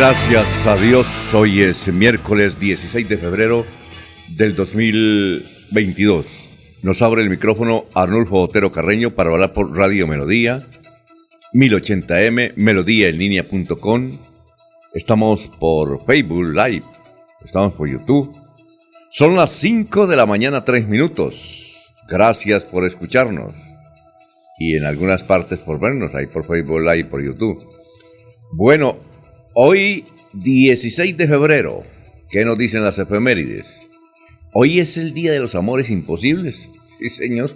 Gracias a Dios, hoy es miércoles 16 de febrero del 2022. Nos abre el micrófono Arnulfo Otero Carreño para hablar por Radio Melodía, 1080m, melodíaenlínea.com. Estamos por Facebook Live, estamos por YouTube. Son las 5 de la mañana, 3 minutos. Gracias por escucharnos. Y en algunas partes por vernos, ahí por Facebook Live, por YouTube. Bueno, Hoy, 16 de febrero, ¿qué nos dicen las efemérides? Hoy es el día de los amores imposibles. Sí, señor.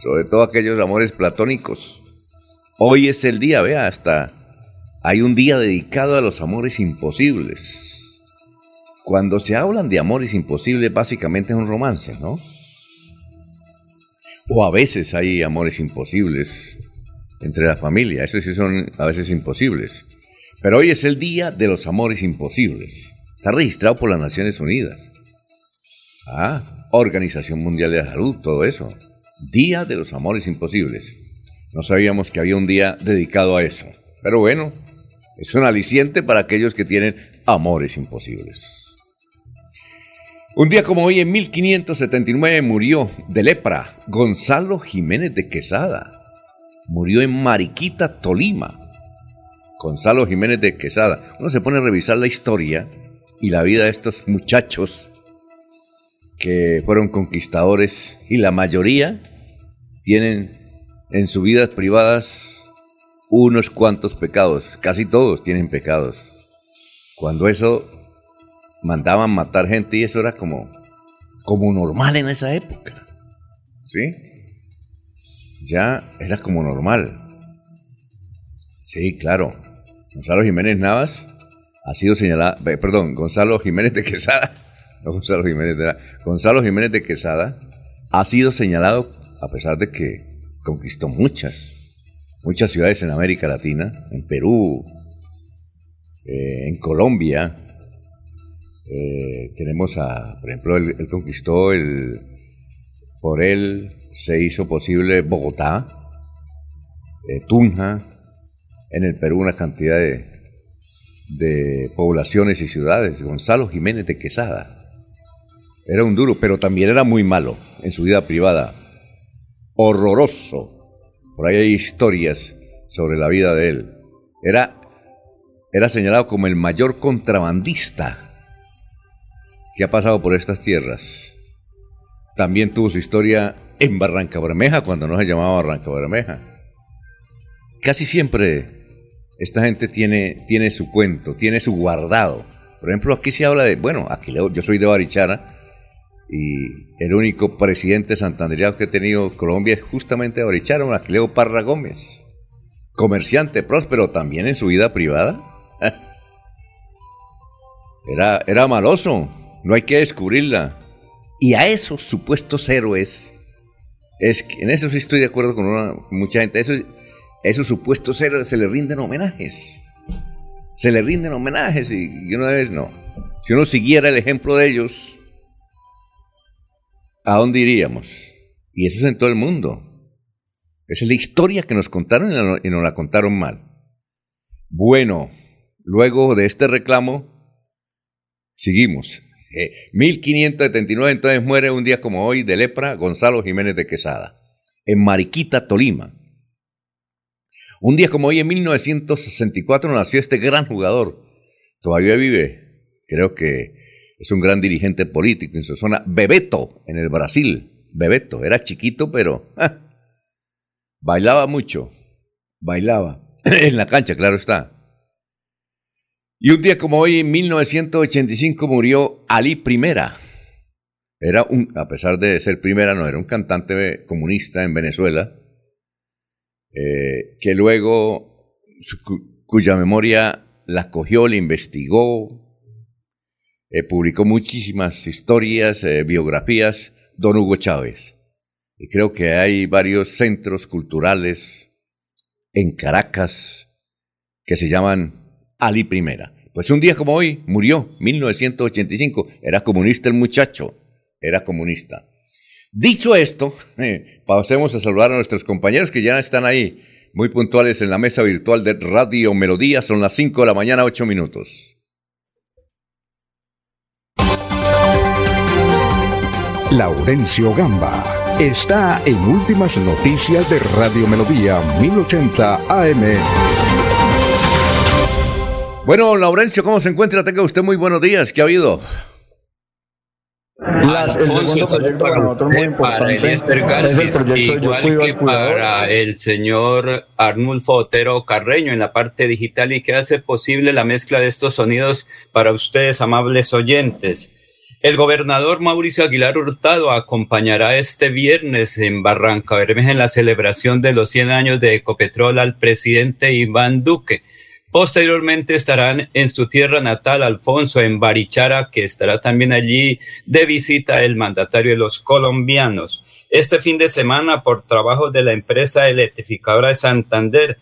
Sobre todo aquellos amores platónicos. Hoy es el día, vea, hasta hay un día dedicado a los amores imposibles. Cuando se hablan de amores imposibles, básicamente es un romance, ¿no? O a veces hay amores imposibles entre la familia. Eso sí son a veces imposibles. Pero hoy es el Día de los Amores Imposibles. Está registrado por las Naciones Unidas. Ah, Organización Mundial de la Salud, todo eso. Día de los Amores Imposibles. No sabíamos que había un día dedicado a eso. Pero bueno, es un aliciente para aquellos que tienen amores imposibles. Un día como hoy, en 1579, murió de lepra Gonzalo Jiménez de Quesada. Murió en Mariquita, Tolima. Gonzalo Jiménez de Quesada. Uno se pone a revisar la historia y la vida de estos muchachos que fueron conquistadores y la mayoría tienen en sus vidas privadas unos cuantos pecados, casi todos tienen pecados. Cuando eso mandaban matar gente y eso era como, como normal en esa época. ¿Sí? Ya era como normal. Sí, claro. Gonzalo Jiménez Navas ha sido señalado, perdón, Gonzalo Jiménez de Quesada, no Gonzalo Jiménez de Gonzalo Jiménez de Quesada ha sido señalado, a pesar de que conquistó muchas, muchas ciudades en América Latina, en Perú, eh, en Colombia, eh, tenemos a, por ejemplo, él, conquistó el, por él se hizo posible Bogotá, eh, Tunja, en el Perú una cantidad de, poblaciones y ciudades. Gonzalo Jiménez de Quesada. Era un duro, pero también era muy malo en su vida privada. Horroroso. Por ahí hay historias sobre la vida de él. Era, era señalado como el mayor contrabandista que ha pasado por estas tierras. También tuvo su historia en Barranca Bermeja, cuando no se llamaba Barranca Bermeja. Casi siempre esta gente tiene, tiene su cuento, tiene su guardado. Por ejemplo, aquí se habla de, bueno, aquí yo soy de Barichara y el único presidente santandereano que ha tenido Colombia es justamente Barichara, Aquileo Parra Gómez. Comerciante próspero también en su vida privada. Era, era maloso, no hay que descubrirla. Y a esos supuestos héroes, es que, en eso sí estoy de acuerdo con mucha gente, esos supuestos héroes se le rinden homenajes. Se le rinden homenajes y, una vez no. Si uno siguiera el ejemplo de ellos, ¿a dónde iríamos? Y eso es en todo el mundo. Esa es la historia que nos contaron y nos la contaron mal. Bueno, luego de este reclamo, seguimos. 1579 eh, entonces muere un día como hoy de lepra Gonzalo Jiménez de Quesada, en Mariquita, Tolima. Un día como hoy, en 1964, nació este gran jugador. Todavía vive. Creo que es un gran dirigente político en su zona. Bebeto, en el Brasil. Bebeto. Era chiquito, pero ah, bailaba mucho. Bailaba. en la cancha, claro está. Y un día como hoy, en 1985, murió Ali Primera. Era un, a pesar de ser primera, no era un cantante comunista en Venezuela, eh, que luego, cuya memoria la cogió, la investigó, eh, publicó muchísimas historias, eh, biografías, don Hugo Chávez. Y creo que hay varios centros culturales en Caracas que se llaman Ali Primera. Pues un día como hoy murió, 1985. Era comunista el muchacho era comunista. Dicho esto, pasemos a saludar a nuestros compañeros que ya están ahí, muy puntuales en la mesa virtual de Radio Melodía. Son las 5 de la mañana, 8 minutos. Laurencio Gamba está en Últimas Noticias de Radio Melodía 1080 AM. Bueno, Laurencio, ¿cómo se encuentra? Tenga usted muy buenos días. ¿Qué ha habido? Las, el segundo proyecto para usted, muy importante es el proyecto igual que para el señor Arnulfo Otero Carreño en la parte digital y que hace posible la mezcla de estos sonidos para ustedes, amables oyentes. El gobernador Mauricio Aguilar Hurtado acompañará este viernes en Barranca Bermeja en la celebración de los 100 años de Ecopetrol al presidente Iván Duque Posteriormente estarán en su tierra natal, Alfonso, en Barichara, que estará también allí de visita el mandatario de los colombianos. Este fin de semana, por trabajo de la empresa electrificadora de Santander,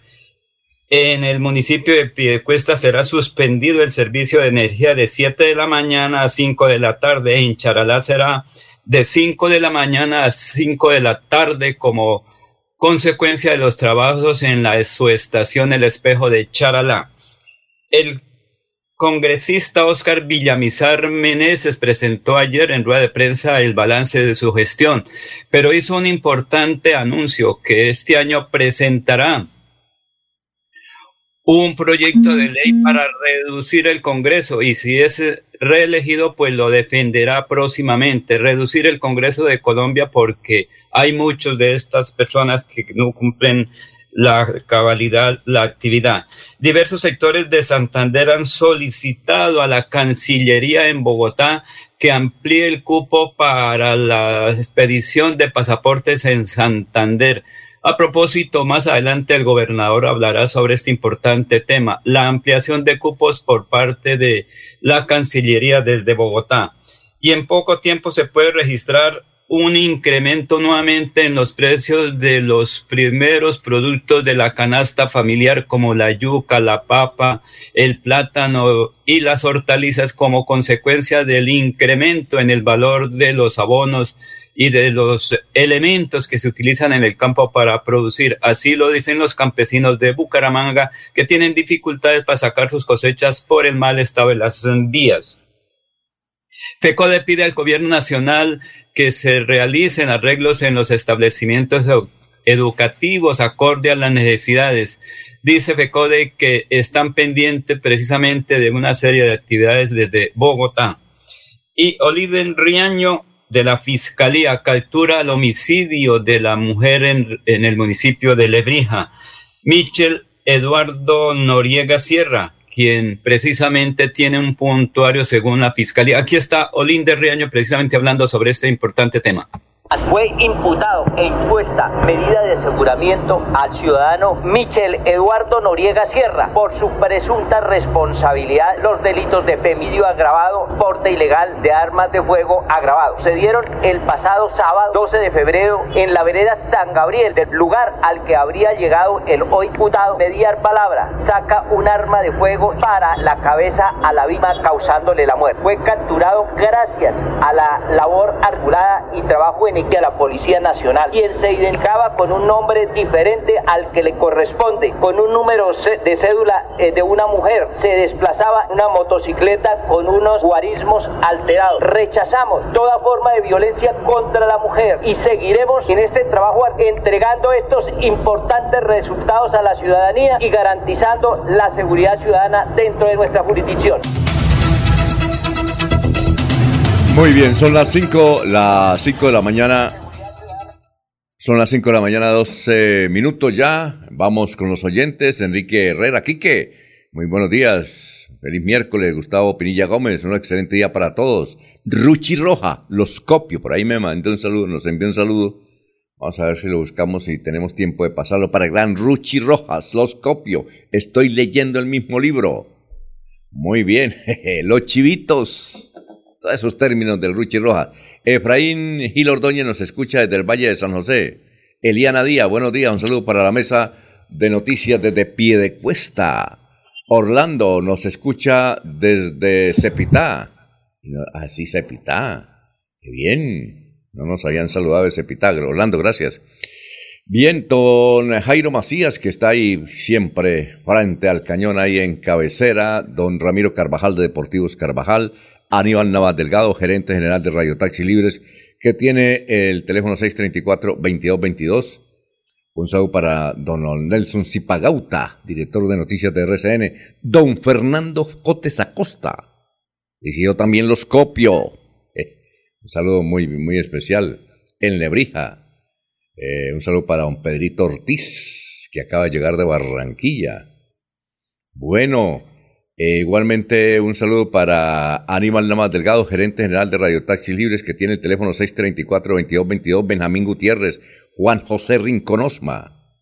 en el municipio de Piedecuesta será suspendido el servicio de energía de 7 de la mañana a 5 de la tarde. En Charalá será de 5 de la mañana a 5 de la tarde como consecuencia de los trabajos en la su estación El Espejo de Charalá. El congresista Oscar Villamizar Meneses presentó ayer en rueda de prensa el balance de su gestión, pero hizo un importante anuncio que este año presentará un proyecto de ley para reducir el Congreso y si es reelegido, pues lo defenderá próximamente, reducir el Congreso de Colombia porque hay muchos de estas personas que no cumplen la cabalidad, la actividad. Diversos sectores de Santander han solicitado a la Cancillería en Bogotá que amplíe el cupo para la expedición de pasaportes en Santander. A propósito, más adelante el gobernador hablará sobre este importante tema, la ampliación de cupos por parte de la Cancillería desde Bogotá. Y en poco tiempo se puede registrar un incremento nuevamente en los precios de los primeros productos de la canasta familiar como la yuca, la papa, el plátano y las hortalizas como consecuencia del incremento en el valor de los abonos y de los elementos que se utilizan en el campo para producir. Así lo dicen los campesinos de Bucaramanga que tienen dificultades para sacar sus cosechas por el mal estado de las vías. FECODE pide al gobierno nacional que se realicen arreglos en los establecimientos educativos acorde a las necesidades. Dice FECODE que están pendientes precisamente de una serie de actividades desde Bogotá. Y Oliden Riaño de la Fiscalía captura el homicidio de la mujer en, en el municipio de Lebrija. Michel Eduardo Noriega Sierra, quien precisamente tiene un puntuario según la Fiscalía. Aquí está Olinde Riaño precisamente hablando sobre este importante tema. Fue imputado e impuesta medida de aseguramiento al ciudadano Michel Eduardo Noriega Sierra por su presunta responsabilidad los delitos de femicidio agravado, porte ilegal de armas de fuego agravado. Se dieron el pasado sábado 12 de febrero en la vereda San Gabriel, del lugar al que habría llegado el hoy imputado, mediar palabra, saca un arma de fuego para la cabeza a la víctima causándole la muerte. Fue capturado gracias a la labor articulada y trabajo en a la Policía Nacional, quien se identificaba con un nombre diferente al que le corresponde, con un número de cédula eh, de una mujer. Se desplazaba en una motocicleta con unos guarismos alterados. Rechazamos toda forma de violencia contra la mujer y seguiremos en este trabajo entregando estos importantes resultados a la ciudadanía y garantizando la seguridad ciudadana dentro de nuestra jurisdicción. Muy bien, son las 5 las de la mañana, Son las 5 de la mañana, 12 minutos ya. Vamos con los oyentes. Enrique Herrera, Quique, muy buenos días. Feliz miércoles, Gustavo Pinilla Gómez. Un excelente día para todos. Ruchi Roja, los copio. Por ahí me mandó un saludo, nos envió un saludo. Vamos a ver si lo buscamos y tenemos tiempo de pasarlo para el gran Ruchi Rojas, los copio. Estoy leyendo el mismo libro. Muy bien, los chivitos. Todos esos términos del Ruchi Rojas. Efraín Gil Ordóñez nos escucha desde el Valle de San José. Eliana Díaz, buenos días, un saludo para la mesa de noticias desde Piedecuesta. Orlando nos escucha desde Cepitá. Así ah, Cepitá. Qué bien. No nos habían saludado de Cepitá. Orlando, gracias. Bien, don Jairo Macías, que está ahí siempre frente al cañón ahí en cabecera, don Ramiro Carvajal de Deportivos Carvajal, Aníbal Navas Delgado, gerente general de Radio Taxi Libres, que tiene el teléfono 634-2222. Un saludo para don Nelson Zipagauta, director de noticias de RCN. Don Fernando Cotes Acosta. Y yo también los copio. Eh, un saludo muy, muy especial. En Lebrija. Eh, un saludo para don Pedrito Ortiz, que acaba de llegar de Barranquilla. Bueno, eh, igualmente un saludo para Aníbal Namas Delgado, gerente general de Radio Taxi Libres, que tiene el teléfono 634-2222, Benjamín Gutiérrez, Juan José Rinconosma.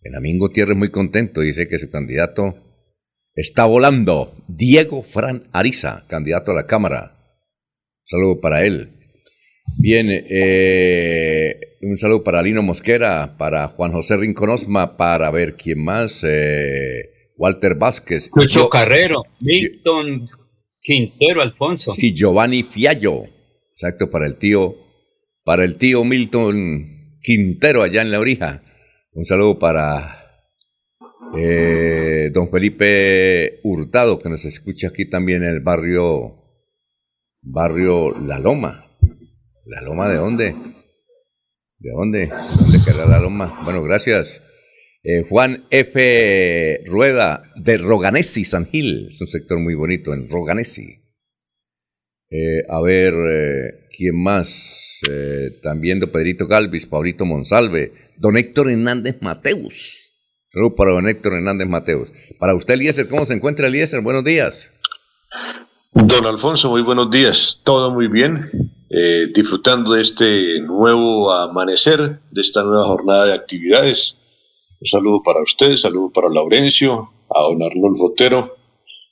Benjamín Gutiérrez muy contento, dice que su candidato está volando. Diego Fran Ariza, candidato a la Cámara. Un saludo para él. Bien, eh, un saludo para Lino Mosquera, para Juan José Rinconosma, para ver quién más. Eh, Walter Vázquez. Lucho Carrero, Milton Quintero Alfonso. Y Giovanni Fiallo. Exacto, para el tío, para el tío Milton Quintero allá en la orija. Un saludo para eh, don Felipe Hurtado, que nos escucha aquí también en el barrio, barrio La Loma. ¿La Loma de dónde? ¿De dónde? ¿Dónde queda la Loma? Bueno, gracias. Eh, Juan F. Rueda de Roganesi, San Gil. Es un sector muy bonito en Roganesi. Eh, a ver, eh, ¿quién más? también don Pedrito Galvis, Pablito Monsalve, don Héctor Hernández Mateus. Saludos para don Héctor Hernández Mateus. Para usted, Eliezer, ¿cómo se encuentra Eliezer? Buenos días. Don Alfonso, muy buenos días. Todo muy bien. disfrutando de este nuevo amanecer, de esta nueva jornada de actividades un saludo para usted, saludo para Laurencio, a don Arnolfo Otero,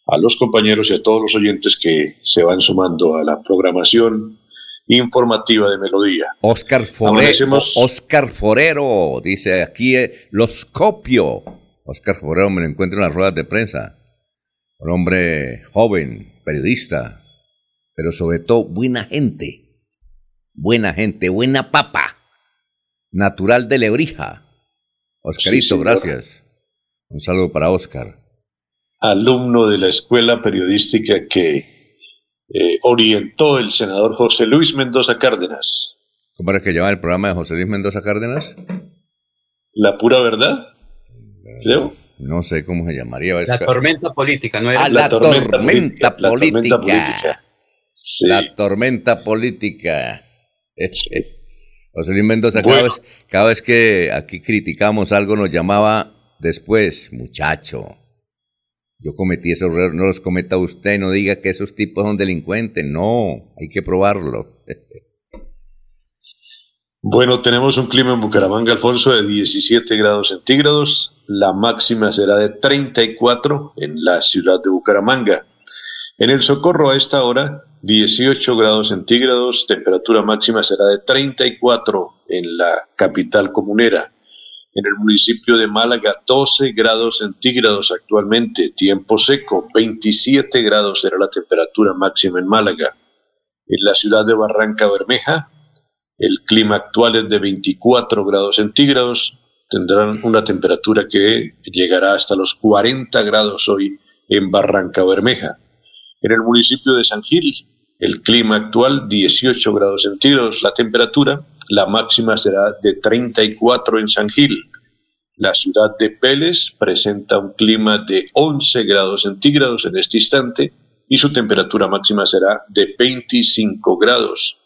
a los compañeros y a todos los oyentes que se van sumando a la programación informativa de Melodía. Oscar Forero, Oscar Forero, dice aquí eh, los copio. Oscar Forero me lo encuentro en las ruedas de prensa. Un hombre joven, periodista, pero sobre todo buena gente. Buena gente, buena papa. Natural de Lebrija Oscarito, gracias. Un saludo para Oscar. Alumno de la escuela periodística que eh, orientó el senador José Luis Mendoza Cárdenas. ¿Cómo era que llamaba el programa de José Luis Mendoza Cárdenas? La pura verdad, creo. No sé cómo se llamaría. La tormenta política, ¿no era? Ah, la, tormenta, política. La tormenta política. La tormenta política. José Luis Mendoza, cada, vez, que aquí criticamos algo nos llamaba después, muchacho. Yo cometí esos errores, no los cometa usted, no diga que esos tipos son delincuentes, no, hay que probarlo. Bueno, tenemos un clima en Bucaramanga, Alfonso, de 17 grados centígrados. La máxima será de 34 en la ciudad de Bucaramanga. En el Socorro a esta hora 18 grados centígrados, temperatura máxima será de 34 en la capital comunera. En el municipio de Málaga, 12 grados centígrados actualmente, tiempo seco, 27 grados será la temperatura máxima en Málaga. En la ciudad de Barranca Bermeja, el clima actual es de 24 grados centígrados, tendrán una temperatura que llegará hasta los 40 grados hoy en Barranca Bermeja. En el municipio de San Gil, el clima actual 18 grados centígrados, la temperatura, la máxima será de 34 en San Gil. La ciudad de Pérez presenta un clima de 11 grados centígrados en este instante y su temperatura máxima será de 25 grados.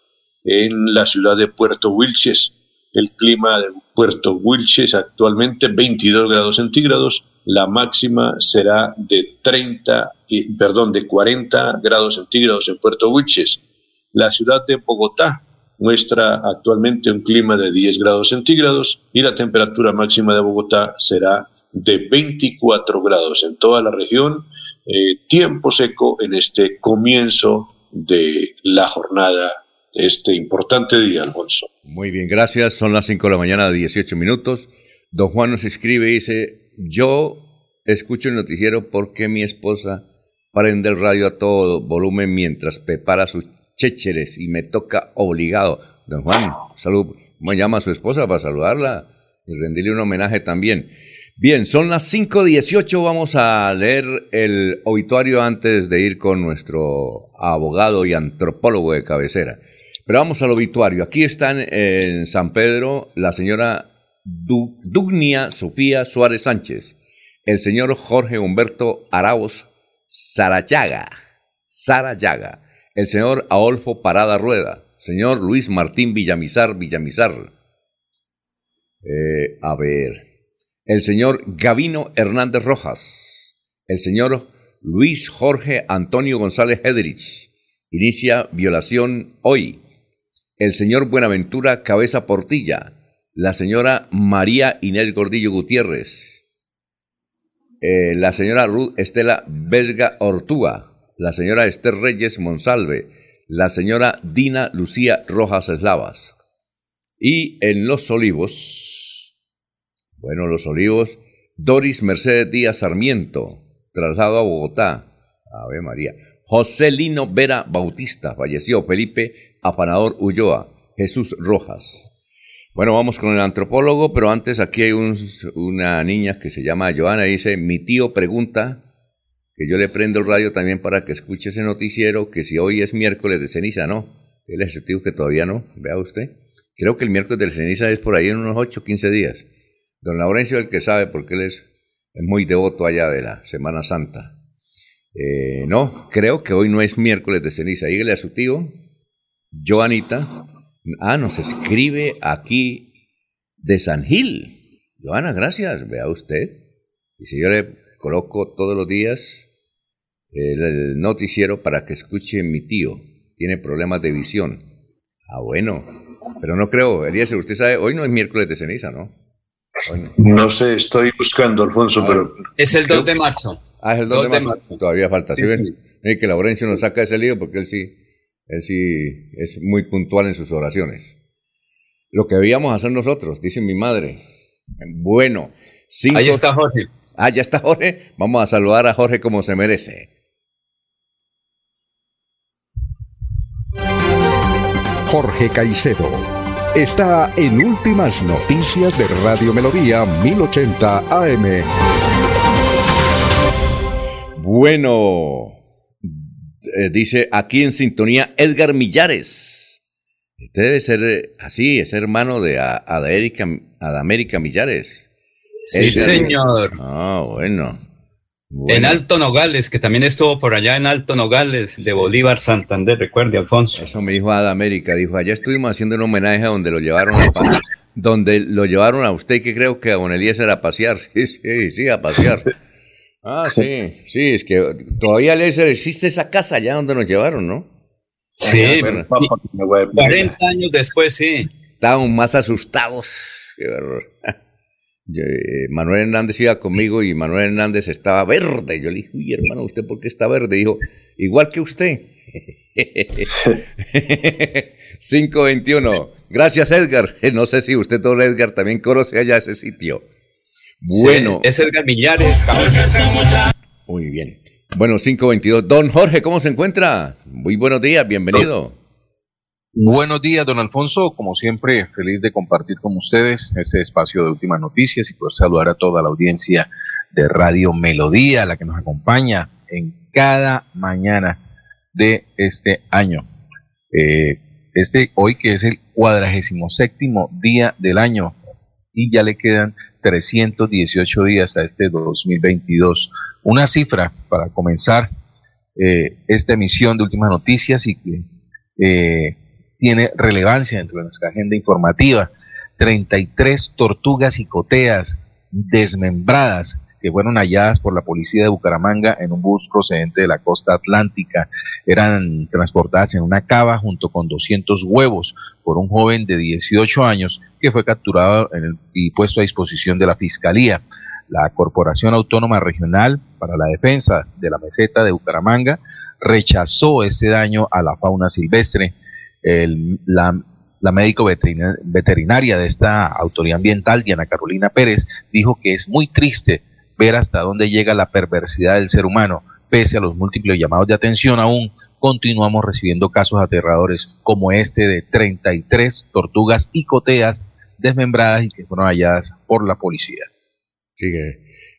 En la ciudad de Puerto Wilches, El clima de Puerto Wilches actualmente 22 grados centígrados, la máxima será de 30, perdón, de 40 grados centígrados en Puerto Wilches. La ciudad de Bogotá muestra actualmente un clima de 10 grados centígrados y la temperatura máxima de Bogotá será de 24 grados en toda la región. Eh, tiempo seco en este comienzo de la jornada, este importante día, Alfonso. Muy bien, gracias. Son las 5 de la mañana, 18 minutos. Don Juan nos escribe y dice, yo escucho el noticiero porque mi esposa prende el radio a todo volumen mientras prepara sus chécheres y me toca obligado. Don Juan, salud. Me llama a su esposa para saludarla y rendirle un homenaje también. Bien, son las 5.18, vamos a leer el obituario antes de ir con nuestro abogado y antropólogo de cabecera. Pero vamos al obituario. Aquí están en San Pedro la señora Dugnia Sofía Suárez Sánchez, el señor Jorge Humberto Arauz Sarayaga, Sarayaga, el señor Aolfo Parada Rueda, señor Luis Martín Villamizar Villamizar. Eh, a ver, el señor Gavino Hernández Rojas, el señor Luis Jorge Antonio González Hedrich, inicia violación hoy, el señor Buenaventura Cabeza Portilla, la señora María Inés Gordillo Gutiérrez, eh, la señora Ruth Estela Vesga Ortúa, la señora Esther Reyes Monsalve, la señora Dina Lucía Rojas Eslavas. Y en Los Olivos, bueno, Los Olivos, Doris Mercedes Díaz Sarmiento, traslado a Bogotá. Ave María. José Lino Vera Bautista, falleció. Felipe Apanador Ulloa. Jesús Rojas. Bueno, vamos con el antropólogo, pero antes aquí hay una niña que se llama Joana y dice, mi tío pregunta que yo le prendo el radio también para que escuche ese noticiero, que si hoy es miércoles de ceniza, no. Él es el que todavía no, vea usted. Creo que el miércoles de ceniza es por ahí en unos 8 o 15 días. Don Laurencio es el que sabe porque él es, muy devoto allá de la Semana Santa. Eh, no, creo que hoy no es miércoles de ceniza. Dígale a su tío, Joanita. Ah, nos escribe aquí de San Gil. Joana, gracias, vea usted. Y si yo le coloco todos los días el, noticiero para que escuche mi tío. Tiene problemas de visión. Ah, bueno. Pero no creo, Elías, usted sabe, hoy no es miércoles de ceniza, ¿no? No. sé, estoy buscando, Alfonso, ah, pero... Es el 2 de marzo. Ah, es el 2, de, marzo. Todavía falta. ¿sí, que Laurencio nos saca ese lío porque él sí, él sí es muy puntual en sus oraciones. Lo que debíamos hacer nosotros, dice mi madre. Bueno, cinco, Ahí está Jorge. Ah, ya está Jorge. Vamos a saludar a Jorge como se merece. Jorge Caicedo está en Últimas Noticias de Radio Melodía 1080 AM. Bueno, eh, dice aquí en sintonía Edgar Millares. Usted debe ser eh, así, es hermano de Adamérica Millares. Sí, señor. Ah, bueno. En Alto Nogales, que también estuvo por allá en Alto Nogales, de Bolívar, Santander, recuerde, Alfonso. Eso me dijo Ada América, dijo, allá estuvimos haciendo un homenaje a donde lo llevaron a donde lo llevaron a usted, que creo que a Don Elías a pasear, sí, sí, sí, a pasear. Ah, sí, sí, es que todavía existe esa casa allá donde nos llevaron, ¿no? Sí, 40 años después, sí. Estaban más asustados. Qué horror. Eh, Manuel Hernández iba conmigo y Manuel Hernández estaba verde. Yo le dije, uy, hermano, ¿usted por qué está verde? Dijo, igual que usted. 521. Gracias, Edgar. No sé si usted, todo Edgar, también conoce allá ese sitio. Bueno. es Edgar Millares. Muy bien. Bueno, 522. Don Jorge, ¿cómo se encuentra? Muy buenos días, bienvenido. Buenos días, don Alfonso. Como siempre, feliz de compartir con ustedes este espacio de últimas noticias y poder saludar a toda la audiencia de Radio Melodía, la que nos acompaña en cada mañana de este año. Eh, este hoy que es el cuadragésimo séptimo día del año y ya le quedan 318 días a este 2022. Una cifra para comenzar eh, esta emisión de últimas noticias y que eh, tiene relevancia dentro de nuestra agenda informativa. 33 tortugas y coteas desmembradas que fueron halladas por la policía de Bucaramanga en un bus procedente de la costa atlántica. Eran transportadas en una cava junto con 200 huevos por un joven de 18 años que fue capturado y puesto a disposición de la Fiscalía. La Corporación Autónoma Regional para la Defensa de la Meseta de Bucaramanga rechazó este daño a la fauna silvestre. la, la médico veterinaria de esta autoridad ambiental, Diana Carolina Pérez, dijo que es muy triste ver hasta dónde llega la perversidad del ser humano. Pese a los múltiples llamados de atención, aún continuamos recibiendo casos aterradores como este de 33 tortugas y coteas desmembradas y que fueron halladas por la policía. Sí,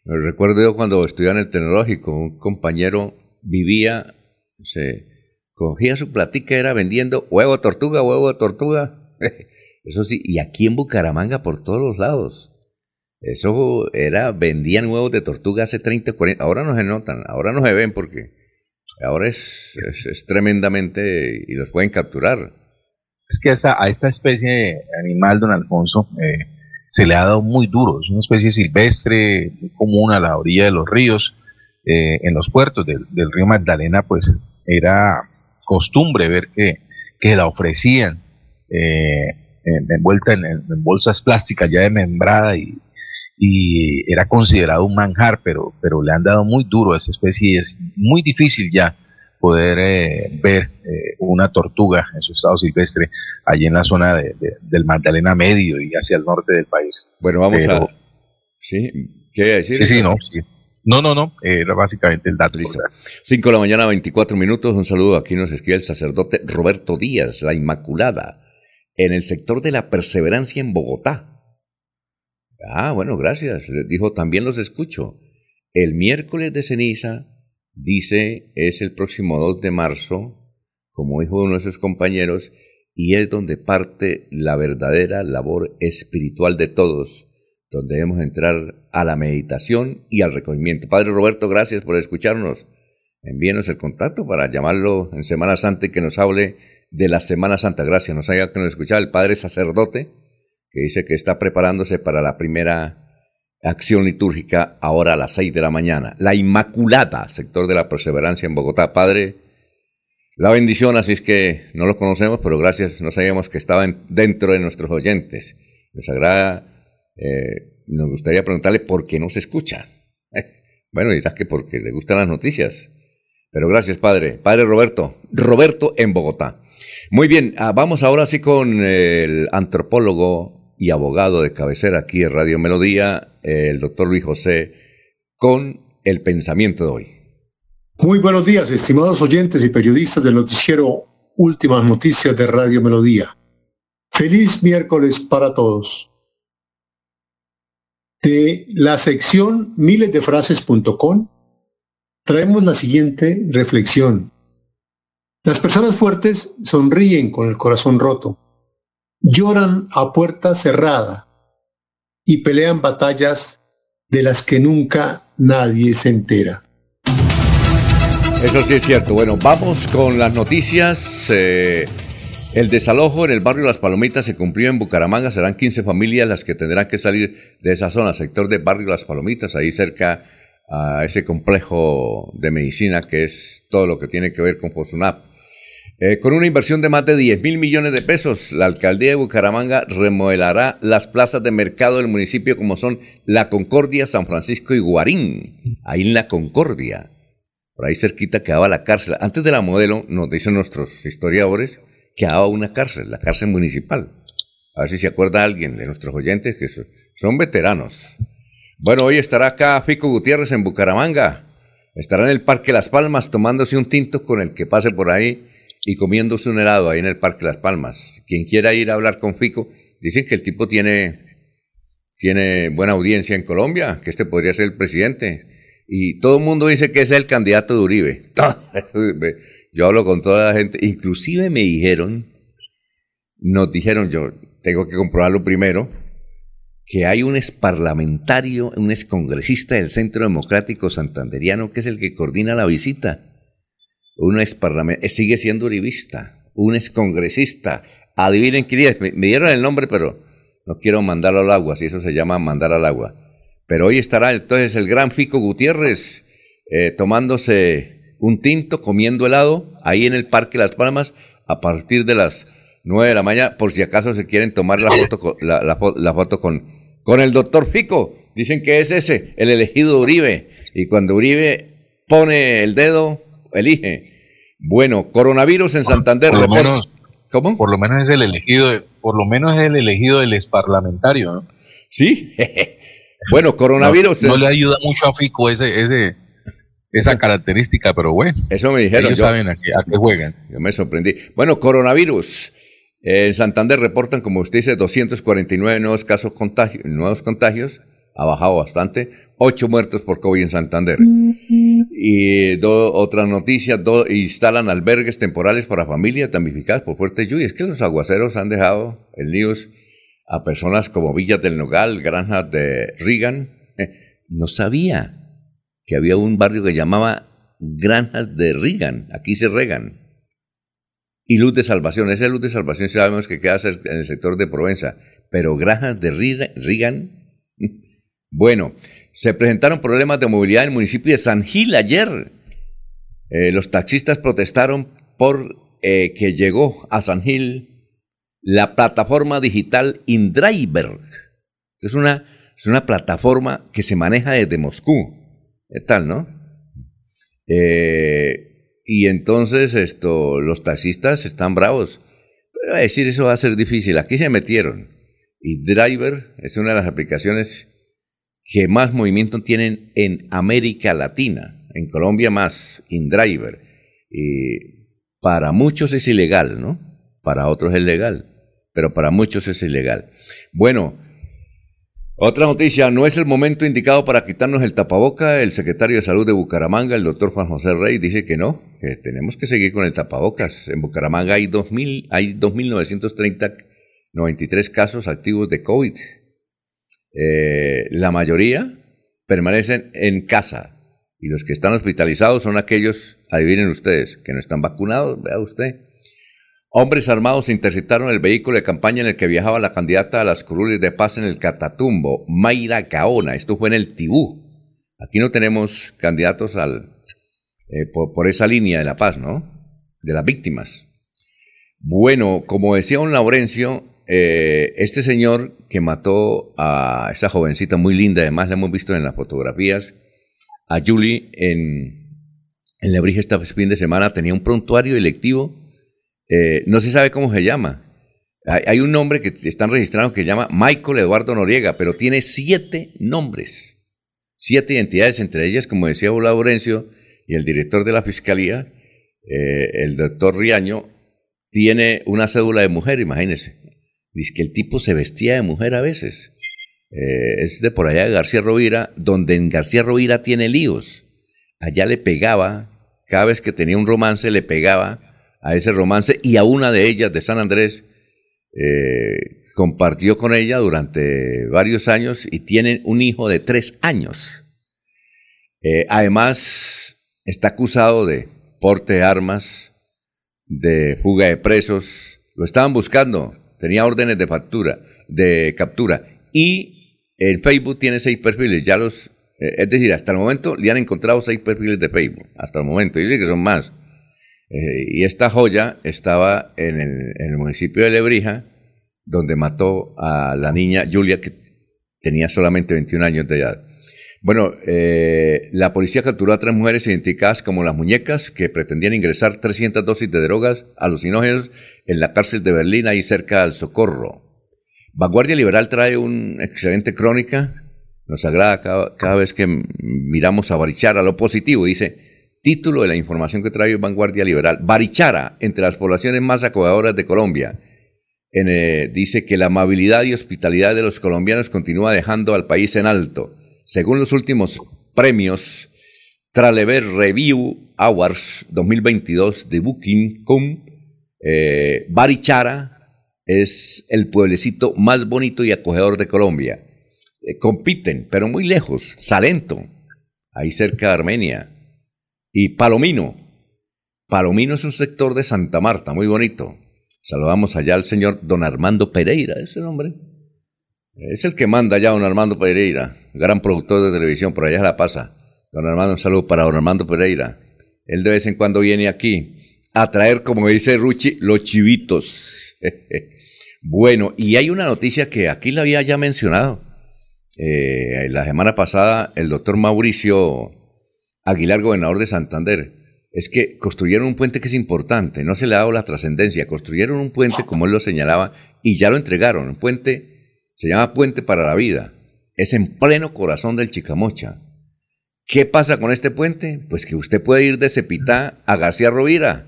me recuerdo yo cuando estudiaba en el tecnológico, un compañero vivía, se cogía su platica, era vendiendo huevo tortuga, huevo tortuga. Eso sí, y aquí en Bucaramanga por todos los lados. Eso era, vendían huevos de tortuga hace 30, 40, ahora no se notan, ahora no se ven porque ahora es, es, tremendamente, y los pueden capturar. Es que a esta especie animal, don Alfonso, eh, se le ha dado muy duro, es una especie silvestre, muy común a la orilla de los ríos, eh, en los puertos del, río Magdalena, pues era costumbre ver que, que la ofrecían eh, envuelta en, en, bolsas plásticas ya de membrada y, y era considerado un manjar, pero, pero le han dado muy duro a esa especie y es muy difícil ya poder eh, ver eh, una tortuga en su estado silvestre allí en la zona de, del Magdalena Medio y hacia el norte del país. Bueno, vamos a... ¿Sí? ¿Qué decir? Sí, sí, no, sí. No, no, no, era básicamente el dato. Listo. 5 de la mañana, 24 minutos. Un saludo. Aquí nos escribe el sacerdote Roberto Díaz, la Inmaculada, en el sector de la Perseverancia en Bogotá. Ah, bueno, gracias. Dijo, también los escucho. El miércoles de ceniza, dice, es el próximo 2 de marzo, como dijo uno de sus compañeros, y es donde parte la verdadera labor espiritual de todos, donde debemos entrar a la meditación y al recogimiento. Padre Roberto, gracias por escucharnos. Envíenos el contacto para llamarlo en Semana Santa y que nos hable de la Semana Santa. Gracias. Nos haya que nos escuchar el Padre Sacerdote que dice que está preparándose para la primera acción litúrgica ahora a las seis de la mañana. La Inmaculada, sector de la Perseverancia en Bogotá. Padre, la bendición, así es que no lo conocemos, pero gracias, no sabíamos que estaban dentro de nuestros oyentes. Nos agrada, eh, nos gustaría preguntarle por qué no se escucha. bueno, dirás que porque le gustan las noticias. Pero gracias, Padre. Padre Roberto. Roberto en Bogotá. Muy bien, ah, vamos ahora sí con el antropólogo y abogado de cabecera aquí en Radio Melodía, el doctor Luis José, con el pensamiento de hoy. Muy buenos días, estimados oyentes y periodistas del noticiero Últimas Noticias de Radio Melodía. Feliz miércoles para todos. De la sección milesdefrases.com traemos la siguiente reflexión. Las personas fuertes sonríen con el corazón roto lloran a puerta cerrada y pelean batallas de las que nunca nadie se entera. Eso sí es cierto. Bueno, vamos con las noticias. Eh, el desalojo en el barrio Las Palomitas se cumplió en Bucaramanga. Serán 15 familias las que tendrán que salir de esa zona, sector del barrio Las Palomitas, ahí cerca a ese complejo de medicina que es todo lo que tiene que ver con Fosunap. Eh, con una inversión de más de 10 mil millones de pesos, la alcaldía de Bucaramanga remodelará las plazas de mercado del municipio como son La Concordia, San Francisco y Guarín. Ahí en La Concordia. Por ahí cerquita quedaba la cárcel. Antes de la modelo, nos dicen nuestros historiadores, quedaba una cárcel, la cárcel municipal. A ver si se acuerda alguien de nuestros oyentes que son veteranos. Bueno, hoy estará acá Fico Gutiérrez en Bucaramanga. Estará en el Parque Las Palmas tomándose un tinto con el que pase por ahí y comiéndose un helado ahí en el Parque Las Palmas. Quien quiera ir a hablar con Fico, dicen que el tipo tiene, tiene buena audiencia en Colombia, que este podría ser el presidente. Y todo el mundo dice que es el candidato de Uribe. Yo hablo con toda la gente, inclusive me dijeron, nos dijeron, yo tengo que comprobarlo primero, que hay un exparlamentario, un excongresista del Centro Democrático Santanderiano, que es el que coordina la visita uno es parlamentario, eh, sigue siendo uribista, un es congresista. Adivinen quién me, dieron el nombre, pero no quiero mandarlo al agua, si eso se llama mandar al agua. Pero hoy estará entonces el gran Fico Gutiérrez eh, tomándose un tinto, comiendo helado, ahí en el Parque Las Palmas, a partir de las 9 de la mañana, por si acaso se quieren tomar la foto, con, la, foto con, con el doctor Fico. Dicen que es ese, el elegido Uribe. Y cuando Uribe pone el dedo, elige. Bueno, coronavirus en Santander. Por lo menos, ¿Cómo? Por lo menos es el elegido, por lo menos es el elegido del parlamentario, ¿no? Sí. bueno, coronavirus. No, le ayuda mucho a Fico ese, ese, esa característica, pero bueno. Eso me dijeron. Ellos saben a qué, juegan. Yo me sorprendí. Bueno, coronavirus. En Santander reportan, como usted dice, 249 nuevos casos contagios, nuevos contagios ha bajado bastante. Ocho muertos por COVID en Santander. Y do, otra noticia, instalan albergues temporales para familias damnificadas por fuertes lluvias. Es que los aguaceros han dejado el news a personas como Villas del Nogal, Granjas de Rigan. no sabía que había un barrio que llamaba Granjas de Rigan. Aquí se regan. Y Luz de Salvación. Esa Luz de Salvación sabemos que queda en el sector de Provenza. Pero Granjas de Rigan bueno, se presentaron problemas de movilidad en el municipio de San Gil ayer. Eh, los taxistas protestaron por eh, que llegó a San Gil la plataforma digital InDriver. Es una, es una plataforma que se maneja desde Moscú. ¿Qué tal, no? Eh, y entonces esto, los taxistas están bravos. Voy a decir, eso va a ser difícil. Aquí se metieron. Y Driver es una de las aplicaciones que más movimiento tienen en América Latina, en Colombia más, InDriver. Y para muchos es ilegal, ¿no? Para otros es legal, pero para muchos es ilegal. Bueno, otra noticia, no es el momento indicado para quitarnos el tapaboca. El secretario de Salud de Bucaramanga, el doctor Juan José Rey, dice que no, que tenemos que seguir con el tapabocas. En Bucaramanga hay 2.000, hay 2.930, 93 casos activos de COVID. Eh, la mayoría permanecen en casa y los que están hospitalizados son aquellos, adivinen ustedes, que no están vacunados, vea usted. Hombres armados interceptaron el vehículo de campaña en el que viajaba la candidata a las curules de paz en el Catatumbo, Mayra Gaona. Esto fue en el Tibú. Aquí no tenemos candidatos al, eh, por, esa línea de la paz, ¿no? De las víctimas. Bueno, como decía un Laurencio, eh, este señor que mató a esa jovencita muy linda, además la hemos visto en las fotografías, a Julie en, en Lebrija este fin de semana, tenía un prontuario electivo, eh, no se sabe cómo se llama. Hay, un nombre que están registrados que se llama Michael Eduardo Noriega, pero tiene siete nombres, siete identidades, entre ellas, como decía Laurencio y el director de la fiscalía, eh, el doctor Riaño, tiene una cédula de mujer, imagínense. Dice que el tipo se vestía de mujer a veces. Eh, es de por allá de García Rovira, donde en García Rovira tiene líos. Allá le pegaba, cada vez que tenía un romance, le pegaba a ese romance y a una de ellas de San Andrés. Eh, compartió con ella durante varios años y tienen un hijo de tres años. Eh, además, está acusado de porte de armas, de fuga de presos. Lo estaban buscando tenía órdenes de factura, de captura. Y en Facebook tiene seis perfiles, ya los, eh, es decir, hasta el momento le han encontrado seis perfiles de Facebook, hasta el momento, dice que son más. Eh, y esta joya estaba en el, municipio de Lebrija, donde mató a la niña Julia, que tenía solamente 21 años de edad. Bueno, eh, la policía capturó a tres mujeres identificadas como las muñecas que pretendían ingresar 300 dosis de drogas alucinógenos en la cárcel de Berlín, ahí cerca al Socorro. Vanguardia Liberal trae una excelente crónica. Nos agrada cada, vez que miramos a Barichara lo positivo. Dice, título de la información que trae Vanguardia Liberal. Barichara, entre las poblaciones más acogedoras de Colombia. Eh, dice que la amabilidad y hospitalidad de los colombianos continúa dejando al país en alto. Según los últimos premios Tralever Review Awards 2022 de Booking.com, eh, Barichara es el pueblecito más bonito y acogedor de Colombia. Eh, compiten, pero muy lejos, Salento, ahí cerca de Armenia, y Palomino. Palomino es un sector de Santa Marta, muy bonito. Saludamos allá al señor don Armando Pereira, ese nombre. Es el que manda ya don Armando Pereira, gran productor de televisión, por allá la pasa. Don Armando, un saludo para don Armando Pereira. Él de vez en cuando viene aquí a traer, como dice Ruchi, los chivitos. bueno, y hay una noticia que aquí la había ya mencionado. Eh, la semana pasada, el doctor Mauricio Aguilar, gobernador de Santander, es que construyeron un puente que es importante, no se le ha dado la trascendencia, construyeron un puente, como él lo señalaba, y ya lo entregaron. Un puente se llama Puente para la Vida. Es en pleno corazón del Chicamocha. ¿Qué pasa con este puente? Pues que usted puede ir de Cepitá a García Rovira.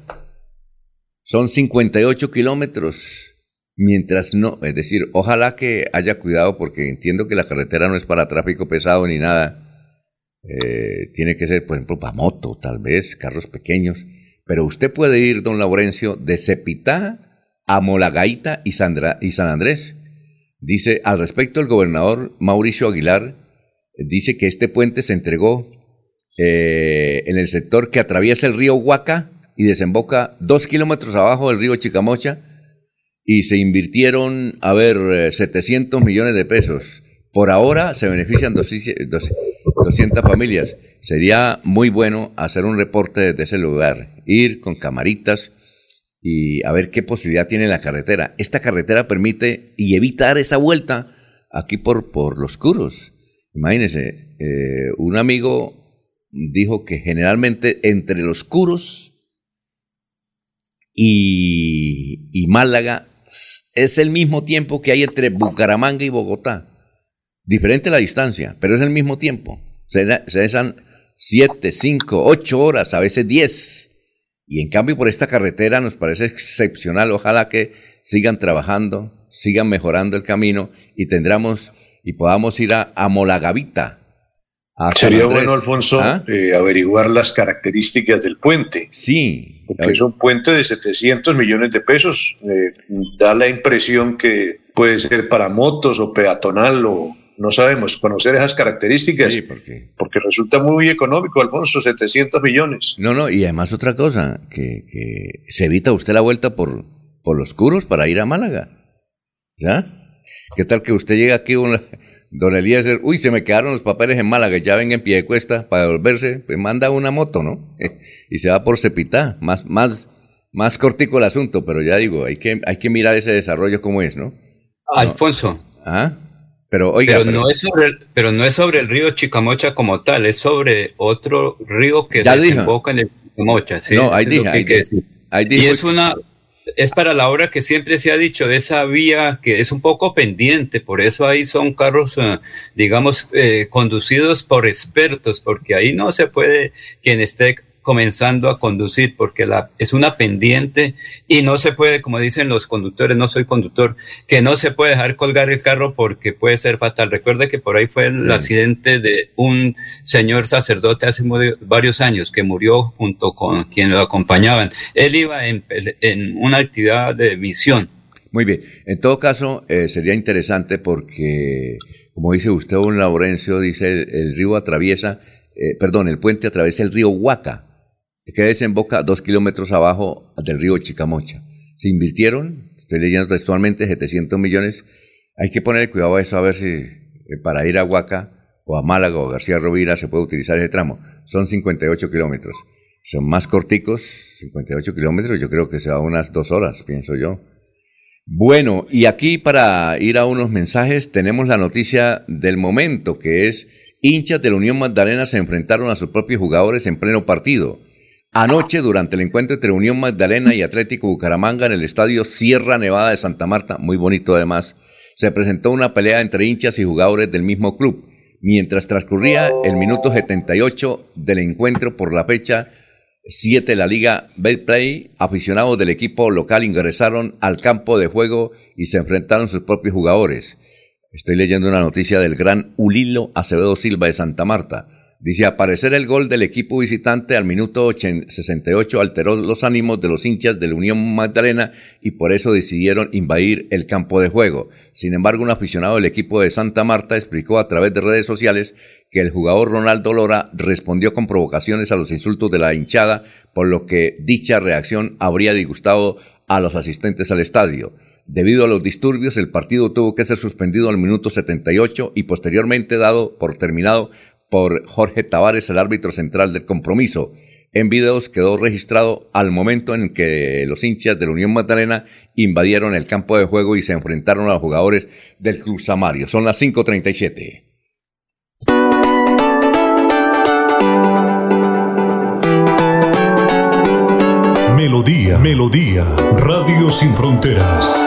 Son 58 kilómetros. Mientras no, es decir, ojalá que haya cuidado porque entiendo que la carretera no es para tráfico pesado ni nada. Eh, tiene que ser, por ejemplo, para moto, tal vez, carros pequeños. Pero usted puede ir, don Laurencio, de Cepitá a Molagaita y, y San Andrés. Dice, al respecto, el gobernador Mauricio Aguilar dice que este puente se entregó eh, en el sector que atraviesa el río Huaca y desemboca dos kilómetros abajo del río Chicamocha y se invirtieron, a ver, 700 millones de pesos. Por ahora se benefician 200 familias. Sería muy bueno hacer un reporte desde ese lugar, ir con camaritas y a ver qué posibilidad tiene la carretera. Esta carretera permite y evitar esa vuelta aquí por, por los curos. Imagínense, eh, un amigo dijo que generalmente entre los curos y, Málaga es el mismo tiempo que hay entre Bucaramanga y Bogotá. Diferente la distancia, pero es el mismo tiempo. Se, dejan siete, cinco, ocho horas, a veces diez. Y en cambio por esta carretera nos parece excepcional. Ojalá que sigan trabajando, sigan mejorando el camino y tendremos y podamos ir a, Molagavita. Sería bueno, Alfonso, ¿Ah? eh, averiguar las características del puente. Sí. Porque es un puente de 700 millones de pesos. Eh, da la impresión que puede ser para motos o peatonal o no sabemos. Conocer esas características. Sí, porque resulta muy económico, Alfonso, 700 millones. No, no, y además otra cosa, que, que se evita usted la vuelta por, por los curos para ir a Málaga. ¿Ya? ¿Qué tal que usted llega aquí, una, don Elías, uy, se me quedaron los papeles en Málaga, ya venga en pie de cuesta para devolverse, pues manda una moto, ¿no? y se va por Cepitá, más, más, más cortico el asunto, pero ya digo, hay que, hay que mirar ese desarrollo como es, ¿no? Alfonso. ¿Ah? Pero, oiga, pero, No es sobre el, pero no es sobre el río Chicamocha como tal, es sobre otro río que desemboca en el Chicamocha. ¿sí? No, ahí dije, ahí, que y es una, es para la hora que siempre se ha dicho de esa vía que es un poco pendiente, por eso ahí son carros, eh, digamos, eh, conducidos por expertos, porque ahí no se puede quien esté comenzando a conducir porque la, es una pendiente y no se puede, como dicen los conductores, no soy conductor, que no se puede dejar colgar el carro porque puede ser fatal. Recuerde que por ahí fue el accidente de un señor sacerdote hace varios años que murió junto con quien lo acompañaban. Él iba en, una actividad de misión. Muy bien. En todo caso, eh, sería interesante porque, como dice usted, un Laurencio, dice el, río atraviesa, eh, perdón, el puente atraviesa el río Huaca que desemboca dos kilómetros abajo del río Chicamocha. Se invirtieron, estoy leyendo textualmente, 700 millones. Hay que poner cuidado a eso, a ver si eh, para ir a Huaca o a Málaga o García Rovira se puede utilizar ese tramo. Son 58 kilómetros. Son más corticos, 58 kilómetros, yo creo que se va unas dos horas, pienso yo. Bueno, y aquí para ir a unos mensajes tenemos la noticia del momento, que es hinchas de la Unión Magdalena se enfrentaron a sus propios jugadores en pleno partido. Anoche, durante el encuentro entre Unión Magdalena y Atlético Bucaramanga en el estadio Sierra Nevada de Santa Marta, muy bonito además, se presentó una pelea entre hinchas y jugadores del mismo club. Mientras transcurría el minuto 78 del encuentro por la fecha 7 de la Liga Betplay, aficionados del equipo local ingresaron al campo de juego y se enfrentaron sus propios jugadores. Estoy leyendo una noticia del gran Ulilo Acevedo Silva de Santa Marta. Dice, aparecer el gol del equipo visitante al minuto 68 alteró los ánimos de los hinchas de la Unión Magdalena y por eso decidieron invadir el campo de juego. Sin embargo, un aficionado del equipo de Santa Marta explicó a través de redes sociales que el jugador Ronaldo Lora respondió con provocaciones a los insultos de la hinchada, por lo que dicha reacción habría disgustado a los asistentes al estadio. Debido a los disturbios, el partido tuvo que ser suspendido al minuto 78 y posteriormente dado por terminado por Jorge Tavares, el árbitro central del compromiso. En videos quedó registrado al momento en que los hinchas de la Unión Magdalena invadieron el campo de juego y se enfrentaron a los jugadores del Club Samario. Son las 5.37. Melodía, Melodía, Radio Sin Fronteras.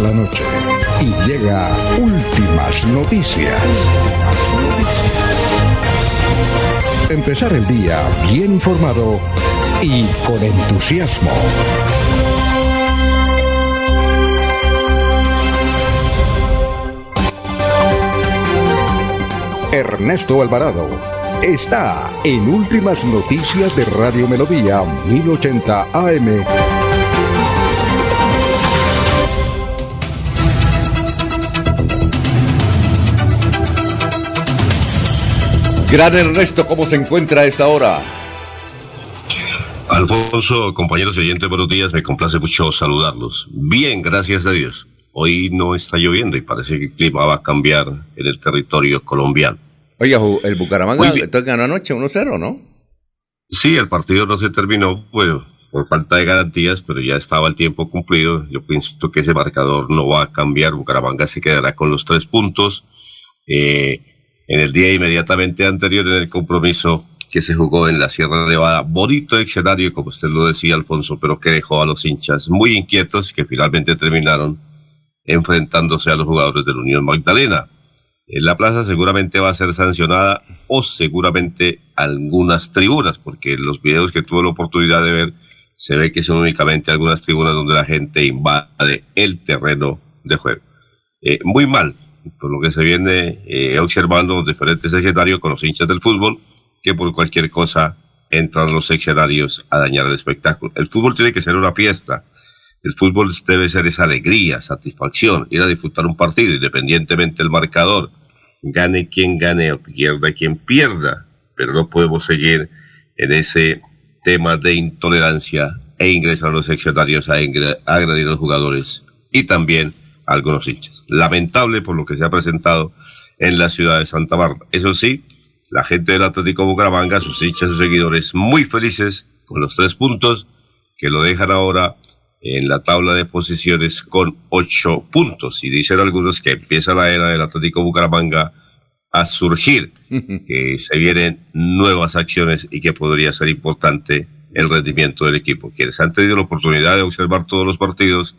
La noche y llega últimas noticias. Empezar el día bien informado y con entusiasmo. Ernesto Alvarado está en Últimas Noticias de Radio Melodía 1080 AM. Gran Ernesto, ¿cómo se encuentra a esta hora? Alfonso, compañeros y oyentes, buenos días. Me complace mucho saludarlos. Bien, gracias a Dios. Hoy no está lloviendo y parece que el clima va a cambiar en el territorio colombiano. Oiga, el Bucaramanga ganó anoche 1-0, ¿no? Sí, el partido no se terminó, bueno, por falta de garantías, pero ya estaba el tiempo cumplido. Yo pienso que ese marcador no va a cambiar. Bucaramanga se quedará con los tres puntos. Eh, en el día inmediatamente anterior en el compromiso que se jugó en la Sierra Nevada. Bonito escenario, como usted lo decía, Alfonso, pero que dejó a los hinchas muy inquietos que finalmente terminaron enfrentándose a los jugadores de la Unión Magdalena. En la plaza seguramente va a ser sancionada o seguramente algunas tribunas, porque los videos que tuve la oportunidad de ver se ve que son únicamente algunas tribunas donde la gente invade el terreno de juego. Eh, muy mal, por lo que se viene eh, observando los diferentes escenarios con los hinchas del fútbol, que por cualquier cosa entran los escenarios a dañar el espectáculo. El fútbol tiene que ser una fiesta. El fútbol debe ser esa alegría, satisfacción, ir a disfrutar un partido, independientemente del marcador. Gane quien gane o pierda quien pierda, pero no podemos seguir en ese tema de intolerancia e ingresar a los escenarios a agredir a los jugadores y también algunos hinchas. Lamentable por lo que se ha presentado en la ciudad de Santa Marta. Eso sí, la gente del Atlético Bucaramanga, sus hinchas, sus seguidores, muy felices con los tres puntos que lo dejan ahora en la tabla de posiciones con ocho puntos. Y dicen algunos que empieza la era del Atlético Bucaramanga a surgir, que se vienen nuevas acciones y que podría ser importante el rendimiento del equipo. Quienes han tenido la oportunidad de observar todos los partidos,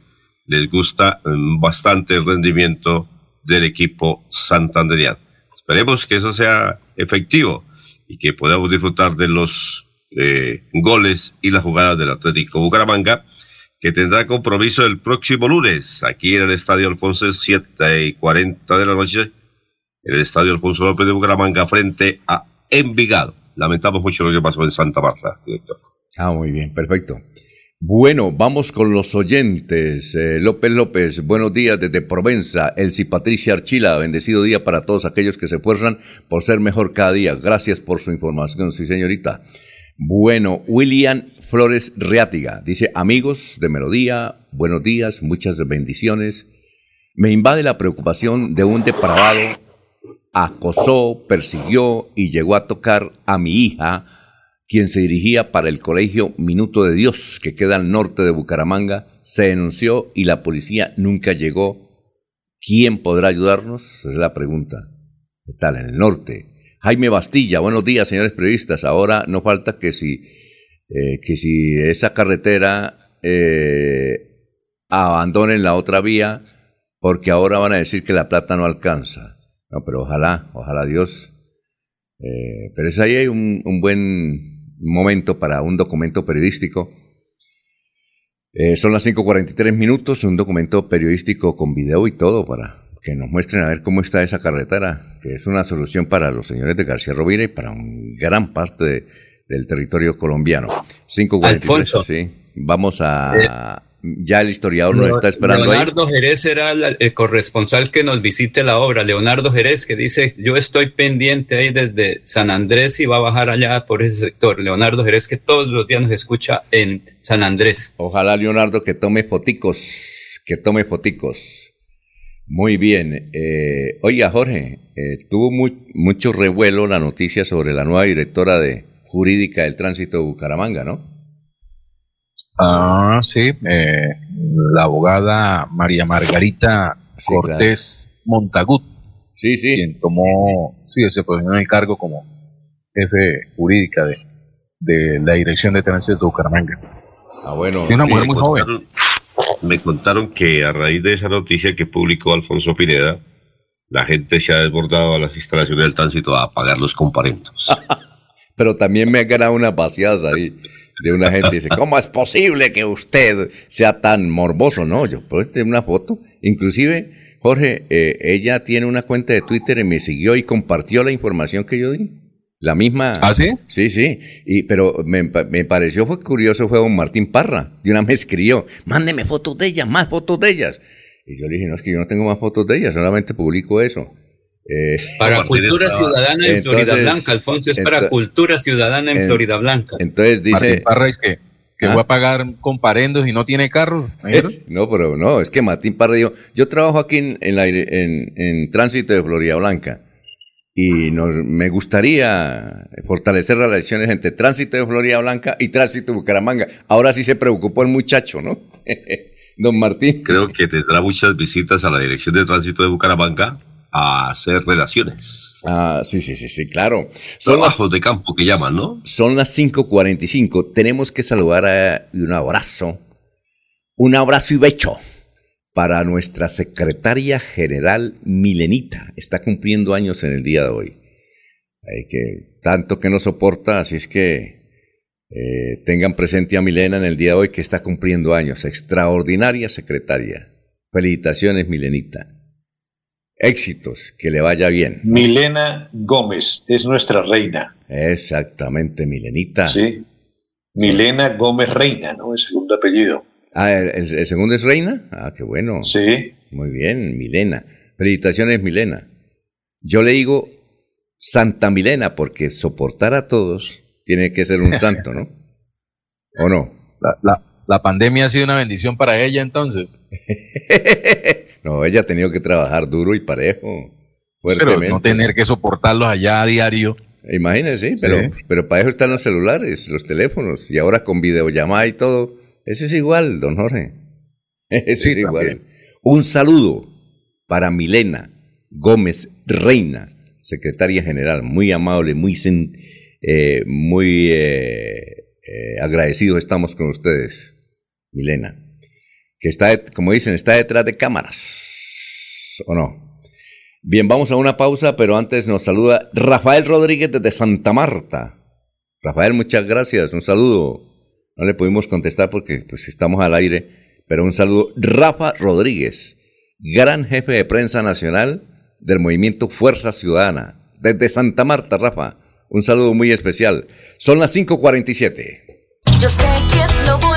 les gusta mm, bastante el rendimiento del equipo santanderiano. Esperemos que eso sea efectivo y que podamos disfrutar de los eh, goles y las jugadas del Atlético Bucaramanga, que tendrá compromiso el próximo lunes aquí en el Estadio Alfonso 7 y 40 de la noche, en el Estadio Alfonso López de Bucaramanga frente a Envigado. Lamentamos mucho lo que pasó en Santa Marta, director. Ah, muy bien, perfecto. Bueno, vamos con los oyentes. Eh, López López, buenos días desde Provenza. Elsie Patricia Archila, bendecido día para todos aquellos que se esfuerzan por ser mejor cada día. Gracias por su información, sí, señorita. Bueno, William Flores Reátiga dice, amigos de Melodía, buenos días, muchas bendiciones. Me invade la preocupación de un depravado acosó, persiguió y llegó a tocar a mi hija, quien se dirigía para el colegio Minuto de Dios, que queda al norte de Bucaramanga, se denunció y la policía nunca llegó. ¿Quién podrá ayudarnos? Es la pregunta. ¿Qué tal? En el norte. Jaime Bastilla, buenos días, señores periodistas. Ahora no falta que si, eh, que si esa carretera eh, abandonen la otra vía, porque ahora van a decir que la plata no alcanza. No, pero ojalá, ojalá Dios. Eh, pero es ahí hay un, buen momento para un documento periodístico. son las 5.43 minutos, un documento periodístico con video y todo para que nos muestren a ver cómo está esa carretera, que es una solución para los señores de García Rovira y para un gran parte del territorio colombiano. 543, sí. Vamos a... ya el historiador nos está esperando Leonardo Jerez será el corresponsal que nos visite la obra. Leonardo Jerez que dice, yo estoy pendiente ahí desde San Andrés y va a bajar allá por ese sector. Leonardo Jerez que todos los días nos escucha en San Andrés. Ojalá Leonardo que tome foticos, que tome foticos. Muy bien. Eh, oiga, Jorge, eh, tuvo mucho revuelo la noticia sobre la nueva directora de jurídica del tránsito de Bucaramanga, ¿no? Ah, sí. Eh, la abogada María Margarita Cortés Montagut. Sí, sí. Quien tomó, sí, se posicionó en el cargo como jefe jurídica de, de la dirección de tránsito de Bucaramanga. Ah, bueno. una mujer muy joven me contaron que a raíz de esa noticia que publicó Alfonso Pineda, la gente se ha desbordado a las instalaciones del tránsito a pagar los comparendos. Pero también me ha ganado una paseada ahí de una gente dice, ¿cómo es posible que usted sea tan morboso? No, yo puedo tener una foto. Inclusive, Jorge, eh, ella tiene una cuenta de Twitter y me siguió y compartió la información que yo di. La misma. ¿Ah, sí? Sí, sí. Y, pero me, me, pareció fue curioso, fue don Martín Parra. De una me escribió, mándeme fotos de ellas, más fotos de ellas. Y yo le dije, no, es que yo no tengo más fotos de ellas, solamente publico eso. Eh, para cultura ciudadana en Florida Blanca, Alfonso, es para cultura ciudadana en, Florida Blanca. Entonces dice. Martín Parra es que, que ¿Ah? va a pagar comparendos y no tiene carro. no, pero no, es que Martín Parra dijo, yo trabajo aquí en, en, en tránsito de Florida Blanca y nos, me gustaría fortalecer las relaciones entre Tránsito de Florida Blanca y Tránsito de Bucaramanga. Ahora sí se preocupó el muchacho, ¿no? Don Martín. Creo que tendrá muchas visitas a la Dirección de Tránsito de Bucaramanga a hacer relaciones. Ah, sí, sí, sí, sí, claro. Son Trabajos de campo que llaman, ¿no? Son las 5.45. Tenemos que saludar a, un abrazo. Un abrazo y becho para nuestra secretaria general Milenita. Está cumpliendo años en el día de hoy. Hay que, tanto que nos soporta, así es que eh, tengan presente a Milena en el día de hoy que está cumpliendo años. Extraordinaria secretaria. Felicitaciones, Milenita. Éxitos, que le vaya bien. Milena Gómez es nuestra reina. Exactamente, Milenita. Sí. Milena Gómez Reina, ¿no? El segundo apellido. Ah, ¿el, segundo es Reina? Ah, qué bueno. Sí. Muy bien, Milena. Felicitaciones, Milena. Yo le digo Santa Milena porque soportar a todos tiene que ser un santo, ¿no? ¿O no? La, pandemia ha sido una bendición para ella entonces. no, ella ha tenido que trabajar duro y parejo. Pero no tener que soportarlos allá a diario. Imagínese, pero, pero para eso están los celulares, los teléfonos, y ahora con videollamada y todo eso es igual, don Jorge. Eso es igual. Un saludo para Milena Gómez Reina, secretaria general, muy amable, muy, eh, muy eh, eh, agradecidos estamos con ustedes, Milena, que está, como dicen, está detrás de cámaras, ¿o no? Bien, vamos a una pausa, pero antes nos saluda Rafael Rodríguez desde Santa Marta. Rafael, muchas gracias, un saludo. No le pudimos contestar porque pues estamos al aire, pero un saludo. Rafa Rodríguez, gran jefe de prensa nacional del movimiento Fuerza Ciudadana, desde Santa Marta, Rafa. Un saludo muy especial. Son las 5:47. Yo sé que es lo bueno.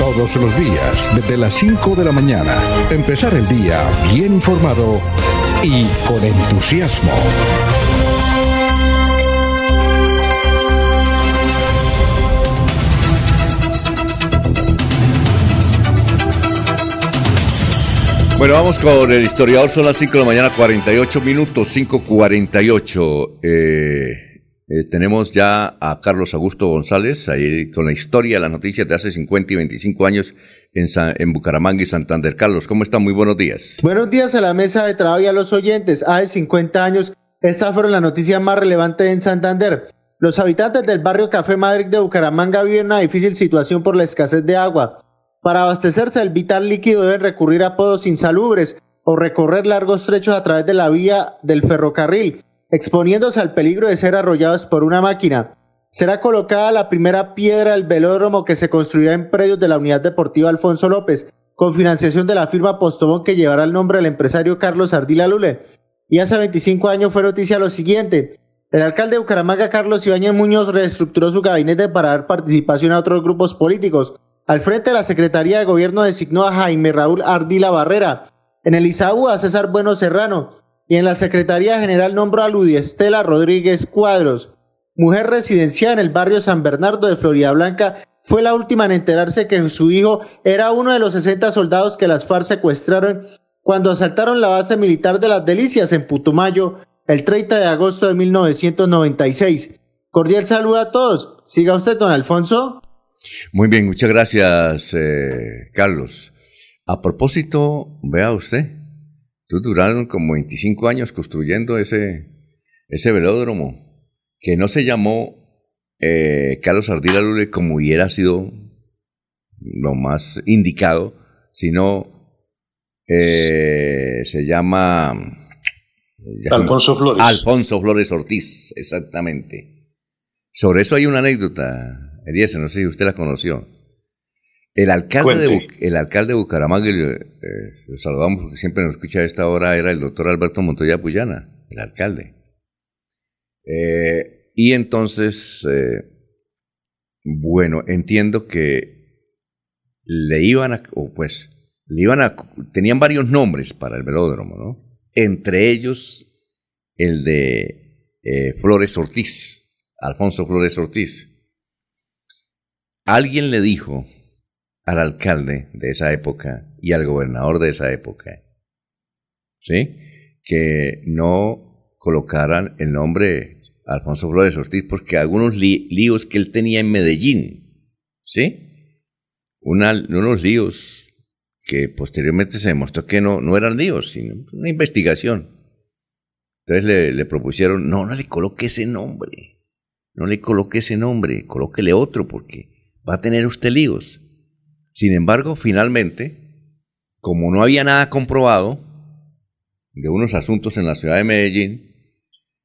Todos los días, desde las 5 de la mañana, empezar el día bien informado y con entusiasmo. Bueno, vamos con el historiador. Son las 5 de la mañana, 48 minutos, 5.48. Eh, eh, tenemos ya a Carlos Augusto González, ahí con la historia las noticias de hace 50 y 25 años en, en Bucaramanga y Santander. Carlos, ¿cómo está? Muy buenos días. Buenos días a la mesa de trabajo y a los oyentes. Hace 50 años, estas fueron las noticias más relevantes en Santander. Los habitantes del barrio Café Madrid de Bucaramanga viven una difícil situación por la escasez de agua. Para abastecerse del vital líquido deben recurrir a podos insalubres o recorrer largos trechos a través de la vía del ferrocarril, exponiéndose al peligro de ser arrollados por una máquina. Será colocada la primera piedra del velódromo que se construirá en predios de la Unidad Deportiva Alfonso López, con financiación de la firma Postobón que llevará el nombre del empresario Carlos Ardila Lule. Y hace 25 años fue noticia lo siguiente. El alcalde de Bucaramanga, Carlos Ibáñez Muñoz, reestructuró su gabinete para dar participación a otros grupos políticos. Al frente de la Secretaría de Gobierno designó a Jaime Raúl Ardila Barrera, en el ISAU a César Bueno Serrano y en la Secretaría General nombró a Ludi Estela Rodríguez Cuadros. Mujer residenciada en el barrio San Bernardo de Florida Blanca, fue la última en enterarse que su hijo era uno de los 60 soldados que las FARC secuestraron cuando asaltaron la base militar de las Delicias en Putumayo el 30 de agosto de 1996. Cordial saludo a todos. Siga usted, don Alfonso. Muy bien, muchas gracias, eh, Carlos. A propósito, vea usted, tú duraron como 25 años construyendo ese, ese velódromo, que no se llamó eh, Carlos Ardila Lule como hubiera sido lo más indicado, sino eh, se llama... Alfonso Flores. Alfonso Flores Ortiz, exactamente. Sobre eso hay una anécdota, Eliezer, no sé si usted la conoció. El alcalde, de, el alcalde de Bucaramanga, eh, lo saludamos porque siempre nos escucha a esta hora, era el doctor Alberto Montoya Puyana, el alcalde. Eh, y entonces, eh, bueno, entiendo que le iban a, o pues, le iban a, tenían varios nombres para el velódromo, ¿no? Entre ellos el de eh, Flores Ortiz, Alfonso Flores Ortiz alguien le dijo al alcalde de esa época y al gobernador de esa época, ¿sí? Que no colocaran el nombre Alfonso Flores Ortiz porque algunos líos que él tenía en Medellín, ¿sí? unos líos que posteriormente se demostró que no, no eran líos, sino una investigación. Entonces le, le propusieron, no, no le coloque ese nombre, no le coloque ese nombre, colóquele otro porque va a tener usted líos. Sin embargo, finalmente, como no había nada comprobado de unos asuntos en la ciudad de Medellín,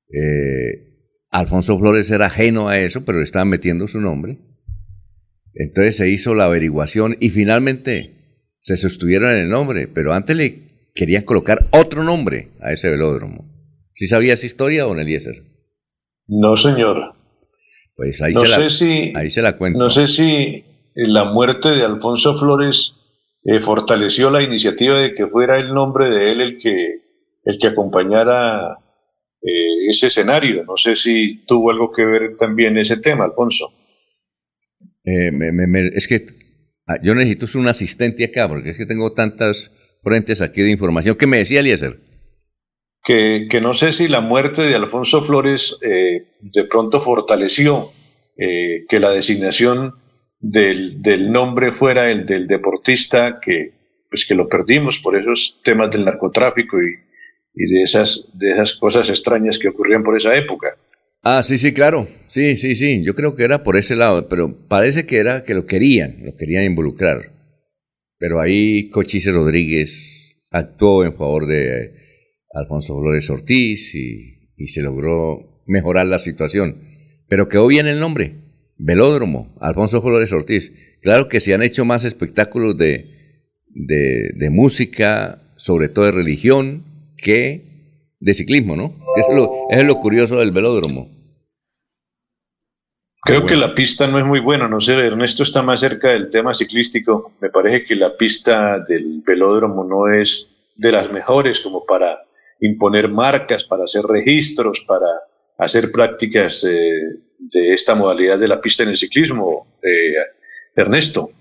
eh, Alfonso Flores era ajeno a eso, pero le estaban metiendo su nombre. Entonces se hizo la averiguación y finalmente se sostuvieron en el nombre, pero antes le querían colocar otro nombre a ese velódromo. ¿Sí sabía esa historia, don Eliezer? No, señor. Pues ahí, no se, sé la, si, ahí se la cuento. No sé si la muerte de Alfonso Flores eh, fortaleció la iniciativa de que fuera el nombre de él el que, el que acompañara eh, ese escenario. No sé si tuvo algo que ver también ese tema, Alfonso. Eh, me, me, es que ah, yo necesito un asistente acá, porque es que tengo tantas frentes aquí de información. ¿Qué me decía Eliezer? que, que, no sé si la muerte de Alfonso Flores eh, de pronto fortaleció eh, que la designación del, del, nombre fuera el del deportista que pues que lo perdimos por esos temas del narcotráfico y, y de, esas, de esas cosas extrañas que ocurrían por esa época. Ah, sí, sí, claro. Sí, sí, sí. Yo creo que era por ese lado, pero parece que era que lo querían, lo querían involucrar. Pero ahí Cochise Rodríguez actuó en favor de Alfonso Flores Ortiz y, y se logró mejorar la situación. Pero quedó bien el nombre. Velódromo, Alfonso Flores Ortiz. Claro que se han hecho más espectáculos de, de, música, sobre todo de religión, que de ciclismo, ¿no? Es lo, es lo curioso del velódromo. Creo que la pista no es muy buena, no sé, Ernesto está más cerca del tema ciclístico. Me parece que la pista del velódromo no es de las mejores como para imponer marcas, para hacer registros, para hacer prácticas eh, de esta modalidad de la pista en el ciclismo, eh, Ernesto.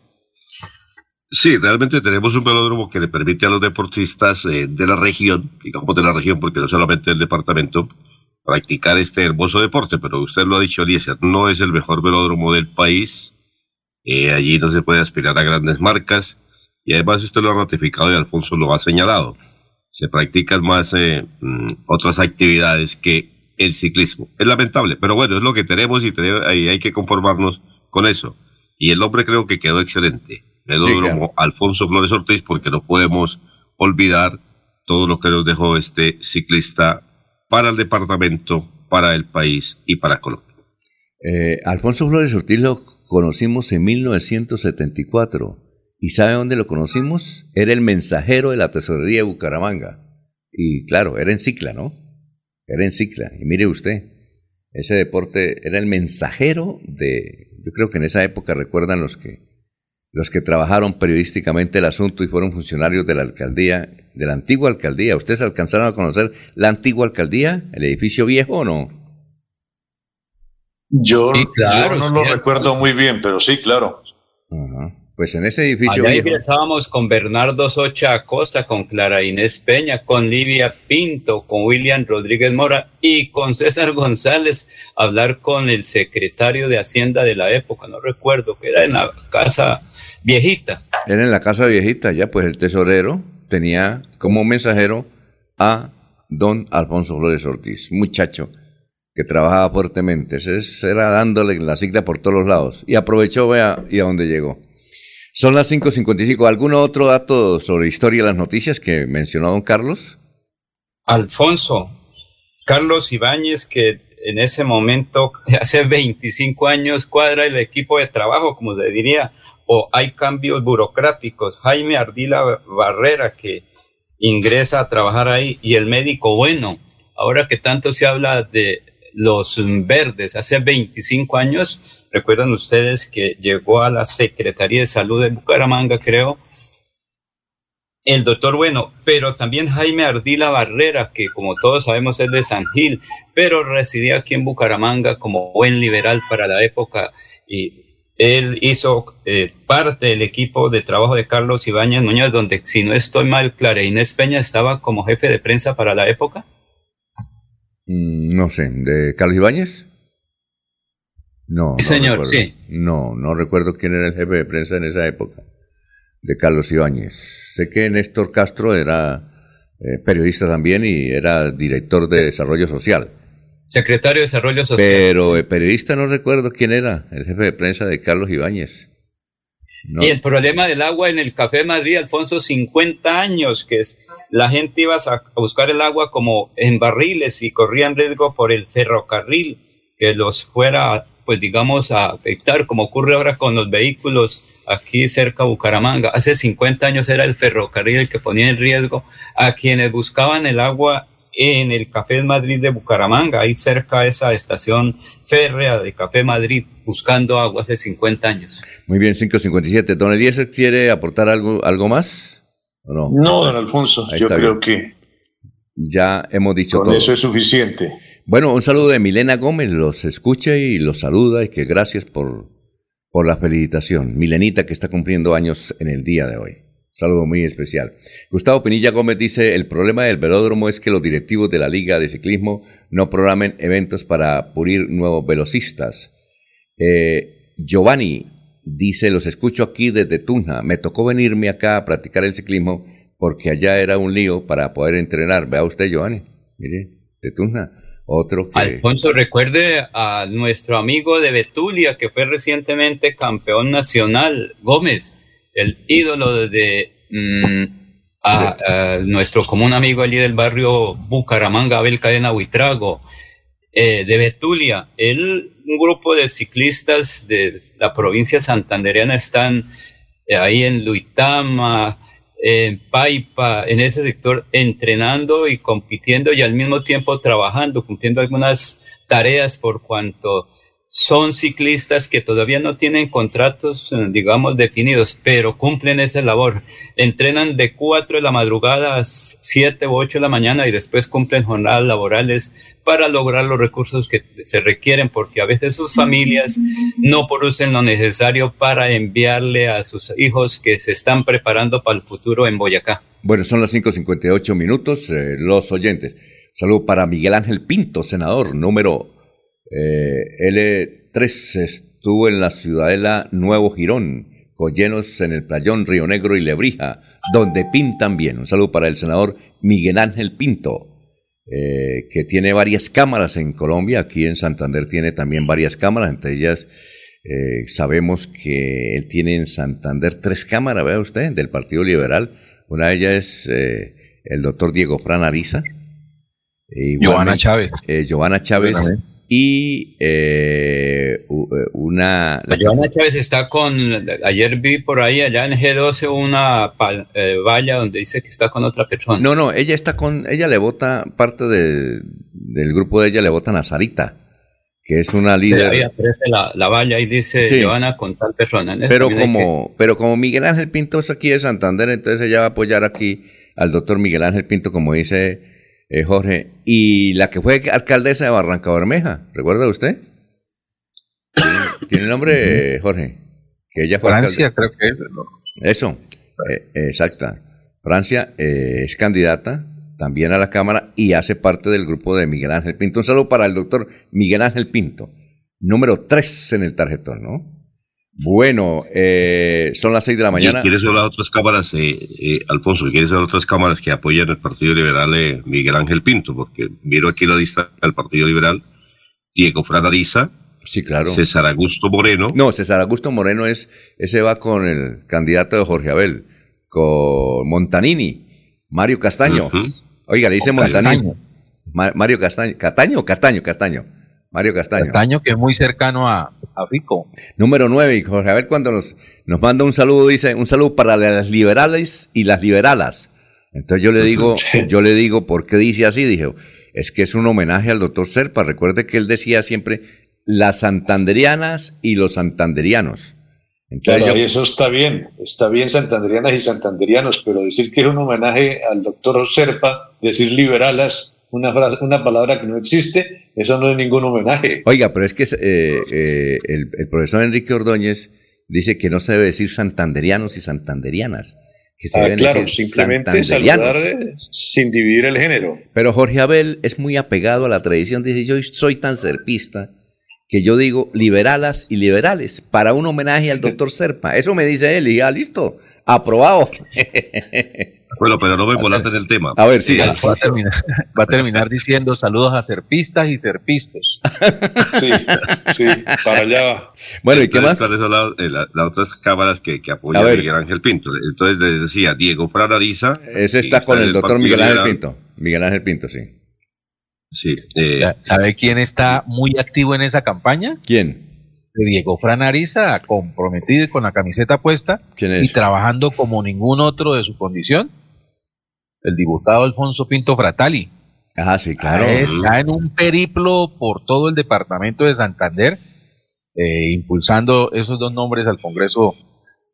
Sí, realmente tenemos un velódromo que le permite a los deportistas eh, de la región, digamos de la región, porque no solamente el departamento, practicar este hermoso deporte, pero usted lo ha dicho, Eliezer, no es el mejor velódromo del país, allí no se puede aspirar a grandes marcas, y además usted lo ha ratificado y Alfonso lo ha señalado, se practican más mm, otras actividades que el ciclismo. Es lamentable, pero bueno, es lo que tenemos y hay que conformarnos con eso. Y el hombre creo que quedó excelente. Velódromo Alfonso Flores Ortiz, porque no podemos olvidar todo lo que nos dejó este ciclista para el departamento, para el país y para Colombia. Eh, Alfonso Flores Ortiz lo conocimos en 1974. ¿Y sabe dónde lo conocimos? Era el mensajero de la tesorería de Bucaramanga. Y claro, era en Cicla, ¿no? Era en Cicla. Y mire usted, ese deporte era el mensajero de, yo creo que en esa época recuerdan los que, los que trabajaron periodísticamente el asunto y fueron funcionarios de la alcaldía, de la antigua alcaldía. ¿Ustedes alcanzaron a conocer la antigua alcaldía, el edificio viejo o no? Yo, no lo recuerdo muy bien, pero sí, claro. Ajá. Pues en ese edificio. Allá ingresábamos con Bernardo Socha Acosta, con Clara Inés Peña, con Livia Pinto, con William Rodríguez Mora y con César González a hablar con el secretario de Hacienda de la época, no recuerdo, que era en la casa viejita. Era en la casa viejita, ya pues el tesorero tenía como mensajero a don Alfonso Flores Ortiz, muchacho que trabajaba fuertemente, Ese era dándole la sigla por todos los lados y aprovechó, vea, y a dónde llegó. Son las 5.55. ¿Algún otro dato sobre historia de las noticias que mencionó don Carlos? Alfonso, Carlos Ibáñez, que en ese momento, hace 25 años, cuadra el equipo de trabajo, como se diría, o hay cambios burocráticos. Jaime Ardila Barrera, que ingresa a trabajar ahí, y el médico bueno. Ahora que tanto se habla de los verdes, hace 25 años, Recuerdan ustedes que llegó a la Secretaría de Salud de Bucaramanga, creo, el doctor Bueno, pero también Jaime Ardila Barrera, que como todos sabemos es de San Gil, pero residía aquí en Bucaramanga como buen liberal para la época y él hizo eh, parte del equipo de trabajo de Carlos Ibáñez Muñoz, donde si no estoy mal, Clara Inés Peña estaba como jefe de prensa para la época. Mm, no sé, ¿de Carlos Ibáñez? No, señor, sí. No, no recuerdo quién era el jefe de prensa en esa época, de Carlos Ibáñez. Sé que Néstor Castro era eh, periodista también y era director de Desarrollo Social. Secretario de Desarrollo Social. Pero el periodista no recuerdo quién era, el jefe de prensa de Carlos Ibáñez. Y el problema del agua en el Café Madrid, Alfonso, 50 años, que es, la gente iba a buscar el agua como en barriles y corrían riesgo por el ferrocarril que los fuera pues digamos, a afectar, como ocurre ahora con los vehículos aquí cerca de Bucaramanga. Hace 50 años era el ferrocarril el que ponía en riesgo a quienes buscaban el agua en el Café Madrid de Bucaramanga, ahí cerca de esa estación férrea de Café Madrid, buscando agua hace 50 años. Muy bien, 557. ¿Don Eliezer quiere aportar algo, algo más? no? no, don Alfonso, yo creo que ya hemos dicho todo. eso es suficiente. Bueno, un saludo de Milena Gómez, los escucha y los saluda y que gracias por, por la felicitación. Milenita que está cumpliendo años en el día de hoy. saludo muy especial. Gustavo Pinilla Gómez dice, el problema del velódromo es que los directivos de la Liga de Ciclismo no programen eventos para pulir nuevos velocistas. Eh, Giovanni dice, los escucho aquí desde Tunja. Me tocó venirme acá a practicar el ciclismo porque allá era un lío para poder entrenar. Vea usted, Giovanni, mire, de Tunja. Otro que... Alfonso, recuerde a nuestro amigo de Betulia, que fue recientemente campeón nacional, Gómez, el ídolo de mm, a, nuestro común amigo allí del barrio Bucaramanga, Abel Cadena Huitrago, eh, de Betulia. Él, un grupo de ciclistas de la provincia santandereana están eh, ahí en Luitama, en Paipa, en ese sector, entrenando y compitiendo y al mismo tiempo trabajando, cumpliendo algunas tareas por cuanto son ciclistas que todavía no tienen contratos, eh, digamos, definidos, pero cumplen esa labor. Entrenan de 4 de la madrugada a 7 u 8 de la mañana y después cumplen jornadas laborales para lograr los recursos que se requieren, porque a veces sus familias no producen lo necesario para enviarle a sus hijos que se están preparando para el futuro en Boyacá. Bueno, son las 5.58 minutos, eh, los oyentes. Saludo para Miguel Ángel Pinto, senador número eh, L3 estuvo en la ciudadela Nuevo Girón, Collenos en el Playón, Río Negro y Lebrija, donde pintan bien. Un saludo para el senador Miguel Ángel Pinto, eh, que tiene varias cámaras en Colombia. Aquí en Santander tiene también varias cámaras, entre ellas eh, sabemos que él tiene en Santander tres cámaras, vea usted, del Partido Liberal. Una de ellas es el doctor Diego Fran Ariza. Giovanna Chávez. Giovanna Chávez y eh, eh, una... Joana Chávez está con, ayer vi por ahí allá en G12 una eh, valla donde dice que está con otra persona. No, no, ella está con, ella le vota, parte del grupo de ella le vota a Sarita, que es una líder. Ahí aparece la, la, valla y dice Joana con tal persona. Pero como, pero como Miguel Ángel Pinto es aquí de Santander, entonces ella va a apoyar aquí al doctor Miguel Ángel Pinto, como dice eh, Jorge, y la que fue alcaldesa de Barranca Bermeja, ¿recuerda usted? ¿Tiene, nombre, Jorge? Que ella fue Francia, creo que es. Eso, eh, exacta. Francia eh, es candidata también a la Cámara y hace parte del grupo de Miguel Ángel Pinto. Un saludo para el doctor Miguel Ángel Pinto, número 3 en el tarjetón, ¿no? Bueno, eh, son las seis de la mañana. ¿Quieres hablar de otras cámaras, eh, eh, Alfonso? ¿Quieres hablar de otras cámaras que apoyan el Partido Liberal Miguel Ángel Pinto? Porque miro aquí la lista del Partido Liberal. Diego Fran Ariza. Sí, claro. César Augusto Moreno. No, César Augusto Moreno es, ese va con el candidato de Jorge Abel, con Montanini, Mario Castaño. Oiga, le dice Montanini. Mario Castaño, Castaño, Castaño, Castaño. Mario Castaño. Castaño, que es muy cercano a, a Rico. Número 9, y Jorge, a ver cuando nos, nos manda un saludo, dice, un saludo para las liberales y las liberalas. Entonces yo le digo, yo le digo, ¿por qué dice así? Dije, es que es un homenaje al doctor Serpa. Recuerde que él decía siempre las santanderianas y los santanderianos. claro, eso está bien, está bien santanderianas y santanderianos, pero decir que es un homenaje al doctor Serpa, decir liberalas, una, una palabra que no existe, eso no es ningún homenaje. Oiga, pero es que eh, eh, el, profesor Enrique Ordóñez dice que no se debe decir santanderianos y santanderianas. Que se ah, claro, simplemente saludar sin dividir el género. Pero Jorge Abel es muy apegado a la tradición, dice, yo soy tan serpista que yo digo liberalas y liberales para un homenaje al doctor Serpa. Eso me dice él y ya listo, aprobado. Bueno, pero no me volaste en el tema. A ver, sí. va, a terminar, diciendo saludos a serpistas y serpistos. Sí, sí, para allá Bueno, ¿y qué más? Eh, las otras cámaras que, que apoyan a, Miguel Ángel Pinto. Entonces les decía, Diego Franariza. Ese está con el doctor Miguel Ángel Pinto. Miguel Ángel Pinto, sí. Sí. Eh, ¿Sabe quién está muy activo en esa campaña? ¿Quién? Diego Franariza, comprometido con la camiseta puesta y trabajando como ningún otro de su condición el diputado Alfonso Pinto Fratali. Ah, sí, claro. Está en un periplo por todo el departamento de Santander, eh, impulsando esos dos nombres al Congreso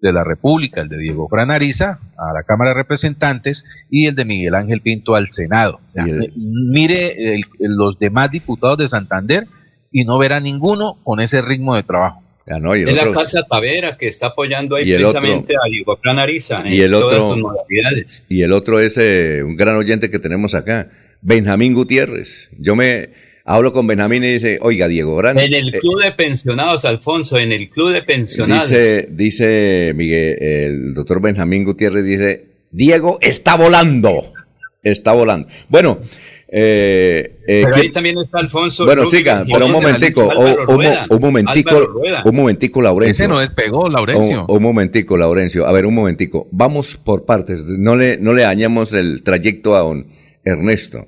de la República, el de Diego Franariza a la Cámara de Representantes y el de Miguel Ángel Pinto al Senado. mire los demás diputados de Santander y no verá ninguno con ese ritmo de trabajo es la Casa Tavera que está apoyando ahí precisamente a Diego Ariza y el todas otro, sus modalidades. Y el otro es eh, un gran oyente que tenemos acá, Benjamín Gutiérrez. Yo me Hablo con Benjamín y dice, oiga, Diego Grande. En el club de pensionados, Alfonso, en el club de pensionados. Dice, dice Miguel, el doctor Benjamín Gutiérrez, dice, Diego está volando. Está volando. Bueno, eh, eh, pero ahí también está Alfonso. Bueno, siga, pero un momentico, un, momentico, un momentico, Laurencio. Ese no despegó, Laurencio. Un, momentico, Laurencio. A ver, un momentico. Vamos por partes. No le, no le dañamos el trayecto a don Ernesto.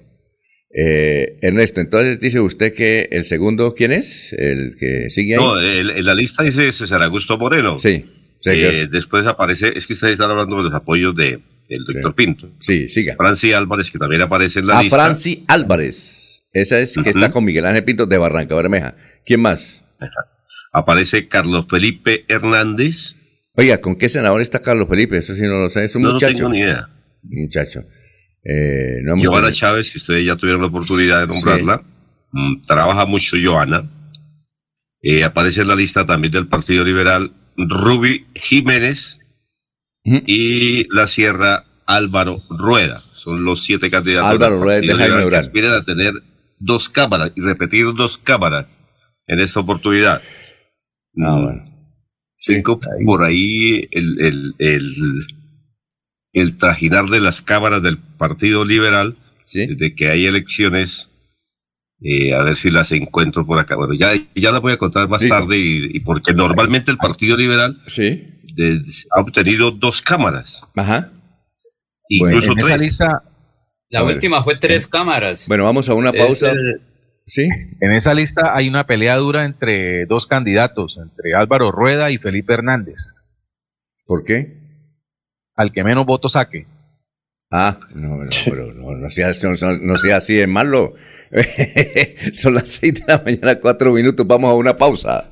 Eh, Ernesto, entonces dice usted que el segundo, ¿quién es? El que sigue ahí. No, en la lista dice César Augusto Moreno. Sí. Eh, después aparece, es que ustedes están hablando de los apoyos de el doctor Pinto. Sí, siga. Franci Álvarez, que también aparece en la ah, lista. Franci Álvarez. Esa es que está con Miguel Ángel Pinto de Barranca Bermeja. ¿Quién más? Aparece Carlos Felipe Hernández. Oiga, ¿con qué senador está Carlos Felipe? Eso sí no lo sé. Es un muchacho. No tengo ni idea. Muchacho. Eh, no Joana Chávez, que ustedes ya tuvieron la oportunidad de nombrarla. Mm, trabaja mucho Joana. Eh, aparece en la lista también del Partido Liberal Ruby Jiménez y la Sierra Álvaro Rueda. Son los siete candidatos Álvaro Rueda de Jaime aspiran a tener dos cámaras y repetir dos cámaras en esta oportunidad. Ah, mm. bueno. Cinco, por ahí el, el, el, el, trajinar de las cámaras del Partido Liberal, desde que hay elecciones, eh, a ver si las encuentro por acá. Bueno, ya, ya las voy a contar más tarde y, y, porque normalmente el Partido Liberal sí ha obtenido dos cámaras. Ajá. Incluso tres. lista, la última fue tres cámaras. Bueno, vamos a una pausa. Sí. En esa lista hay una pelea dura entre dos candidatos, entre Álvaro Rueda y Felipe Hernández. ¿Por qué? Al que menos votos saque. Ah, no, no, pero no, no, sea, no, sea así de malo. Son las seis de la mañana, cuatro minutos. Vamos a una pausa.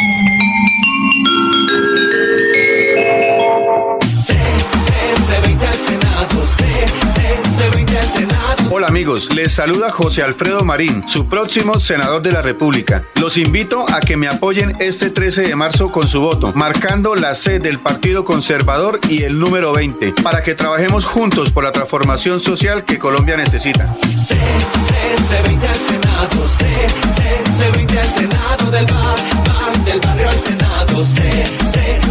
Amigos, les saluda José Alfredo Marín, su próximo senador de la República. Los invito a que me apoyen este 13 de marzo con su voto, marcando la C del Partido Conservador y el número 20, para que trabajemos juntos por la transformación social que Colombia necesita. C, C, 20 al Senado, C, C, 20 al Senado del bar, del barrio al Senado, C,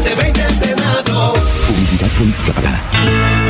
C, 20 al Senado. Publicidad política pagada.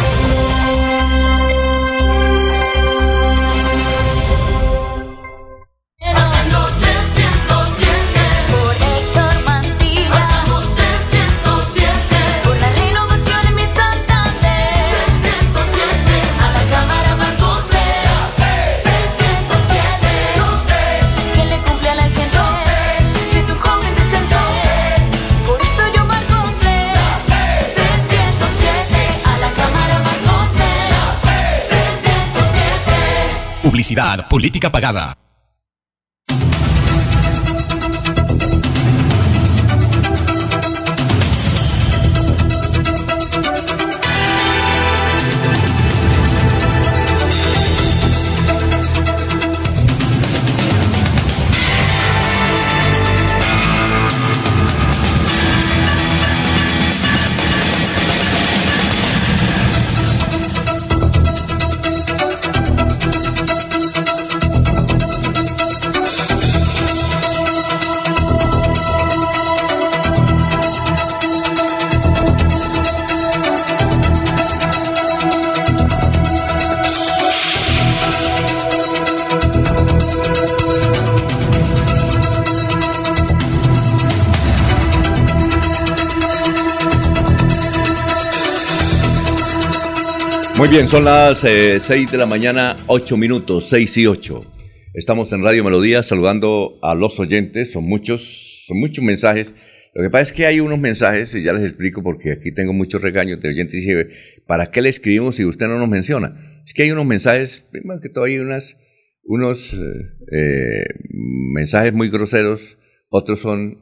Publicidad, política pagada. Muy bien, son las eh, 6 de la mañana, 8 minutos, 6 y 8. Estamos en Radio Melodía saludando a los oyentes, son muchos, son muchos mensajes. Lo que pasa es que hay unos mensajes, y ya les explico porque aquí tengo muchos regaños de oyentes dice, ¿para qué le escribimos si usted no nos menciona? Es que hay unos mensajes, más que todo hay unas, unos eh, eh, mensajes muy groseros, otros son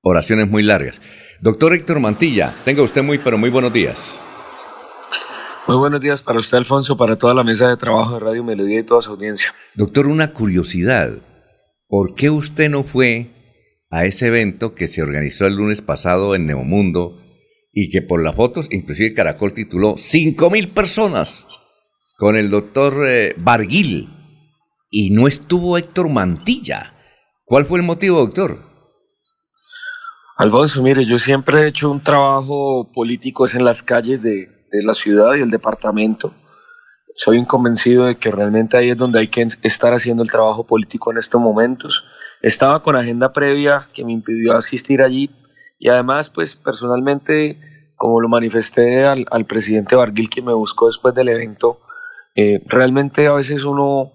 oraciones muy largas. Doctor Héctor Mantilla, tenga usted muy, pero muy buenos días. Muy buenos días para usted, Alfonso, para toda la mesa de trabajo de Radio Melodía y toda su audiencia. Doctor, una curiosidad. ¿Por qué usted no fue a ese evento que se organizó el lunes pasado en Neomundo y que por las fotos, inclusive Caracol tituló cinco mil personas con el doctor eh, Barguil y no estuvo Héctor Mantilla? ¿Cuál fue el motivo, doctor? Alfonso, mire, yo siempre he hecho un trabajo político es en las calles de, de la ciudad y el departamento. Soy un convencido de que realmente ahí es donde hay que estar haciendo el trabajo político en estos momentos. Estaba con agenda previa que me impidió asistir allí y además, pues personalmente, como lo manifesté al, al presidente Barguil que me buscó después del evento, eh, realmente a veces uno,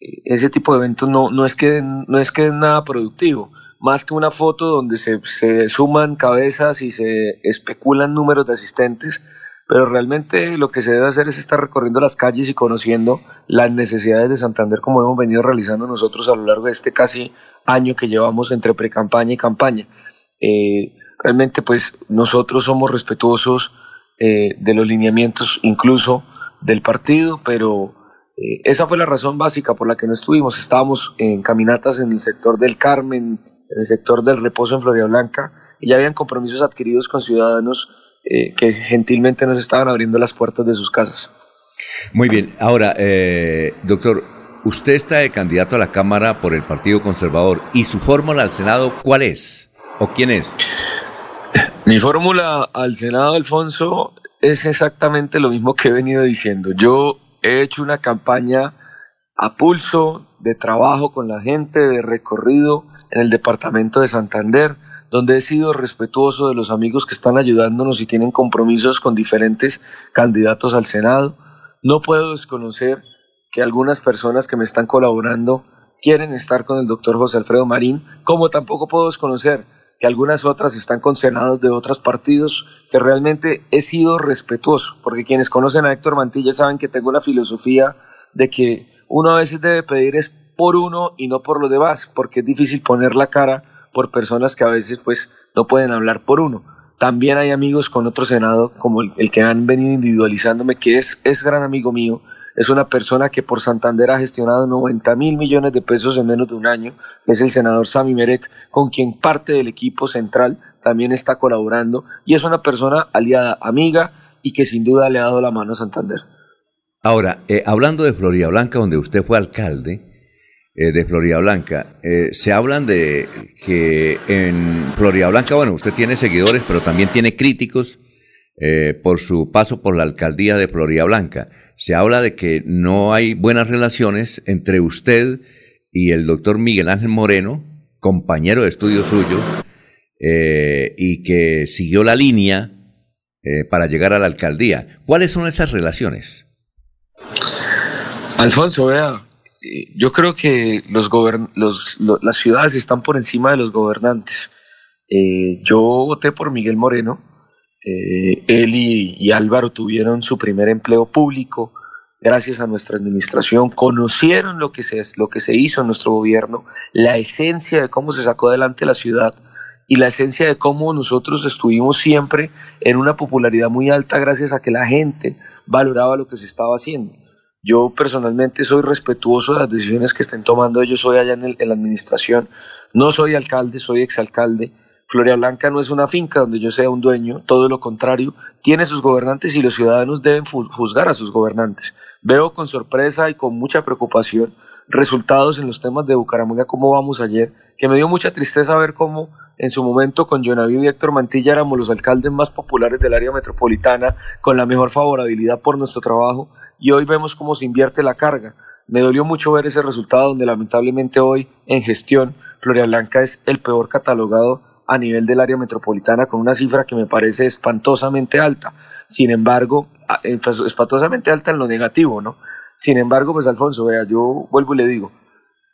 eh, ese tipo de eventos no, no, es que, no es que es nada productivo más que una foto donde se, se, suman cabezas y se especulan números de asistentes, pero realmente lo que se debe hacer es estar recorriendo las calles y conociendo las necesidades de Santander como hemos venido realizando nosotros a lo largo de este casi año que llevamos entre pre-campaña y campaña. Eh, realmente pues nosotros somos respetuosos eh, de los lineamientos incluso del partido, pero eh, esa fue la razón básica por la que no estuvimos. Estábamos en caminatas en el sector del Carmen, en el sector del reposo en Florida Blanca, y ya habían compromisos adquiridos con ciudadanos eh, que gentilmente nos estaban abriendo las puertas de sus casas. Muy bien, ahora, eh, doctor, usted está de candidato a la Cámara por el Partido Conservador, ¿y su fórmula al Senado cuál es? ¿O quién es? Mi fórmula al Senado, Alfonso, es exactamente lo mismo que he venido diciendo. Yo he hecho una campaña a pulso de trabajo con la gente, de recorrido en el departamento de Santander, donde he sido respetuoso de los amigos que están ayudándonos y tienen compromisos con diferentes candidatos al Senado. No puedo desconocer que algunas personas que me están colaborando quieren estar con el doctor José Alfredo Marín, como tampoco puedo desconocer que algunas otras están con senados de otros partidos, que realmente he sido respetuoso, porque quienes conocen a Héctor Mantilla saben que tengo la filosofía de que uno a veces debe pedir es por uno y no por los demás, porque es difícil poner la cara por personas que a veces pues no pueden hablar por uno. También hay amigos con otro senado, como el, que han venido individualizándome, que es, es gran amigo mío, es una persona que por Santander ha gestionado 90 mil millones de pesos en menos de un año, es el senador Sami Merek, con quien parte del equipo central también está colaborando, y es una persona aliada, amiga, y que sin duda le ha dado la mano a Santander. Ahora, eh, hablando de Florida Blanca, donde usted fue alcalde eh, de Florida Blanca, eh, se hablan de que en Florida Blanca, bueno, usted tiene seguidores, pero también tiene críticos eh, por su paso por la alcaldía de Florida Blanca. Se habla de que no hay buenas relaciones entre usted y el doctor Miguel Ángel Moreno, compañero de estudio suyo, eh, y que siguió la línea eh, para llegar a la alcaldía. ¿Cuáles son esas relaciones? Alfonso, vea, yo creo que los los, lo, las ciudades están por encima de los gobernantes. Eh, yo voté por Miguel Moreno, eh, él y, y, Álvaro tuvieron su primer empleo público gracias a nuestra administración, conocieron lo que, se, lo que se hizo en nuestro gobierno, la esencia de cómo se sacó adelante la ciudad y la esencia de cómo nosotros estuvimos siempre en una popularidad muy alta gracias a que la gente valoraba lo que se estaba haciendo. Yo personalmente soy respetuoso de las decisiones que estén tomando ellos hoy allá en, el, la administración. No soy alcalde, soy exalcalde. Floria Blanca no es una finca donde yo sea un dueño, todo lo contrario, tiene sus gobernantes y los ciudadanos deben juzgar a sus gobernantes. Veo con sorpresa y con mucha preocupación resultados en los temas de Bucaramanga, como vamos ayer, que me dio mucha tristeza ver cómo en su momento con Jonavido y Héctor Mantilla éramos los alcaldes más populares del área metropolitana, con la mejor favorabilidad por nuestro trabajo, y hoy vemos cómo se invierte la carga. Me dolió mucho ver ese resultado donde lamentablemente hoy en gestión Floria Blanca es el peor catalogado a nivel del área metropolitana con una cifra que me parece espantosamente alta. Sin embargo, espantosamente alta en lo negativo, ¿no? Sin embargo, pues Alfonso, vea, yo vuelvo y le digo,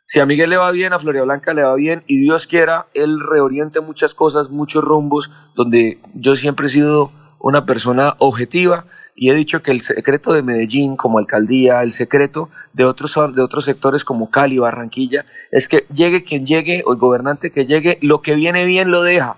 si a Miguel le va bien, a Floria Blanca le va bien y Dios quiera, él reoriente muchas cosas, muchos rumbos, donde yo siempre he sido una persona objetiva y he dicho que el secreto de Medellín como alcaldía, el secreto de otros, de otros sectores como Cali, Barranquilla, es que llegue quien llegue o el gobernante que llegue, lo que viene bien lo deja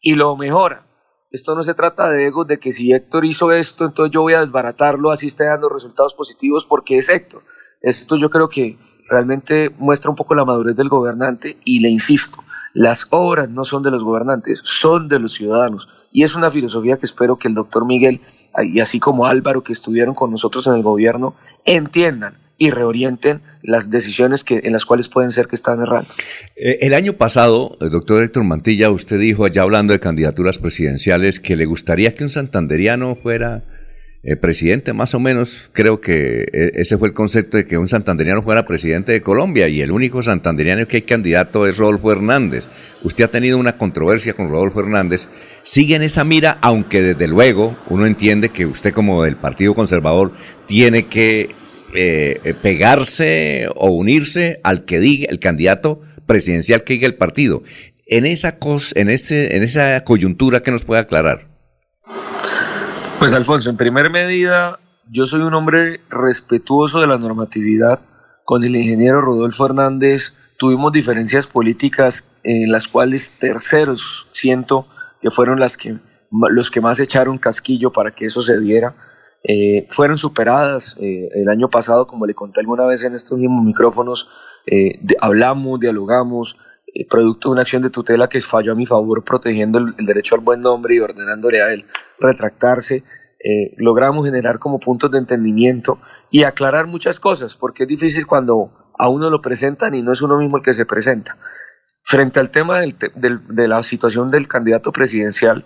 y lo mejora. Esto no se trata de ego, de que si Héctor hizo esto, entonces yo voy a desbaratarlo, así esté dando resultados positivos porque es Héctor. Esto yo creo que realmente muestra un poco la madurez del gobernante y le insisto, las obras no son de los gobernantes, son de los ciudadanos. Y es una filosofía que espero que el doctor Miguel y así como Álvaro que estuvieron con nosotros en el gobierno entiendan y reorienten las decisiones que, en las cuales pueden ser que están errando. Eh, el año pasado, el doctor Héctor Mantilla, usted dijo, ya hablando de candidaturas presidenciales, que le gustaría que un santanderiano fuera eh, presidente, más o menos. Creo que eh, ese fue el concepto de que un santanderiano fuera presidente de Colombia y el único santanderiano que hay candidato es Rodolfo Hernández. Usted ha tenido una controversia con Rodolfo Hernández. Sigue en esa mira, aunque desde luego uno entiende que usted como del Partido Conservador tiene que eh, pegarse o unirse al que diga, el candidato presidencial que diga el partido. En esa, cos, en, este, en esa coyuntura, ¿qué nos puede aclarar? Pues Alfonso, en primer medida, yo soy un hombre respetuoso de la normatividad. Con el ingeniero Rodolfo Hernández tuvimos diferencias políticas en las cuales terceros siento que fueron las que, los que más echaron casquillo para que eso se diera. Eh, fueron superadas eh, el año pasado, como le conté alguna vez en estos mismos micrófonos, eh, hablamos, dialogamos, producto de una acción de tutela que falló a mi favor protegiendo el, derecho al buen nombre y ordenándole a él retractarse. Logramos generar como puntos de entendimiento y aclarar muchas cosas, porque es difícil cuando a uno lo presentan y no es uno mismo el que se presenta. Frente al tema de la situación del candidato presidencial,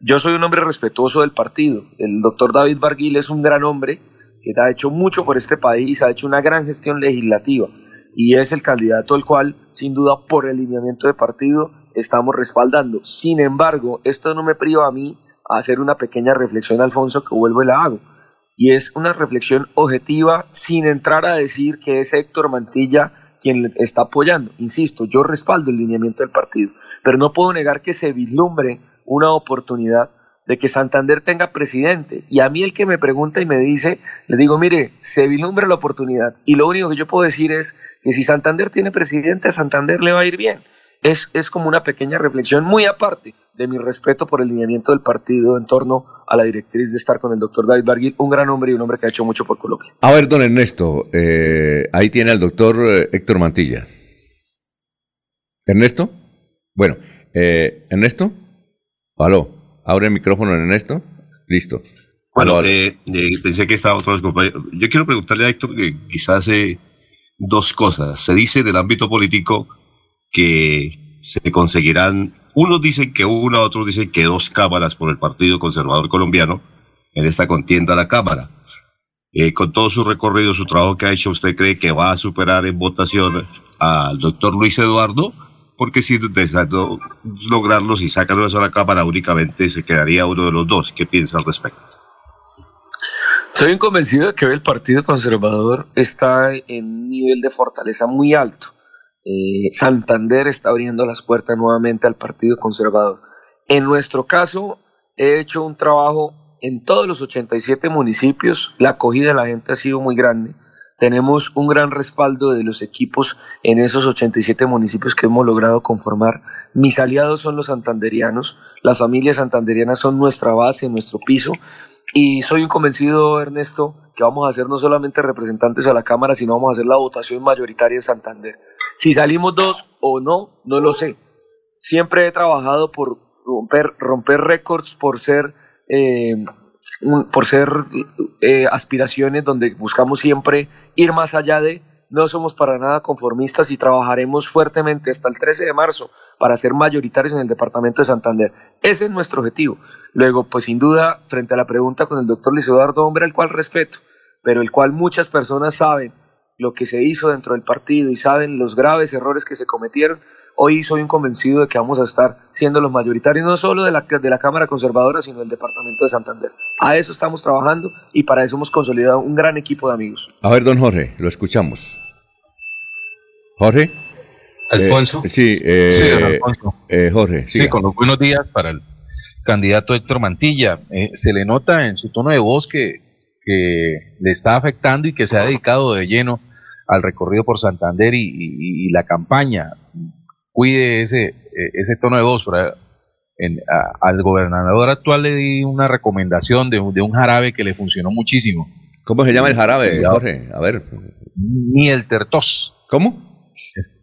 yo soy un hombre respetuoso del partido. El doctor David Barguil es un gran hombre que ha hecho mucho por este país, ha hecho una gran gestión legislativa y es el candidato al cual, sin duda, por el lineamiento de partido, estamos respaldando. Sin embargo, esto no me priva a mí a hacer una pequeña reflexión, Alfonso, que vuelvo y la hago. Y es una reflexión objetiva sin entrar a decir que es Héctor Mantilla quien está apoyando. Insisto, yo respaldo el lineamiento del partido, pero no puedo negar que se vislumbre una oportunidad de que Santander tenga presidente. Y a mí el que me pregunta y me dice, le digo, mire, se vislumbra la oportunidad. Y lo único que yo puedo decir es que si Santander tiene presidente, a Santander le va a ir bien. Es, es como una pequeña reflexión muy aparte de mi respeto por el lineamiento del partido en torno a la directriz de estar con el doctor David Barguil, un gran hombre y un hombre que ha hecho mucho por Colombia. A ver, don Ernesto, eh, ahí tiene al doctor eh, Héctor Mantilla. ¿Ernesto? Bueno, eh, ¿Ernesto? ¿Aló? Abre el micrófono, Ernesto. Listo. Bueno, eh, eh, pensé que estaba otros compañeros. Yo quiero preguntarle a Héctor que quizás hace dos cosas. Se dice del ámbito político que se conseguirán, unos dicen que una, otros dicen que dos cámaras por el Partido Conservador Colombiano en esta contienda a la Cámara. Eh, con todo su recorrido, su trabajo que ha hecho, ¿usted cree que va a superar en votación al doctor Luis Eduardo? porque si intentando lograrlo, si sacan una sola cámara, únicamente se quedaría uno de los dos. ¿Qué piensa al respecto? Soy convencido de que el Partido Conservador está en un nivel de fortaleza muy alto. Eh, Santander está abriendo las puertas nuevamente al Partido Conservador. En nuestro caso, he hecho un trabajo en todos los 87 municipios. La acogida de la gente ha sido muy grande tenemos un gran respaldo de los equipos en esos 87 municipios que hemos logrado conformar. Mis aliados son los santanderianos, las familias santanderianas son nuestra base, nuestro piso. Y soy un convencido, Ernesto, que vamos a ser no solamente representantes a la Cámara, sino vamos a hacer la votación mayoritaria en Santander. Si salimos dos o no, no lo sé. Siempre he trabajado por romper, romper récords, por ser eh, por ser eh, aspiraciones donde buscamos siempre ir más allá de, no somos para nada conformistas y trabajaremos fuertemente hasta el 13 de marzo para ser mayoritarios en el departamento de Santander. Ese es nuestro objetivo. Luego, pues sin duda, frente a la pregunta con el doctor Luis Eduardo Hombre, al cual respeto, pero el cual muchas personas saben lo que se hizo dentro del partido y saben los graves errores que se cometieron, Hoy soy un convencido de que vamos a estar siendo los mayoritarios, no solo de la, de la Cámara Conservadora, sino del Departamento de Santander. A eso estamos trabajando y para eso hemos consolidado un gran equipo de amigos. A ver, don Jorge, lo escuchamos. Jorge. Alfonso. Eh, sí, eh, sí, Alfonso. Eh, Jorge. Sí, con los buenos días para el candidato Héctor Mantilla. Eh, se le nota en su tono de voz que, que le está afectando y que se ha dedicado de lleno al recorrido por Santander y, y, y la campaña. Cuide ese, eh, ese tono de voz. En, a, al gobernador actual le di una recomendación de, de, un jarabe que le funcionó muchísimo. ¿Cómo se llama el jarabe, Jorge? A ver. Miel tertos. ¿Cómo?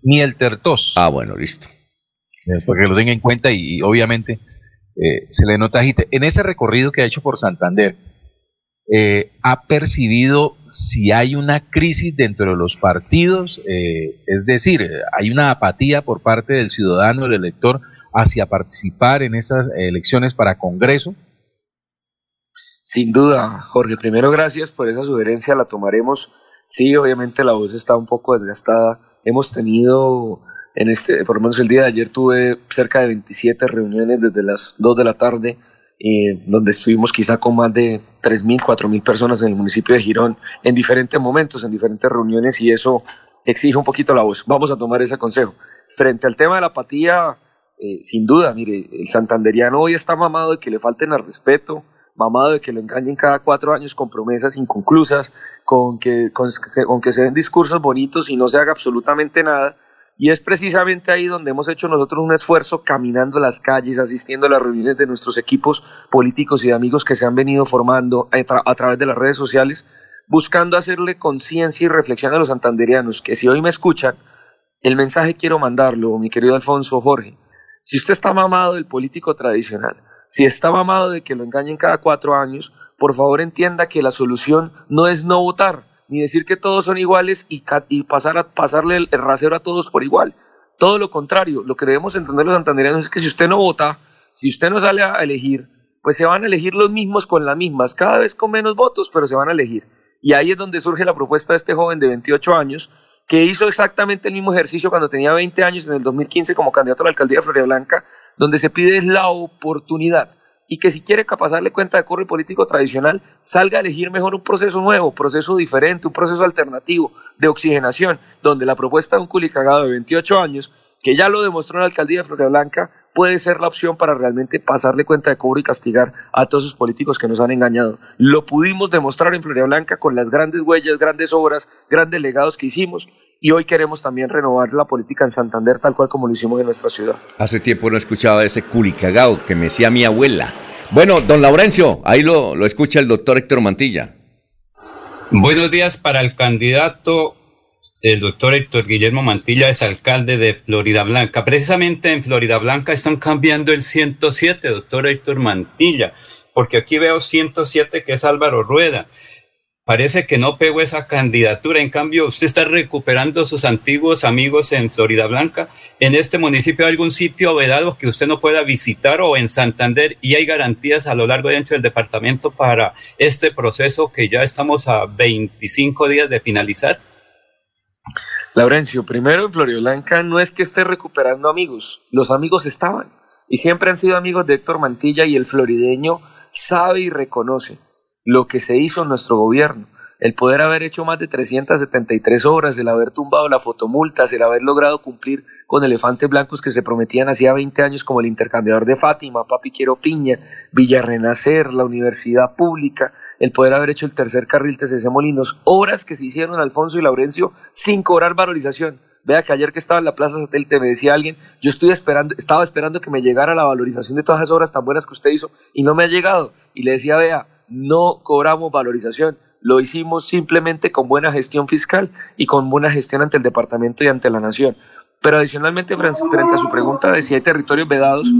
Miel tertos. Ah, bueno, listo. Eh, porque lo tenga en cuenta y, y obviamente eh, se le nota agite. En ese recorrido que ha hecho por Santander, eh, ha percibido si hay una crisis dentro de los partidos, eh, es decir, hay una apatía por parte del ciudadano, del elector, hacia participar en esas elecciones para Congreso. Sin duda, Jorge, primero gracias por esa sugerencia, la tomaremos. Sí, obviamente la voz está un poco desgastada. Hemos tenido, en este, por lo menos el día de ayer tuve cerca de 27 reuniones desde las 2 de la tarde eh, donde estuvimos quizá con más de 3.000, 4.000 personas en el municipio de Girón en diferentes momentos, en diferentes reuniones y eso exige un poquito la voz. Vamos a tomar ese consejo. Frente al tema de la apatía, eh, sin duda, mire, el santanderiano hoy está mamado de que le falten al respeto, mamado de que lo engañen cada cuatro años con promesas inconclusas, con que, con, con que se den discursos bonitos y no se haga absolutamente nada y es precisamente ahí donde hemos hecho nosotros un esfuerzo caminando las calles, asistiendo a las reuniones de nuestros equipos políticos y amigos que se han venido formando a, a través de las redes sociales, buscando hacerle conciencia y reflexión a los santanderianos, que si hoy me escuchan, el mensaje quiero mandarlo, mi querido Alfonso Jorge. Si usted está mamado del político tradicional, si está mamado de que lo engañen cada cuatro años, por favor entienda que la solución no es no votar, ni decir que todos son iguales y, pasarle el, el, rasero a todos por igual. Todo lo contrario, lo que debemos entender los santanderianos es que si usted no vota, si usted no sale a elegir, pues se van a elegir los mismos con las mismas, cada vez con menos votos, pero se van a elegir. Y ahí es donde surge la propuesta de este joven de 28 años, que hizo exactamente el mismo ejercicio cuando tenía 20 años en el 2015 como candidato a la alcaldía de Florida Blanca, donde se pide la oportunidad y que si quiere pasarle cuenta de corre político tradicional, salga a elegir mejor un proceso nuevo, proceso diferente, un proceso alternativo de oxigenación, donde la propuesta de un culicagado de 28 años, que ya lo demostró en la alcaldía de Florida Blanca, puede ser la opción para realmente pasarle cuenta de cobro y castigar a todos esos políticos que nos han engañado. Lo pudimos demostrar en Florida Blanca con las grandes huellas, grandes obras, grandes legados que hicimos y hoy queremos también renovar la política en Santander tal cual como lo hicimos en nuestra ciudad. Hace tiempo no escuchaba ese culicagao que me decía mi abuela. Bueno, don Laurencio, ahí lo, lo escucha el doctor Héctor Mantilla. Buenos días para el candidato el doctor Héctor Guillermo Mantilla es alcalde de Florida Blanca. Precisamente en Florida Blanca están cambiando el 107, doctor Héctor Mantilla, porque aquí veo 107 que es Álvaro Rueda. Parece que no pegó esa candidatura. En cambio, usted está recuperando sus antiguos amigos en Florida Blanca. En este municipio hay algún sitio vedado que usted no pueda visitar o en Santander y hay garantías a lo largo y ancho del departamento para este proceso que ya estamos a 25 días de finalizar. Laurencio, primero en Floridablanca no es que esté recuperando amigos, los amigos estaban y siempre han sido amigos de Héctor Mantilla y el florideño sabe y reconoce lo que se hizo en nuestro gobierno, el poder haber hecho más de 373 horas, el haber tumbado la fotomultas, el haber logrado cumplir con elefantes blancos que se prometían hacía 20 años como el intercambiador de Fátima, Papi Quiero Piña, Villarrenacer, la universidad pública, el poder haber hecho el tercer carril TCC Molinos, horas que se hicieron Alfonso y Laurencio sin cobrar valorización. Vea que ayer que estaba en la Plaza Satélite me decía alguien, yo estoy esperando, estaba esperando que me llegara la valorización de todas esas obras tan buenas que usted hizo y no me ha llegado. Y le decía, vea, no cobramos valorización lo hicimos simplemente con buena gestión fiscal y con buena gestión ante el departamento y ante la nación. Pero adicionalmente, frente a su pregunta de si hay territorios vedados,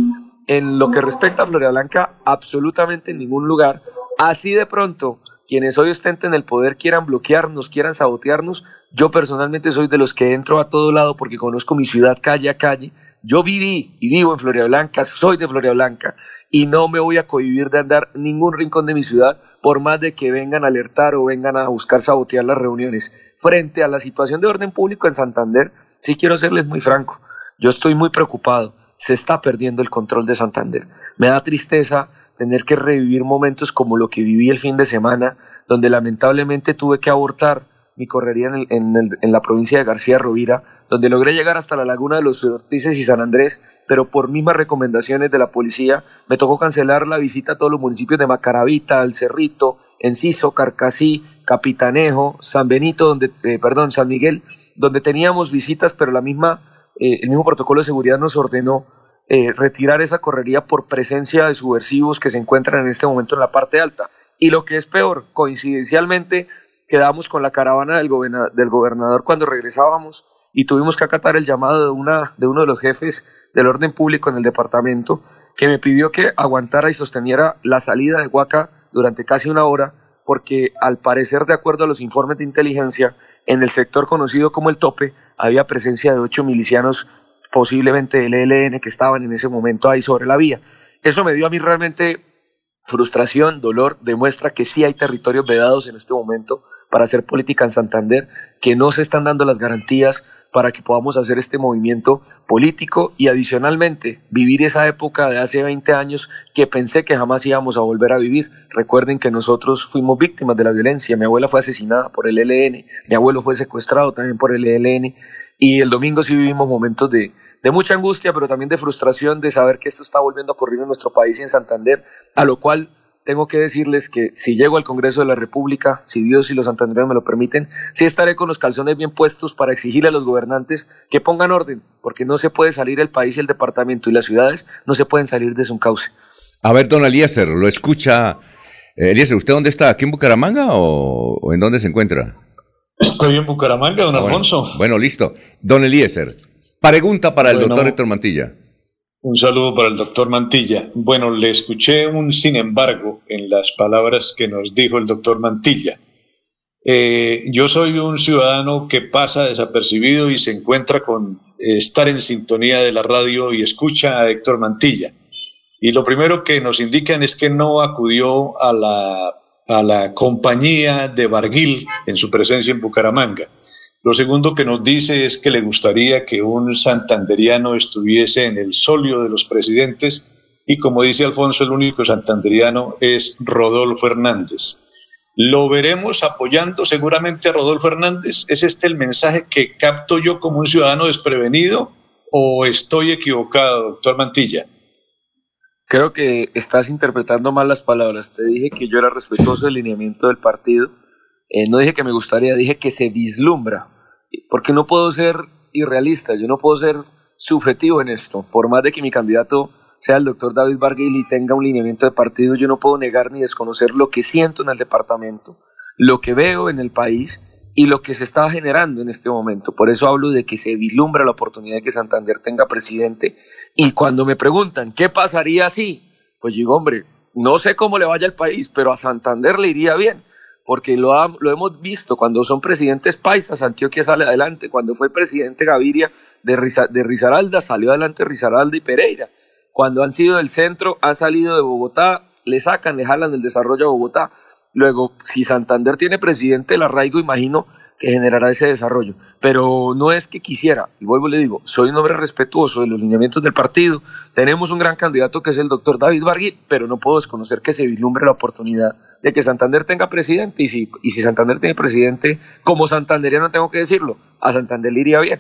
en lo que respecta a Florida Blanca, absolutamente en ningún lugar. Así de pronto, quienes hoy ostenten el poder quieran bloquearnos, quieran sabotearnos, yo personalmente soy de los que entro a todo lado porque conozco mi ciudad calle a calle. Yo viví y vivo en Florida Blanca, soy de Florida Blanca y no me voy a cohibir de andar ningún rincón de mi ciudad por más de que vengan a alertar o vengan a buscar sabotear las reuniones. Frente a la situación de orden público en Santander, sí quiero serles muy franco. Yo estoy muy preocupado. Se está perdiendo el control de Santander. Me da tristeza tener que revivir momentos como lo que viví el fin de semana, donde lamentablemente tuve que abortar mi correría en, en, la provincia de García Rovira, donde logré llegar hasta la laguna de los Ortices y San Andrés, pero por mismas recomendaciones de la policía me tocó cancelar la visita a todos los municipios de Macaravita, El Cerrito, Enciso, Carcasí, Capitanejo, San Benito, donde, eh, perdón, San Miguel, donde teníamos visitas, pero la misma, eh, el mismo protocolo de seguridad nos ordenó eh, retirar esa correría por presencia de subversivos que se encuentran en este momento en la parte alta. Y lo que es peor, coincidencialmente quedamos con la caravana del, del gobernador cuando regresábamos y tuvimos que acatar el llamado de, una, de uno de los jefes del orden público en el departamento que me pidió que aguantara y sosteniera la salida de Huaca durante casi una hora porque al parecer de acuerdo a los informes de inteligencia en el sector conocido como el tope había presencia de ocho milicianos posiblemente del ELN que estaban en ese momento ahí sobre la vía. Eso me dio a mí realmente frustración, dolor, demuestra que sí hay territorios vedados en este momento para hacer política en Santander, que no se están dando las garantías para que podamos hacer este movimiento político y adicionalmente vivir esa época de hace 20 años que pensé que jamás íbamos a volver a vivir. Recuerden que nosotros fuimos víctimas de la violencia, mi abuela fue asesinada por el ELN, mi abuelo fue secuestrado también por el ELN y el domingo sí vivimos momentos de, de mucha angustia, pero también de frustración de saber que esto está volviendo a ocurrir en nuestro país y en Santander, a lo cual tengo que decirles que si llego al Congreso de la República, si Dios y los santandereanos me lo permiten, sí estaré con los calzones bien puestos para exigirle a los gobernantes que pongan orden, porque no se puede salir el país y el departamento y las ciudades no se pueden salir de su cauce. A ver, don Eliezer, lo escucha. Eh, Eliezer, ¿usted dónde está? ¿Aquí en Bucaramanga o, en dónde se encuentra? Estoy en Bucaramanga, don ah, Alfonso. Bueno, listo. Don Eliezer, pregunta para el doctor Héctor Mantilla. Un saludo para el doctor Mantilla. Bueno, le escuché un sin embargo en las palabras que nos dijo el doctor Mantilla. Eh, yo soy un ciudadano que pasa desapercibido y se encuentra con estar en sintonía de la radio y escucha a Héctor Mantilla. Y lo primero que nos indican es que no acudió a la, a la compañía de Barguil en su presencia en Bucaramanga. Lo segundo que nos dice es que le gustaría que un santanderiano estuviese en el solio de los presidentes y como dice Alfonso, el único santanderiano es Rodolfo Hernández. ¿Lo veremos apoyando seguramente a Rodolfo Hernández? ¿Es este el mensaje que capto yo como un ciudadano desprevenido o estoy equivocado, doctor Mantilla? Creo que estás interpretando mal las palabras. Te dije que yo era respetuoso del lineamiento del partido. Eh, no dije que me gustaría, dije que se vislumbra porque no puedo ser irrealista, yo no puedo ser subjetivo en esto, por más de que mi candidato sea el doctor David Barguil y tenga un lineamiento de partido, yo no puedo negar ni desconocer lo que siento en el departamento, lo que veo en el país y lo que se está generando en este momento. Por eso hablo de que se vislumbra la oportunidad de que Santander tenga presidente. Y cuando me preguntan, ¿qué pasaría si? Pues digo, hombre, no sé cómo le vaya al país, pero a Santander le iría bien porque lo, hemos visto cuando son presidentes paisas, Antioquia sale adelante, cuando fue presidente Gaviria de, de Risaralda, salió adelante Risaralda y Pereira, cuando han sido del centro, han salido de Bogotá, le sacan, le jalan el desarrollo a Bogotá. Luego, si Santander tiene presidente, el arraigo, imagino que generará ese desarrollo. Pero no es que quisiera, y vuelvo y le digo, soy un hombre respetuoso de los lineamientos del partido, tenemos un gran candidato que es el doctor David Barguil, pero no puedo desconocer que se vislumbre la oportunidad de que Santander tenga presidente, y si, y si Santander tiene presidente, como santanderiano tengo que decirlo, a Santander le iría bien.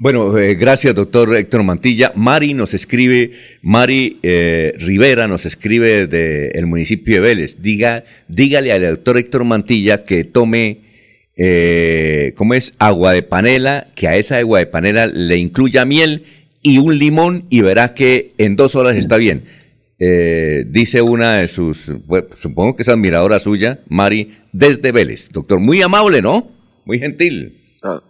Bueno, eh, gracias, doctor Héctor Mantilla. Mari nos escribe, Mari eh, Rivera nos escribe del municipio de Vélez. Diga, dígale al doctor Héctor Mantilla que tome eh, ¿cómo es? Agua de panela, que a esa agua de panela le incluya miel y un limón y verá que en dos horas está bien. Eh, dice una de sus, supongo que es admiradora suya, Mari, desde Vélez. Doctor, muy amable, ¿no? Muy gentil. Ah,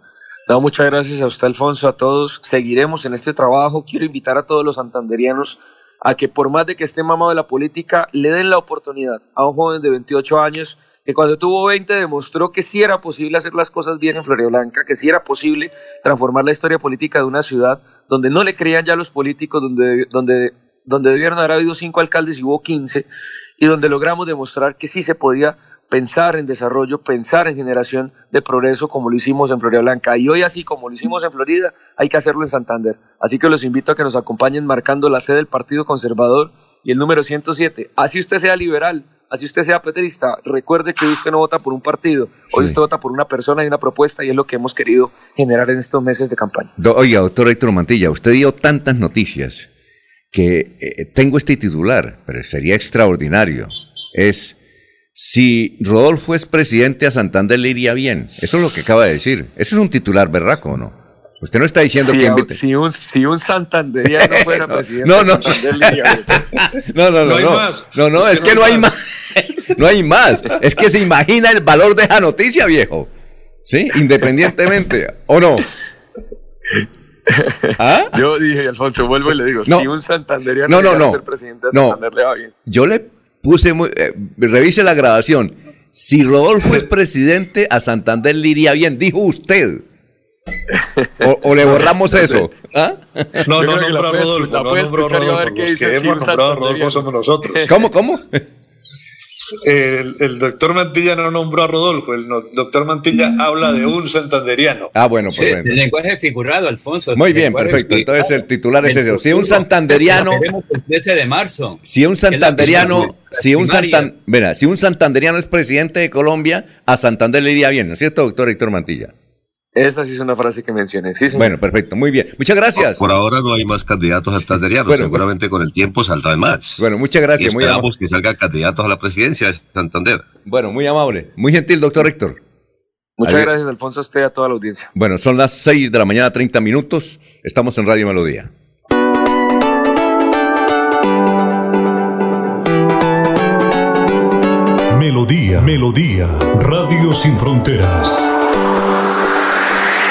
no, muchas gracias a usted, Alfonso, a todos. Seguiremos en este trabajo. Quiero invitar a todos los santanderianos a que por más de que esté mamado de la política, le den la oportunidad a un joven de 28 años que cuando tuvo 20 demostró que sí era posible hacer las cosas bien en Blanca, que sí era posible transformar la historia política de una ciudad donde no le creían ya los políticos, donde, donde, donde debieron haber habido cinco alcaldes y hubo 15, y donde logramos demostrar que sí se podía pensar en desarrollo, pensar en generación de progreso como lo hicimos en Florida Blanca. Y hoy así como lo hicimos en Florida, hay que hacerlo en Santander. Así que los invito a que nos acompañen marcando la sede del Partido Conservador y el número 107. Así usted sea liberal, así usted sea petrista, recuerde que usted no vota por un partido, hoy usted vota por una persona y una propuesta y es lo que hemos querido generar en estos meses de campaña. oiga, doctor Héctor Mantilla, usted dio tantas noticias que eh, tengo este titular, pero sería extraordinario. Es si Rodolfo es presidente a Santander le iría bien. Eso es lo que acaba de decir. Eso es un titular berraco, ¿no? Usted no está diciendo si, que si un si un santanderiano fuera presidente no, no. de Santander le iría bien. no, no, no, No hay no, más. no, no, es, que, no hay más. No hay más. Es que se imagina el valor de esa noticia, viejo. ¿Sí? Independientemente. ¿O no? ¿Ah? Yo dije, Alfonso, vuelvo y le digo, No. si un santanderiano No, no, no. ser presidente de No. Santander le va bien. Yo le puse muy. eh, revise la grabación. Si Rodolfo es presidente, a Santander le iría bien, dijo usted. O, o le borramos eso. ¿Ah? No, no la a puede- Rodolfo, la no puede nombró a escuchar y a ver Rodolfo. qué dice si un Rodolfo somos nosotros. ¿Cómo, cómo? El, el doctor Mantilla no nombró a Rodolfo, el no- doctor Mantilla habla de un santanderiano. Ah, bueno, Sí, perfecto. el lenguaje figurado, Alfonso. Muy bien, perfecto. Entonces el titular es ese. Si un santanderiano, el 13 de marzo. si un santanderiano, si un santan, verá, si un santanderiano es presidente de Colombia, a Santander le iría bien, ¿no es cierto, doctor Héctor Mantilla? Esa sí es una frase que mencioné. Sí, señor. Bueno, perfecto, muy bien. Muchas gracias. Por ahora no hay más candidatos santanderianos. Bueno, Seguramente con el tiempo saldrán más. Bueno, muchas Y gracias, muy amable. esperamos que salgan candidatos a la presidencia de Santander. Bueno, muy amable. Muy gentil, doctor Héctor. Muchas Adiós. gracias, Alfonso, a usted y a toda la audiencia. Bueno, son las 6 de la mañana, 30 minutos. Estamos en Radio Melodía. Melodía, Melodía, Radio Sin Fronteras.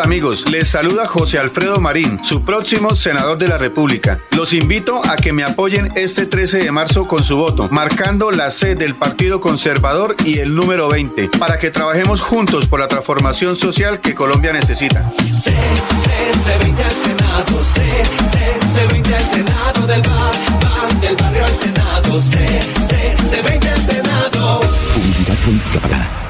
Hola amigos, les saluda José Alfredo Marín, su próximo senador de la República. Los invito a que me apoyen este 13 de marzo con su voto, marcando la C del Partido Conservador y el número 20, para que trabajemos juntos por la transformación social que Colombia necesita. C, C20 al Senado, C, C, C20 al Senado del bar, bar, del barrio al Senado, C, C, C20 al Senado. Publicidad política pagada.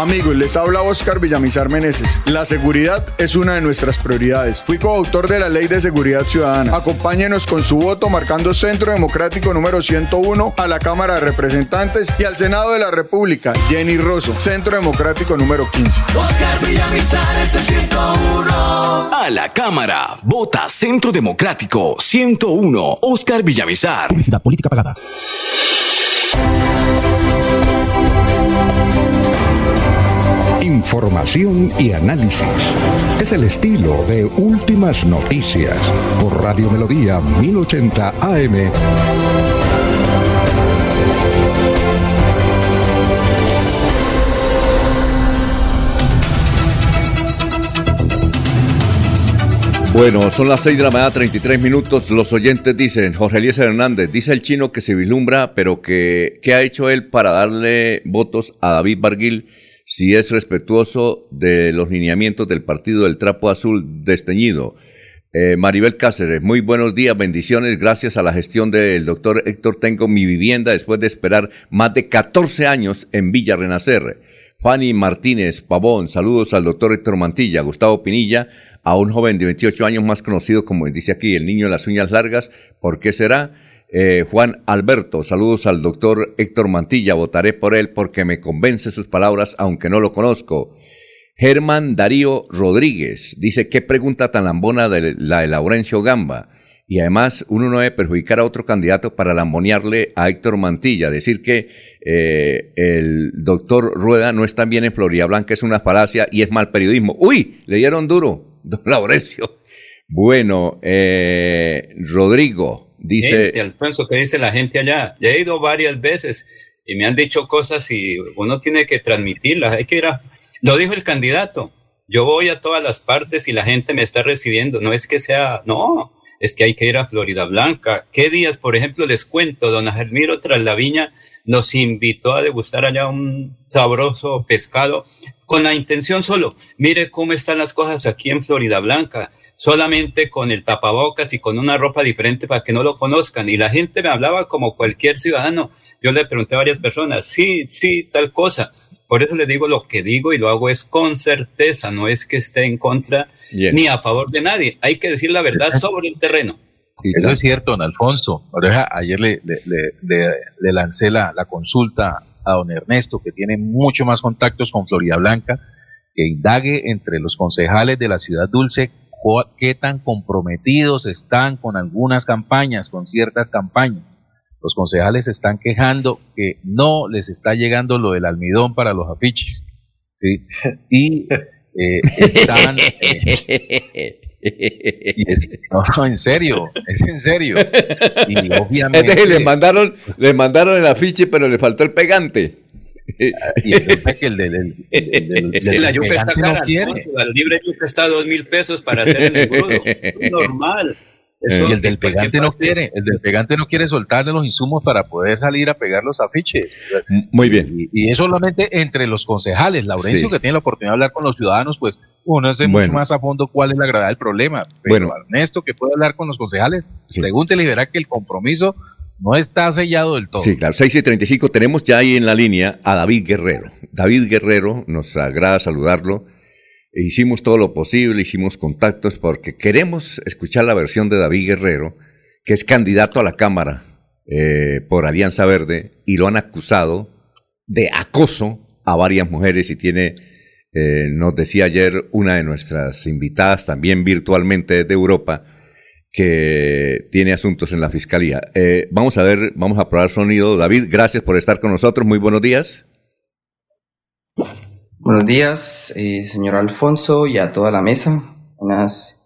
Amigos, les habla Oscar Villamizar Meneses. La seguridad es una de nuestras prioridades. Fui coautor de la Ley de Seguridad Ciudadana. Acompáñenos con su voto marcando Centro Democrático número 101 a la Cámara de Representantes y al Senado de la República. Jenny Rosso, Centro Democrático número 15. Oscar Villamizar es el 101. A la Cámara, vota Centro Democrático 101, Oscar Villamizar. Publicidad política pagada. Información y análisis. Es el estilo de Últimas Noticias por Radio Melodía 1080 AM. Bueno, son las 6 de la mañana, 33 minutos. Los oyentes dicen, Jorge Eliezer Hernández, dice el chino que se vislumbra, pero que ¿qué ha hecho él para darle votos a David Barguil si es respetuoso de los lineamientos del partido del Trapo Azul desteñido? Eh, Maribel Cáceres, muy buenos días, bendiciones. Gracias a la gestión del doctor Héctor tengo mi vivienda después de esperar más de 14 años en Villa Renacer. Fanny Martínez Pavón, saludos al doctor Héctor Mantilla, Gustavo Pinilla, a un joven de 28 años más conocido como dice aquí, el niño de las uñas largas. ¿Por qué será? Eh, Juan Alberto, saludos al doctor Héctor Mantilla, votaré por él porque me convence sus palabras aunque no lo conozco. Germán Darío Rodríguez dice, ¿qué pregunta tan lambona de la de Laurencio Gamba? Y además uno no debe perjudicar a otro candidato para lambonearle a Héctor Mantilla, decir que eh, el doctor Rueda no está bien en Florida Blanca es una falacia y es mal periodismo. ¡Uy! Le dieron duro don Laurencio. Bueno, eh, Rodrigo dice... Alfonso, ¿qué dice la gente allá? Ya he ido varias veces y me han dicho cosas y uno tiene que transmitirlas. Hay que ir a... Lo dijo el candidato. Yo voy a todas las partes y la gente me está recibiendo. No es que sea... No, es que hay que ir a Florida Blanca. ¿Qué días, por ejemplo, les cuento? Don Germiro tras la viña nos invitó a degustar allá un sabroso pescado con la intención solo, mire cómo están las cosas aquí en Florida Blanca, solamente con el tapabocas y con una ropa diferente para que no lo conozcan. Y la gente me hablaba como cualquier ciudadano. Yo le pregunté a varias personas, sí, sí, tal cosa. Por eso le digo lo que digo y lo hago es con certeza, no es que esté en contra ni a favor de nadie. Hay que decir la verdad sobre el terreno. Eso es cierto, don Alfonso. Ayer le, le, lancé la, la, consulta a don Ernesto, que tiene mucho más contactos con Florida Blanca, que indague entre los concejales de la ciudad dulce qué tan comprometidos están con algunas campañas, con ciertas campañas. Los concejales están quejando que no les está llegando lo del almidón para los afiches. ¿sí? Y eh, están... Eh, no, en serio, es en serio. Y obviamente. le mandaron, le mandaron el afiche, pero le faltó el pegante. Y que el del. El, la yuca está cara. el libre yuca está a dos mil pesos para hacer el engrudo. normal y el del pegante no quiere, el del pegante no quiere soltarle los insumos para poder salir a pegar los afiches. Muy bien. Y, es solamente entre los concejales. Laurencio, que tiene la oportunidad de hablar con los ciudadanos, pues uno sé mucho más a fondo cuál es la gravedad del problema. Pero bueno. Ernesto, que puede hablar con los concejales, pregúntele y verá que el compromiso no está sellado del todo. Sí, claro. 6 y 35 tenemos ya ahí en la línea a David Guerrero. David Guerrero, nos agrada saludarlo hicimos todo lo posible, hicimos contactos porque queremos escuchar la versión de David Guerrero, que es candidato a la Cámara eh, por Alianza Verde y lo han acusado de acoso a varias mujeres y tiene, eh, nos decía ayer una de nuestras invitadas también virtualmente de Europa, que tiene asuntos en la fiscalía. Eh, vamos a ver, vamos a probar sonido. David, gracias por estar con nosotros. Muy buenos días. Buenos días, eh, señor Alfonso, y a toda la mesa. Buenas,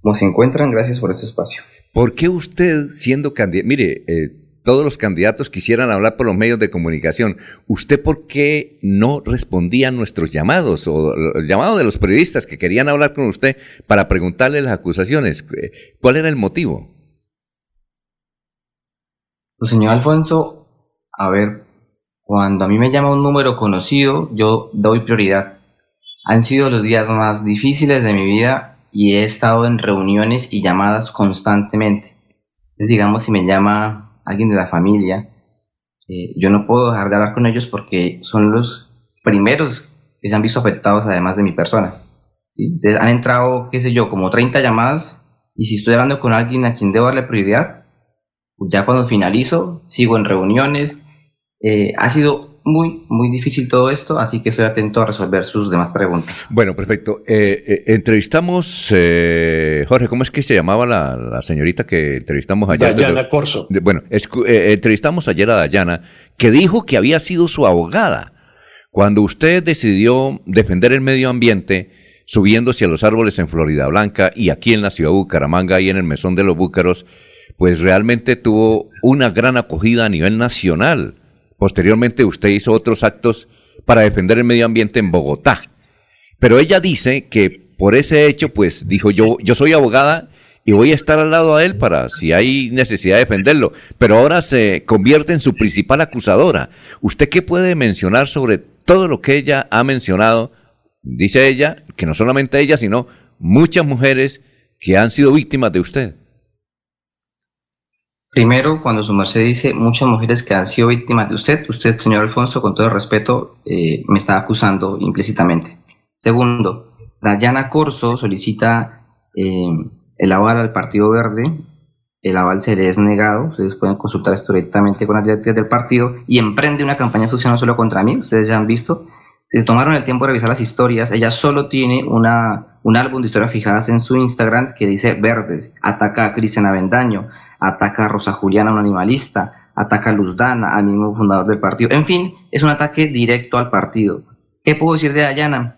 ¿cómo se encuentran? Gracias por este espacio. ¿Por qué usted, siendo candidato, mire, eh, todos los candidatos quisieran hablar por los medios de comunicación, ¿usted por qué no respondía a nuestros llamados o el llamado de los periodistas que querían hablar con usted para preguntarle las acusaciones? ¿Cuál era el motivo? Pues, señor Alfonso, a ver, cuando a mí me llama un número conocido, yo doy prioridad. Han sido los días más difíciles de mi vida y he estado en reuniones y llamadas constantemente. digamos, si me llama alguien de la familia, eh, yo no puedo dejar de hablar con ellos porque son los primeros que se han visto afectados además de mi persona. Han entrado, qué sé yo, como 30 llamadas y si estoy hablando con alguien a quien debo darle prioridad, ya cuando finalizo, sigo en reuniones, eh, ha sido muy, muy difícil todo esto, así que estoy atento a resolver sus demás preguntas. Bueno, perfecto. Eh, eh, entrevistamos, Jorge, ¿cómo es que se llamaba la, señorita que entrevistamos ayer? Dayana Corso. bueno, entrevistamos ayer a Dayana, que dijo que había sido su abogada cuando usted decidió defender el medio ambiente subiéndose a los árboles en Florida Blanca y aquí en la ciudad de Bucaramanga y en el Mesón de los Búcaros, pues realmente tuvo una gran acogida a nivel nacional. Posteriormente usted hizo otros actos para defender el medio ambiente en Bogotá. Pero ella dice que por ese hecho, pues dijo yo, yo soy abogada y voy a estar al lado de él para si hay necesidad de defenderlo. Pero ahora se convierte en su principal acusadora. ¿Usted qué puede mencionar sobre todo lo que ella ha mencionado? Dice ella, que no solamente ella, sino muchas mujeres que han sido víctimas de usted. Primero, cuando su merced dice muchas mujeres que han sido víctimas de usted, usted, señor Alfonso, con todo respeto, eh, me está acusando implícitamente. Segundo, Dayana Corso solicita eh, el aval al Partido Verde, el aval se le es negado, ustedes pueden consultar esto directamente con las directivas del partido y emprende una campaña social no solo contra mí, ustedes ya han visto. Si se tomaron el tiempo de revisar las historias, ella solo tiene una, un álbum de historias fijadas en su Instagram que dice Verdes, ataca a Cristian Avendaño, ataca a Rosa Juliana, un animalista, ataca a Luz Dana, al mismo fundador del partido. En fin, es un ataque directo al partido. ¿Qué puedo decir de Dayana?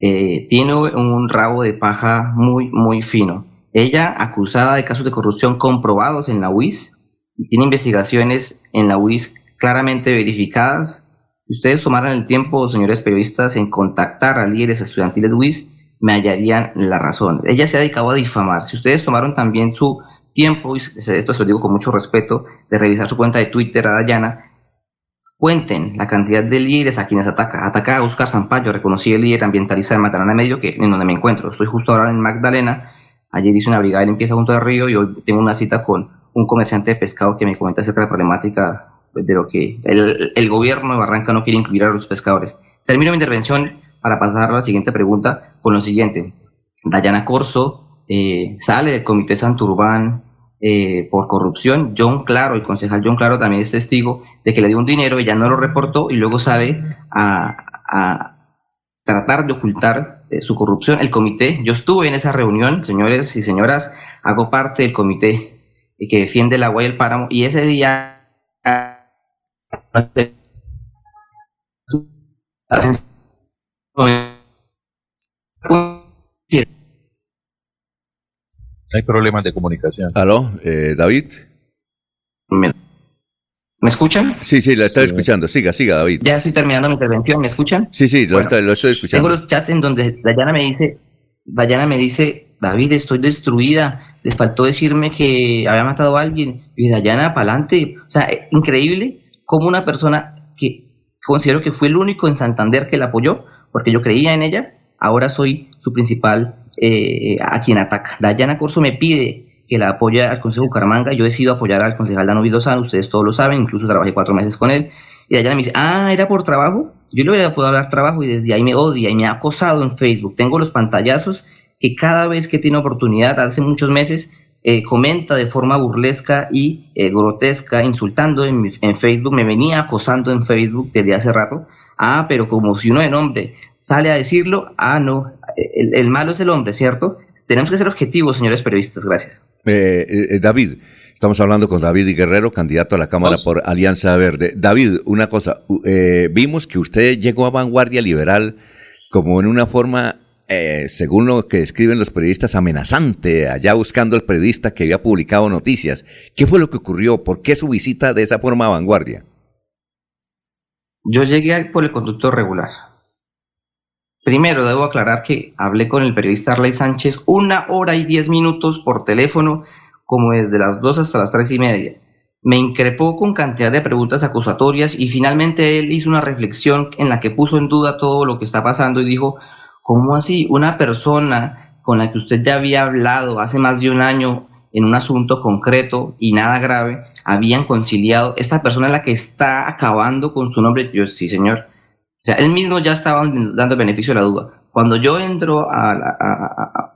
Eh, tiene un rabo de paja muy, muy fino. Ella, acusada de casos de corrupción comprobados en la UIS, tiene investigaciones en la UIS claramente verificadas. ustedes tomaran el tiempo, señores periodistas, en contactar a líderes estudiantiles de UIS, me hallarían la razón. Ella se ha dedicado a difamar. Si ustedes tomaron también su tiempo, y esto se lo digo con mucho respeto, de revisar su cuenta de Twitter a Dayana, Cuenten la cantidad de líderes a quienes ataca. Ataca a Oscar Zampayo, reconocí el líder ambientalista de Magdalena Medio, que en donde me encuentro. Estoy justo ahora en Magdalena. Ayer hice una brigada de limpieza junto al río y hoy tengo una cita con un comerciante de pescado que me comenta acerca de la problemática de lo que el, el gobierno de Barranca no quiere incluir a los pescadores. Termino mi intervención para pasar a la siguiente pregunta con lo siguiente. Dayana Corso eh, sale del Comité Santurbán eh, por corrupción. John Claro, el concejal John Claro también es testigo de que le dio un dinero, ella no lo reportó y luego sale a, tratar de ocultar eh, su corrupción. El comité, yo estuve en esa reunión, señores y señoras, hago parte del comité que defiende el agua y el páramo y ese día Hay problemas de comunicación. ¿Aló, eh, David? ¿Me, escuchan? Sí, sí, la estoy escuchando. Siga, siga, David. Ya estoy terminando mi intervención, ¿me escuchan? Sí, sí, lo, estoy escuchando. Tengo los chats en donde Dayana me dice, Dayana me dice, David, estoy destruida. Les faltó decirme que había matado a alguien. Y Dayana, para adelante. O sea, increíble como una persona que considero que fue el único en Santander que la apoyó, porque yo creía en ella, ahora soy su principal eh, a quien ataca. Dayana Corso me pide que la apoye al Consejo Bucaramanga, yo decido apoyar al concejal Dano Vilozano, ustedes todos lo saben, incluso trabajé cuatro meses con él, y Dayana me dice, ah, ¿era por trabajo? Yo le hubiera podido hablar trabajo y desde ahí me odia y me ha acosado en Facebook. Tengo los pantallazos que cada vez que tiene oportunidad, hace muchos meses, eh, comenta de forma burlesca y eh, grotesca, insultando en, en, Facebook, me venía acosando en Facebook desde hace rato. Ah, pero como si uno de nombre sale a decirlo, ah, no, el, malo es el hombre, ¿cierto? Tenemos que ser objetivos, señores periodistas. Gracias. Eh, eh, David, estamos hablando con David Guerrero, candidato a la Cámara por Alianza Verde. David, una cosa, eh, vimos que usted llegó a Vanguardia Liberal como en una forma, según lo que escriben los periodistas, amenazante, allá buscando al periodista que había publicado noticias. ¿Qué fue lo que ocurrió? ¿Por qué su visita de esa forma a Vanguardia? Yo llegué por el conducto regular. Primero, debo aclarar que hablé con el periodista Arley Sánchez una hora y diez minutos por teléfono, como desde las dos hasta las tres y media. Me increpó con cantidad de preguntas acusatorias y finalmente él hizo una reflexión en la que puso en duda todo lo que está pasando y dijo, ¿cómo así? Una persona con la que usted ya había hablado hace más de un año en un asunto concreto y nada grave, habían conciliado, esta persona es la que está acabando con su nombre. Yo, sí, señor o sea, él mismo ya estaba dando beneficio de la duda. Cuando yo entro a,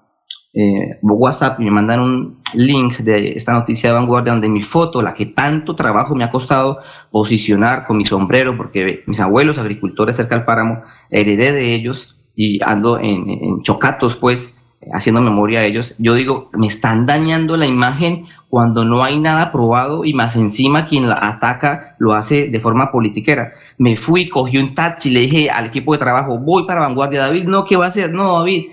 eh, WhatsApp y me mandan un link de esta noticia de vanguardia donde mi foto, la que tanto trabajo me ha costado posicionar con mi sombrero, porque mis abuelos agricultores cerca del páramo, heredé de ellos y ando en, en chocatos, pues, haciendo memoria a ellos, yo digo, me están dañando la imagen cuando no hay nada probado y más encima quien la ataca lo hace de forma politiquera. Me fui, cogí un taxi, le dije al equipo de trabajo, voy para Vanguardia, David, no, ¿qué va a hacer? No, David,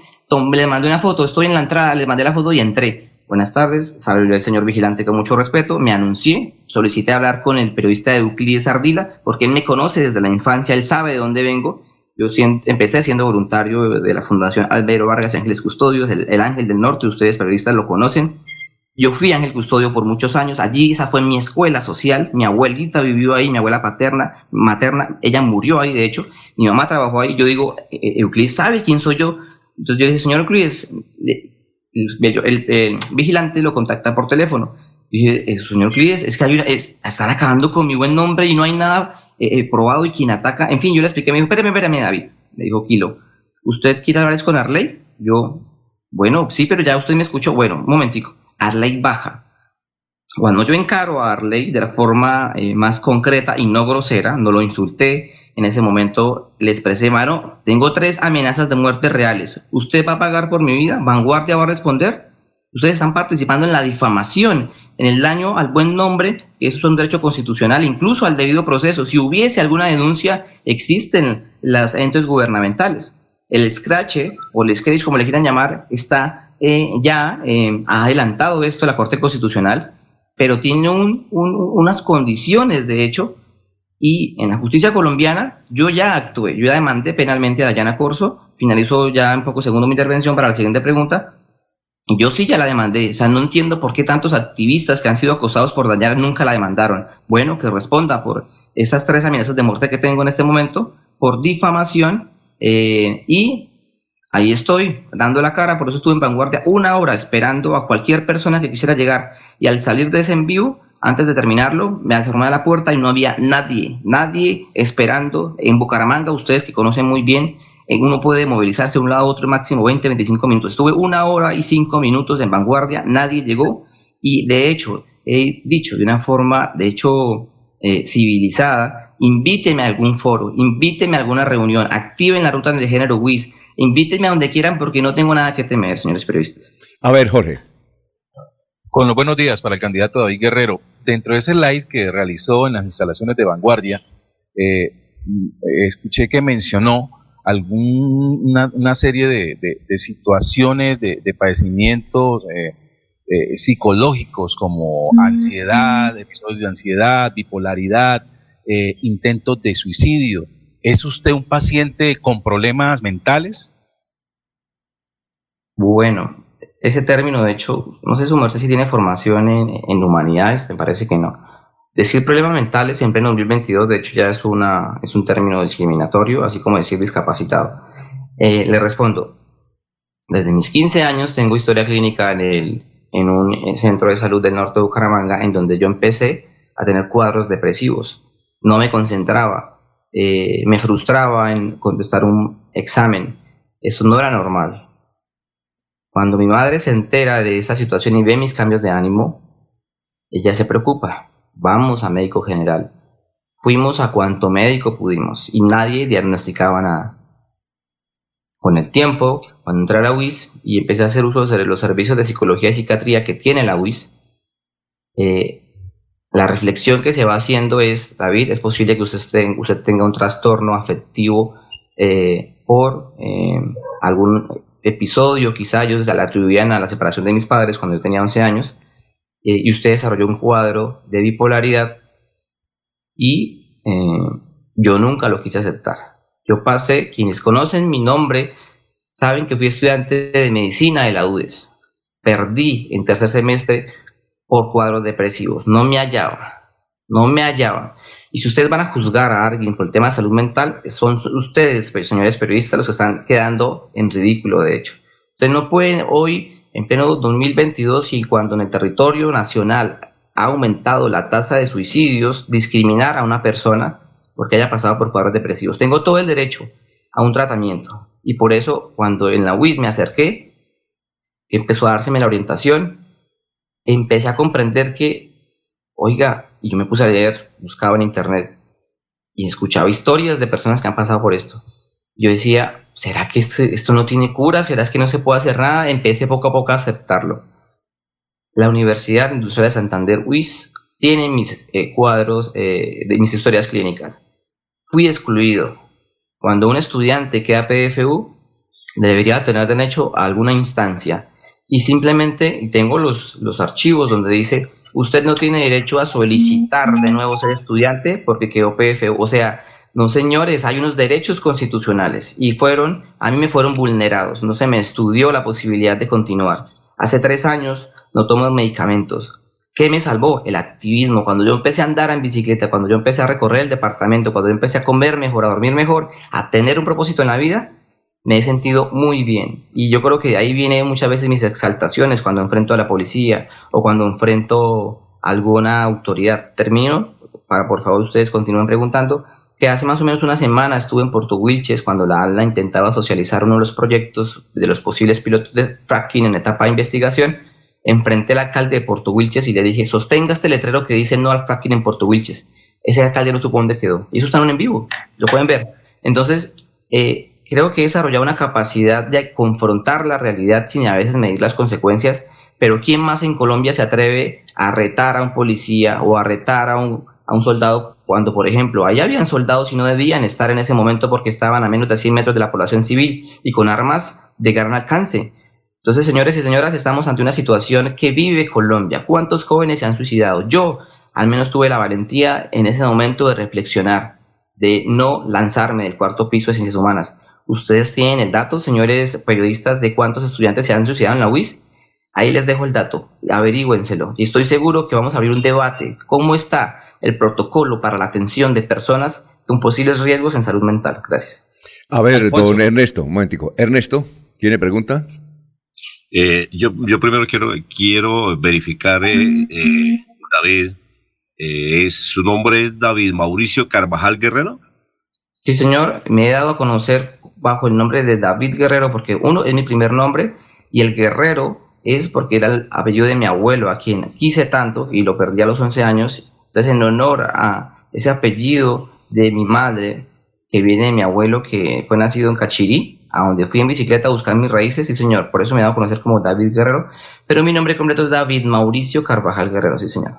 le mandé una foto, estoy en la entrada, le mandé la foto y entré. Buenas tardes, salió el señor vigilante con mucho respeto, me anuncié, solicité hablar con el periodista de Euclides Ardila, porque él me conoce desde la infancia, él sabe de dónde vengo, Yo empecé siendo voluntario de la Fundación Albero Vargas Ángeles Custodios, el Ángel del Norte, ustedes periodistas lo conocen. Yo fui Ángel Custodio por muchos años, allí esa fue mi escuela social, mi abuelita vivió ahí, mi abuela paterna, materna, ella murió ahí de hecho, mi mamá trabajó ahí, yo digo, e-, e-, Euclides sabe quién soy yo, entonces yo dije, señor Euclides, el, vigilante lo contacta por teléfono, dije, eh, señor Euclides, es que hay están acabando con mi buen nombre y no hay nada eh, eh, probado y quien ataca, en fin, yo le expliqué, me dijo, espérame, espérame David, me dijo Kilo, ¿usted quiere hablar con Arley? Yo, bueno, sí, pero ya usted me escuchó, bueno, un momentico Arley baja. Cuando yo encaro a Arley de la forma eh, más concreta y no grosera, no lo insulté, en ese momento le expresé, mano, tengo tres amenazas de muerte reales. ¿Usted va a pagar por mi vida? ¿Vanguardia va a responder? Ustedes están participando en la difamación, en el daño al buen nombre, eso es un derecho constitucional, incluso al debido proceso. Si hubiese alguna denuncia, existen las entes gubernamentales. El scratch o el scratch, como le quieran llamar, está eh, ya eh, ha adelantado esto la Corte Constitucional, pero tiene unas condiciones, de hecho, y en la justicia colombiana yo ya actué, yo ya demandé penalmente a Dayana Corso, finalizo ya en poco segundo mi intervención para la siguiente pregunta, yo sí ya la demandé, o sea, no entiendo por qué tantos activistas que han sido acosados por Dayana nunca la demandaron. Bueno, que responda por esas tres amenazas de muerte que tengo en este momento, por difamación eh, y ahí estoy, dando la cara, por eso estuve en vanguardia una hora esperando a cualquier persona que quisiera llegar. Y al salir de ese envío, antes de terminarlo, me asomé a la puerta y no había nadie, nadie esperando. En Bucaramanga, ustedes que conocen muy bien, eh, uno puede movilizarse de un lado a otro máximo 20, 25 minutos. Estuve una hora y cinco minutos en vanguardia, nadie llegó y de hecho he dicho de una forma, de hecho, eh, civilizada, invíteme a algún foro, invíteme a alguna reunión, activen la ruta de género WIS, Invítenme a donde quieran porque no tengo nada que temer, señores periodistas. A ver, Jorge. Con los buenos días para el candidato David Guerrero. Dentro de ese live que realizó en las instalaciones de Vanguardia, eh, escuché que mencionó alguna una serie de, situaciones de, padecimientos eh, eh, psicológicos como ansiedad, episodios de ansiedad, bipolaridad, intentos de suicidio. ¿Es usted un paciente con problemas mentales? Bueno, ese término, de hecho, no sé su si tiene formación en, humanidades, me parece que no. Decir problemas mentales en 2022, de hecho, ya es, una, es un término discriminatorio, así como decir discapacitado. Eh, le respondo, desde mis 15 años tengo historia clínica en, el, en un centro de salud del norte de Bucaramanga, en donde yo empecé a tener cuadros depresivos. No me concentraba, eh, me frustraba en contestar un examen. Eso no era normal. Cuando mi madre se entera de esa situación y ve mis cambios de ánimo, ella se preocupa. Vamos a médico general. Fuimos a cuanto médico pudimos y nadie diagnosticaba nada. Con el tiempo, cuando entré a la UIS y empecé a hacer uso de los servicios de psicología y psiquiatría que tiene la UIS, eh, la reflexión que se va haciendo es, David, es posible que usted, tenga un trastorno afectivo eh, por eh, algún episodio, quizá yo la atribuían a la separación de mis padres cuando yo tenía 11 años, eh, y usted desarrolló un cuadro de bipolaridad y yo nunca lo quise aceptar. Yo pasé, quienes conocen mi nombre, saben que fui estudiante de medicina de la UDES. Perdí en tercer semestre por cuadros depresivos. No me hallaba, no me hallaba. Y si ustedes van a juzgar a alguien por el tema de salud mental, son ustedes, pues, señores periodistas, los que están quedando en ridículo, de hecho. Ustedes no pueden hoy, en pleno 2022, y cuando en el territorio nacional ha aumentado la tasa de suicidios, discriminar a una persona porque haya pasado por cuadros depresivos. Tengo todo el derecho a un tratamiento. Y por eso, cuando en la UID me acerqué, empezó a dárseme la orientación, empecé a comprender que, oiga, y yo me puse a leer, buscaba en internet y escuchaba historias de personas que han pasado por esto. Yo decía, ¿será que este, esto no tiene cura? ¿Será que no se puede hacer nada? Empecé poco a poco a aceptarlo. La Universidad Industrial de Santander, UIS, tiene mis eh, cuadros eh, de mis historias clínicas. Fui excluido. Cuando un estudiante queda PFU, debería tener derecho a alguna instancia y simplemente tengo los, los archivos donde dice, usted no tiene derecho a solicitar de nuevo ser estudiante porque quedó PFU. O sea, No, señores, hay unos derechos constitucionales y fueron, a mí me fueron vulnerados. No se me estudió la posibilidad de continuar. Hace tres años no tomo medicamentos. ¿Qué me salvó? El activismo. Cuando yo empecé a andar en bicicleta, cuando yo empecé a recorrer el departamento, cuando yo empecé a comer mejor, a dormir mejor, a tener un propósito en la vida, me he sentido muy bien. Y yo creo que de ahí viene muchas veces mis exaltaciones cuando enfrento a la policía o cuando enfrento a alguna autoridad. Termino, para por favor ustedes continúen preguntando, que hace más o menos una semana estuve en Puerto Wilches cuando la ALA intentaba socializar uno de los proyectos de los posibles pilotos de fracking en etapa de investigación. Enfrenté al alcalde de Puerto Wilches y le dije, sostenga este letrero que dice no al fracking en Puerto Wilches. Ese alcalde no supo dónde quedó. Y eso está en vivo, lo pueden ver. Entonces, eh, creo que he desarrollado una capacidad de confrontar la realidad sin a veces medir las consecuencias, pero ¿quién más en Colombia se atreve a retar a un policía o a retar a un, a un soldado cuando, por ejemplo, allá habían soldados y no debían estar en ese momento porque estaban a menos de 100 metros de la población civil y con armas de gran alcance? Entonces, señores y señoras, estamos ante una situación que vive Colombia. ¿Cuántos jóvenes se han suicidado? Yo al menos tuve la valentía en ese momento de reflexionar, de no lanzarme del cuarto piso de ciencias humanas Ustedes tienen el dato, señores periodistas, de cuántos estudiantes se han suicidado en la UIS. Ahí les dejo el dato, averígüenselo. Y estoy seguro que vamos a abrir un debate. ¿Cómo está el protocolo para la atención de personas con posibles riesgos en salud mental? Gracias. A ver, don Ernesto, un momentico. Ernesto, ¿tiene pregunta? Eh, yo, yo primero quiero, quiero verificar, eh, eh, David, es, su nombre es David Mauricio Carvajal Guerrero. Sí, señor, me he dado a conocer bajo el nombre de David Guerrero porque uno es mi primer nombre y el Guerrero es porque era el apellido de mi abuelo a quien quise tanto y lo perdí a los 11 años. Entonces, en honor a ese apellido de mi madre que viene de mi abuelo que fue nacido en Cachirí, a donde fui en bicicleta a buscar mis raíces, sí señor, por eso me he dado a conocer como David Guerrero, pero mi nombre completo es David Mauricio Carvajal Guerrero, sí señor.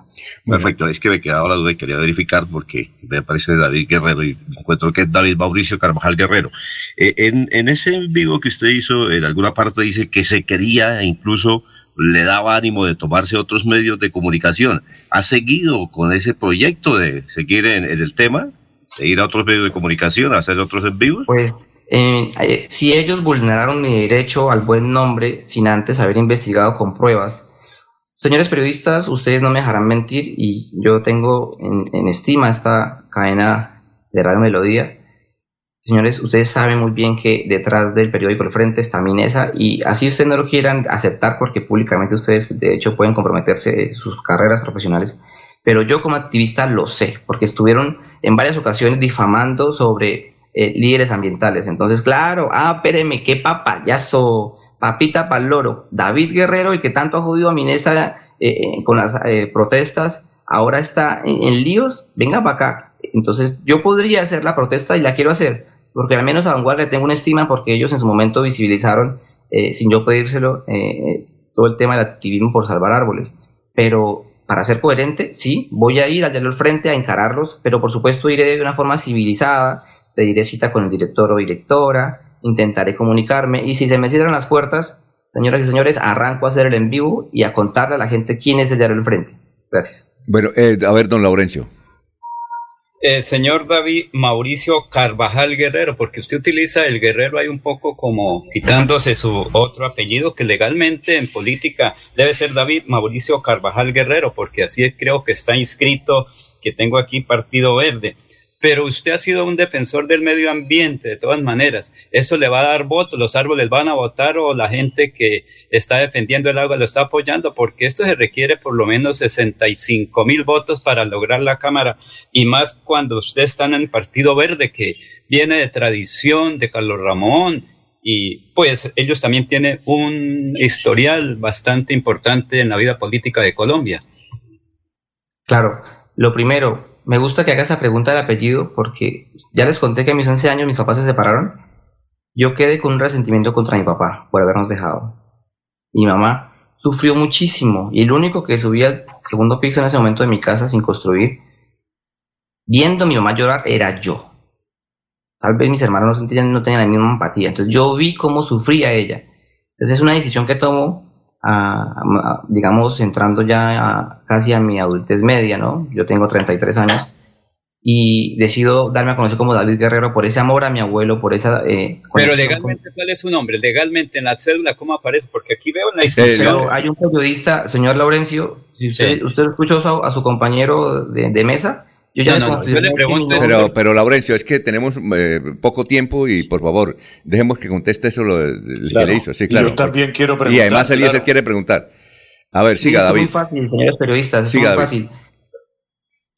Perfecto, es que me quedaba la duda y quería verificar porque me parece David Guerrero y encuentro que es David Mauricio Carvajal Guerrero. Eh, en, en ese vivo que usted hizo, en alguna parte dice que se quería e incluso le daba ánimo de tomarse otros medios de comunicación. ¿Ha seguido con ese proyecto de seguir en, en el tema? de ir a otros medios de comunicación, a hacer otros en vivo? Pues eh, eh, si ellos vulneraron mi derecho al buen nombre sin antes haber investigado con pruebas, señores periodistas, ustedes no me dejarán mentir y yo tengo en, estima esta cadena de Radio Melodía. Señores, ustedes saben muy bien que detrás del periódico El Frente está Minesa y así ustedes no lo quieran aceptar porque públicamente ustedes de hecho pueden comprometerse sus carreras profesionales, pero yo como activista lo sé porque estuvieron en varias ocasiones difamando sobre eh, líderes ambientales. Entonces, claro, ah, espéreme, qué papayazo, papita pa'l loro. David Guerrero, el que tanto ha jodido a Minesa eh, eh, con las protestas, ahora está en, líos, venga para acá. Entonces, yo podría hacer la protesta y la quiero hacer, porque al menos a Vanguardia tengo una estima porque ellos en su momento visibilizaron, sin yo pedírselo, todo el tema del activismo por salvar árboles. Pero para ser coherente, sí, voy a ir al frente a encararlos, pero por supuesto iré de una forma civilizada, pediré cita con el director o directora, intentaré comunicarme y si se me cierran las puertas, señoras y señores, arranco a hacer el en vivo y a contarle a la gente quién es el diario del frente. Gracias. Bueno, eh, a ver, don Laurencio. Eh, señor David Mauricio Carvajal Guerrero, porque usted utiliza el Guerrero ahí un poco como quitándose su otro apellido, que legalmente en política debe ser David Mauricio Carvajal Guerrero, porque así creo que está inscrito, que tengo aquí Partido Verde pero usted ha sido un defensor del medio ambiente de todas maneras. Eso le va a dar votos, los árboles van a votar o la gente que está defendiendo el agua lo está apoyando, porque esto se requiere por lo menos 65 mil votos para lograr la Cámara, y más cuando usted está en el Partido Verde, que viene de tradición de Carlos Ramón, y pues ellos también tienen un historial bastante importante en la vida política de Colombia. Claro, lo primero, me gusta que haga esa pregunta del apellido porque ya les conté que a mis 11 años mis papás se separaron. Yo quedé con un resentimiento contra mi papá por habernos dejado. Mi mamá sufrió muchísimo y el único que subía al segundo piso en ese momento de mi casa sin construir, viendo a mi mamá llorar, era yo. Tal vez mis hermanos no tenían, no tenían la misma empatía. Entonces yo vi cómo sufría ella. Entonces es una decisión que tomo digamos, entrando ya casi a mi adultez media, ¿no? Yo tengo 33 años y decido darme a conocer como David Guerrero por ese amor a mi abuelo, por esa... Eh, Pero legalmente, ¿cuál es su nombre? Legalmente en la cédula, ¿cómo aparece? Porque aquí veo en la discusión... hay un periodista, señor Laurencio, si usted, usted escuchó a, su compañero de, mesa, yo ya le pregunto... Pero, pero Laurencio, es que tenemos eh, poco tiempo y por favor, dejemos que conteste eso lo, que le hizo. Sí, claro. Yo también quiero preguntar. Y además Eliezer quiere preguntar. A ver, siga, David. Es muy fácil, señores periodistas, es muy fácil.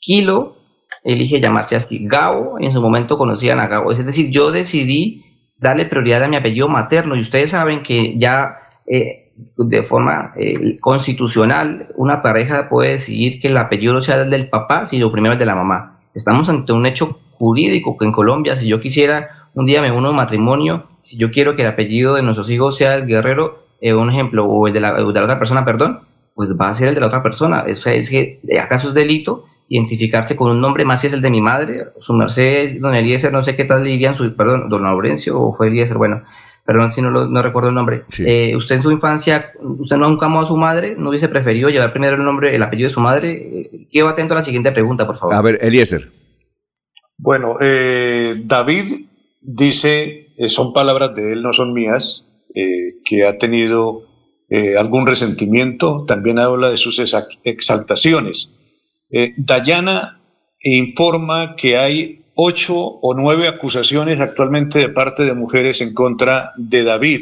Kilo elige llamarse así. Gao, en su momento conocían a Gao. Es decir, yo decidí darle prioridad a mi apellido materno y ustedes saben que ya eh, de forma eh, constitucional una pareja puede decidir que el apellido sea el del papá, sino primero el de la mamá. Estamos ante un hecho jurídico que en Colombia, si yo quisiera, un día me uno a matrimonio, si yo quiero que el apellido de nuestros hijos sea el guerrero, eh, un ejemplo, o el de, la, de otra persona, perdón, pues va a ser el de la otra persona. O sea, es que acaso es delito identificarse con un nombre más si es el de mi madre, su merced, don Eliezer, no sé qué tal dirían su, perdón, don Laurencio o fue Eliezer, bueno, perdón si no, no recuerdo el nombre. Eh, usted en su infancia, usted nunca amó a su madre, no hubiese preferido llevar primero el nombre, el apellido de su madre. Eh, quedo atento a la siguiente pregunta, por favor. A ver, Eliezer. Bueno, eh, David dice, son palabras de él, no son mías, que ha tenido algún resentimiento, también habla de sus exaltaciones. Eh, Dayana informa que hay ocho o nueve acusaciones actualmente de parte de mujeres en contra de David.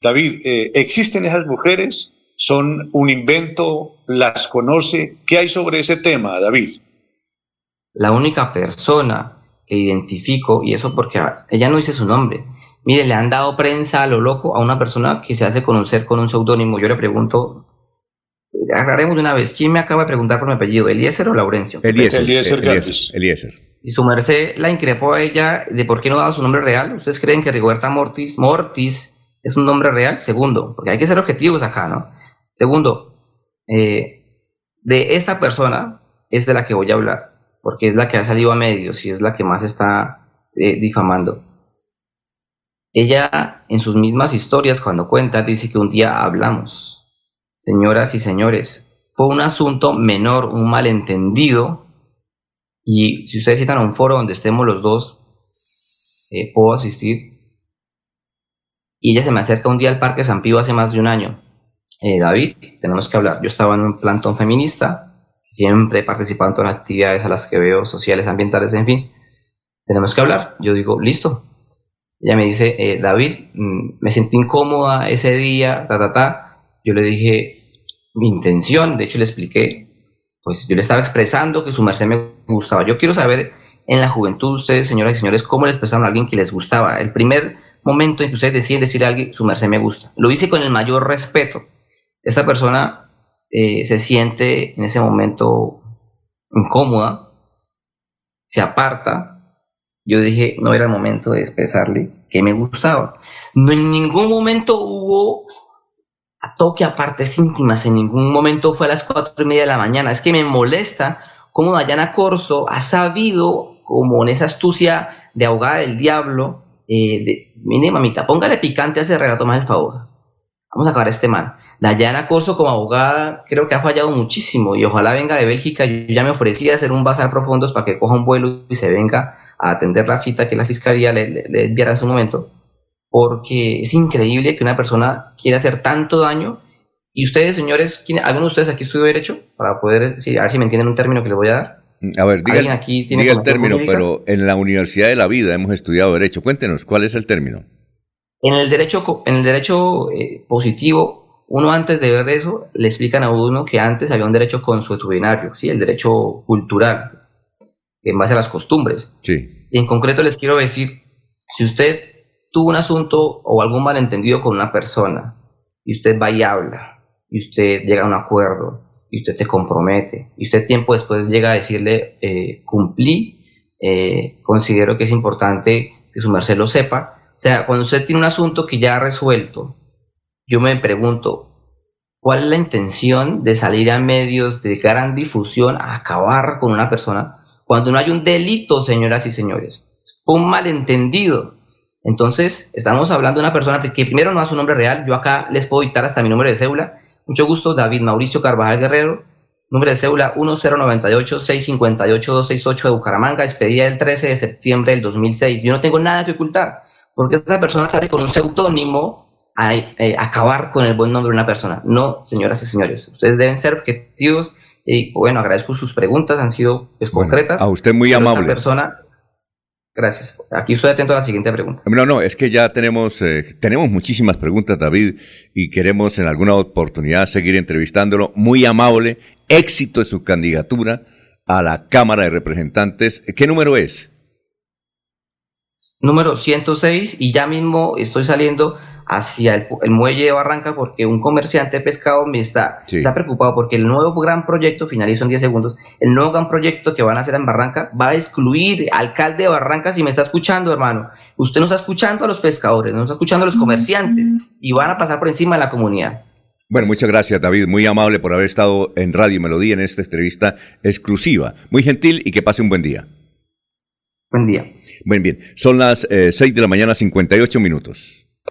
David, eh, ¿existen esas mujeres? ¿Son un invento? ¿Las conoce? ¿Qué hay sobre ese tema, David? La única persona que identifico, y eso porque ella no dice su nombre, mire, le han dado prensa a lo loco a una persona que se hace conocer con un seudónimo. Yo le pregunto, Agarremos de una vez. ¿Quién me acaba de preguntar por mi apellido? ¿Eliezer o Laurencio? Eliezer. Eliezer, Y su merced la increpó a ella de por qué no daba su nombre real. ¿Ustedes creen que Rigoberta Mortis, Mortis es un nombre real? Segundo, porque hay que ser objetivos acá, ¿no? Segundo, eh, de esta persona es de la que voy a hablar, porque es la que ha salido a medios y es la que más está eh, difamando. Ella, en sus mismas historias, cuando cuenta, dice que un día hablamos señoras y señores, fue un asunto menor, un malentendido, y si ustedes citan un foro donde estemos los dos, eh, puedo asistir. Y ella se me acerca un día al Parque San Pío hace más de un año. Eh, David, tenemos que hablar. Yo estaba en un plantón feminista, siempre he participado en todas las actividades a las que veo, sociales, ambientales, en fin. Tenemos que hablar. Yo digo, listo. Ella me dice, eh, David, mm, me sentí incómoda ese día, ta, ta, ta yo le dije mi intención, de hecho le expliqué, pues yo le estaba expresando que su merced me gustaba. Yo quiero saber en la juventud ustedes, señoras y señores, cómo le expresaron a alguien que les gustaba. El primer momento en que ustedes deciden decir a alguien, su merced me gusta. Lo hice con el mayor respeto. Esta persona eh, se siente en ese momento incómoda, se aparta. Yo dije, no era el momento de expresarle que me gustaba. No en ningún momento hubo toque a partes íntimas. En ningún momento fue a las cuatro y media de la mañana. Es que me molesta cómo Dayana Corso ha sabido, como en esa astucia de ahogada del diablo, eh, de, mire mamita, póngale picante a ese relato más el favor. Vamos a acabar este mal. Dayana Corso como abogada creo que ha fallado muchísimo y ojalá venga de Bélgica. Yo ya me ofrecí a hacer un bazar profundos para que coja un vuelo y se venga a atender la cita que la fiscalía le, le enviara en su momento porque es increíble que una persona quiera hacer tanto daño. Y ustedes, señores, ¿alguno de ustedes aquí estudió Derecho? Para poder, a ver si me entienden un término que les voy a dar. Mm, a ver, diga, aquí diga el término, pero en la Universidad de la Vida hemos estudiado Derecho. Cuéntenos, ¿cuál es el término? En el derecho, en el derecho eh, positivo, uno antes de ver eso, le explican a uno que antes había un derecho consuetudinario, ¿sí? el derecho cultural, en base a las costumbres. Sí. Y en concreto les quiero decir, si usted tuvo un asunto o algún malentendido con una persona y usted va y habla y usted llega a un acuerdo y usted se compromete y usted tiempo después llega a decirle eh, cumplí, eh, considero que es importante que su merced lo sepa. O sea, cuando usted tiene un asunto que ya ha resuelto, yo me pregunto, ¿cuál es la intención de salir a medios de gran difusión a acabar con una persona cuando no hay un delito, señoras y señores? Fue un malentendido entonces, estamos hablando de una persona que primero no da su nombre real. Yo acá les puedo dictar hasta mi número de cédula. Mucho gusto, David Mauricio Carvajal Guerrero. número de cédula 1098-658-268 de Bucaramanga, expedida el 13 de septiembre del 2006. Yo no tengo nada que ocultar, porque esta persona sale con un seudónimo a eh, acabar con el buen nombre de una persona. No, señoras y señores, ustedes deben ser objetivos y bueno, agradezco sus preguntas, han sido pues, concretas. A usted muy amable. persona, Gracias. Aquí estoy atento a la siguiente pregunta. No, no, es que ya tenemos, eh, tenemos muchísimas preguntas, David, y queremos en alguna oportunidad seguir entrevistándolo. Muy amable, éxito en su candidatura a la Cámara de Representantes. ¿Qué número es? Número 106 y ya mismo estoy saliendo hacia el, muelle de Barranca porque un comerciante de pescado me está, está preocupado porque el nuevo gran proyecto, finalizo en 10 segundos, el nuevo gran proyecto que van a hacer en Barranca va a excluir alcalde de Barranca si me está escuchando, hermano. Usted no está escuchando a los pescadores, no está escuchando a los comerciantes y van a pasar por encima de la comunidad. Bueno, muchas gracias David, muy amable por haber estado en Radio Melodía en esta entrevista exclusiva. Muy gentil y que pase un buen día. Buen día. Buen bien, son las 6 eh, de la mañana 58 minutos.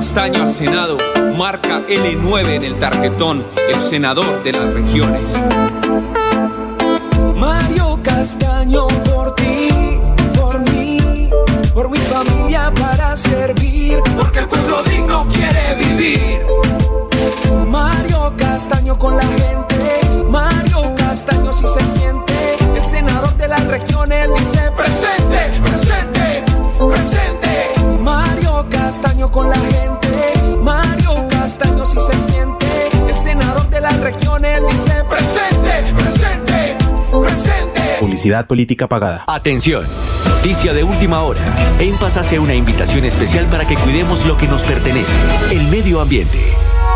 Castaño al Senado, marca L9 en el tarjetón, el senador de las regiones. Mario Castaño por ti, por mí, por mi familia para servir, porque el pueblo digno quiere vivir. Mario Castaño con la gente, Mario Castaño si se siente, el senador de las regiones dice presente, presente, presente. Mario Castaño con la gente, Mario Castaño si se siente, el senador de las regiones dice presente, presente, presente. Publicidad política pagada. Atención. Noticia de última hora. En Paz hace una invitación especial para que cuidemos lo que nos pertenece, el medio ambiente.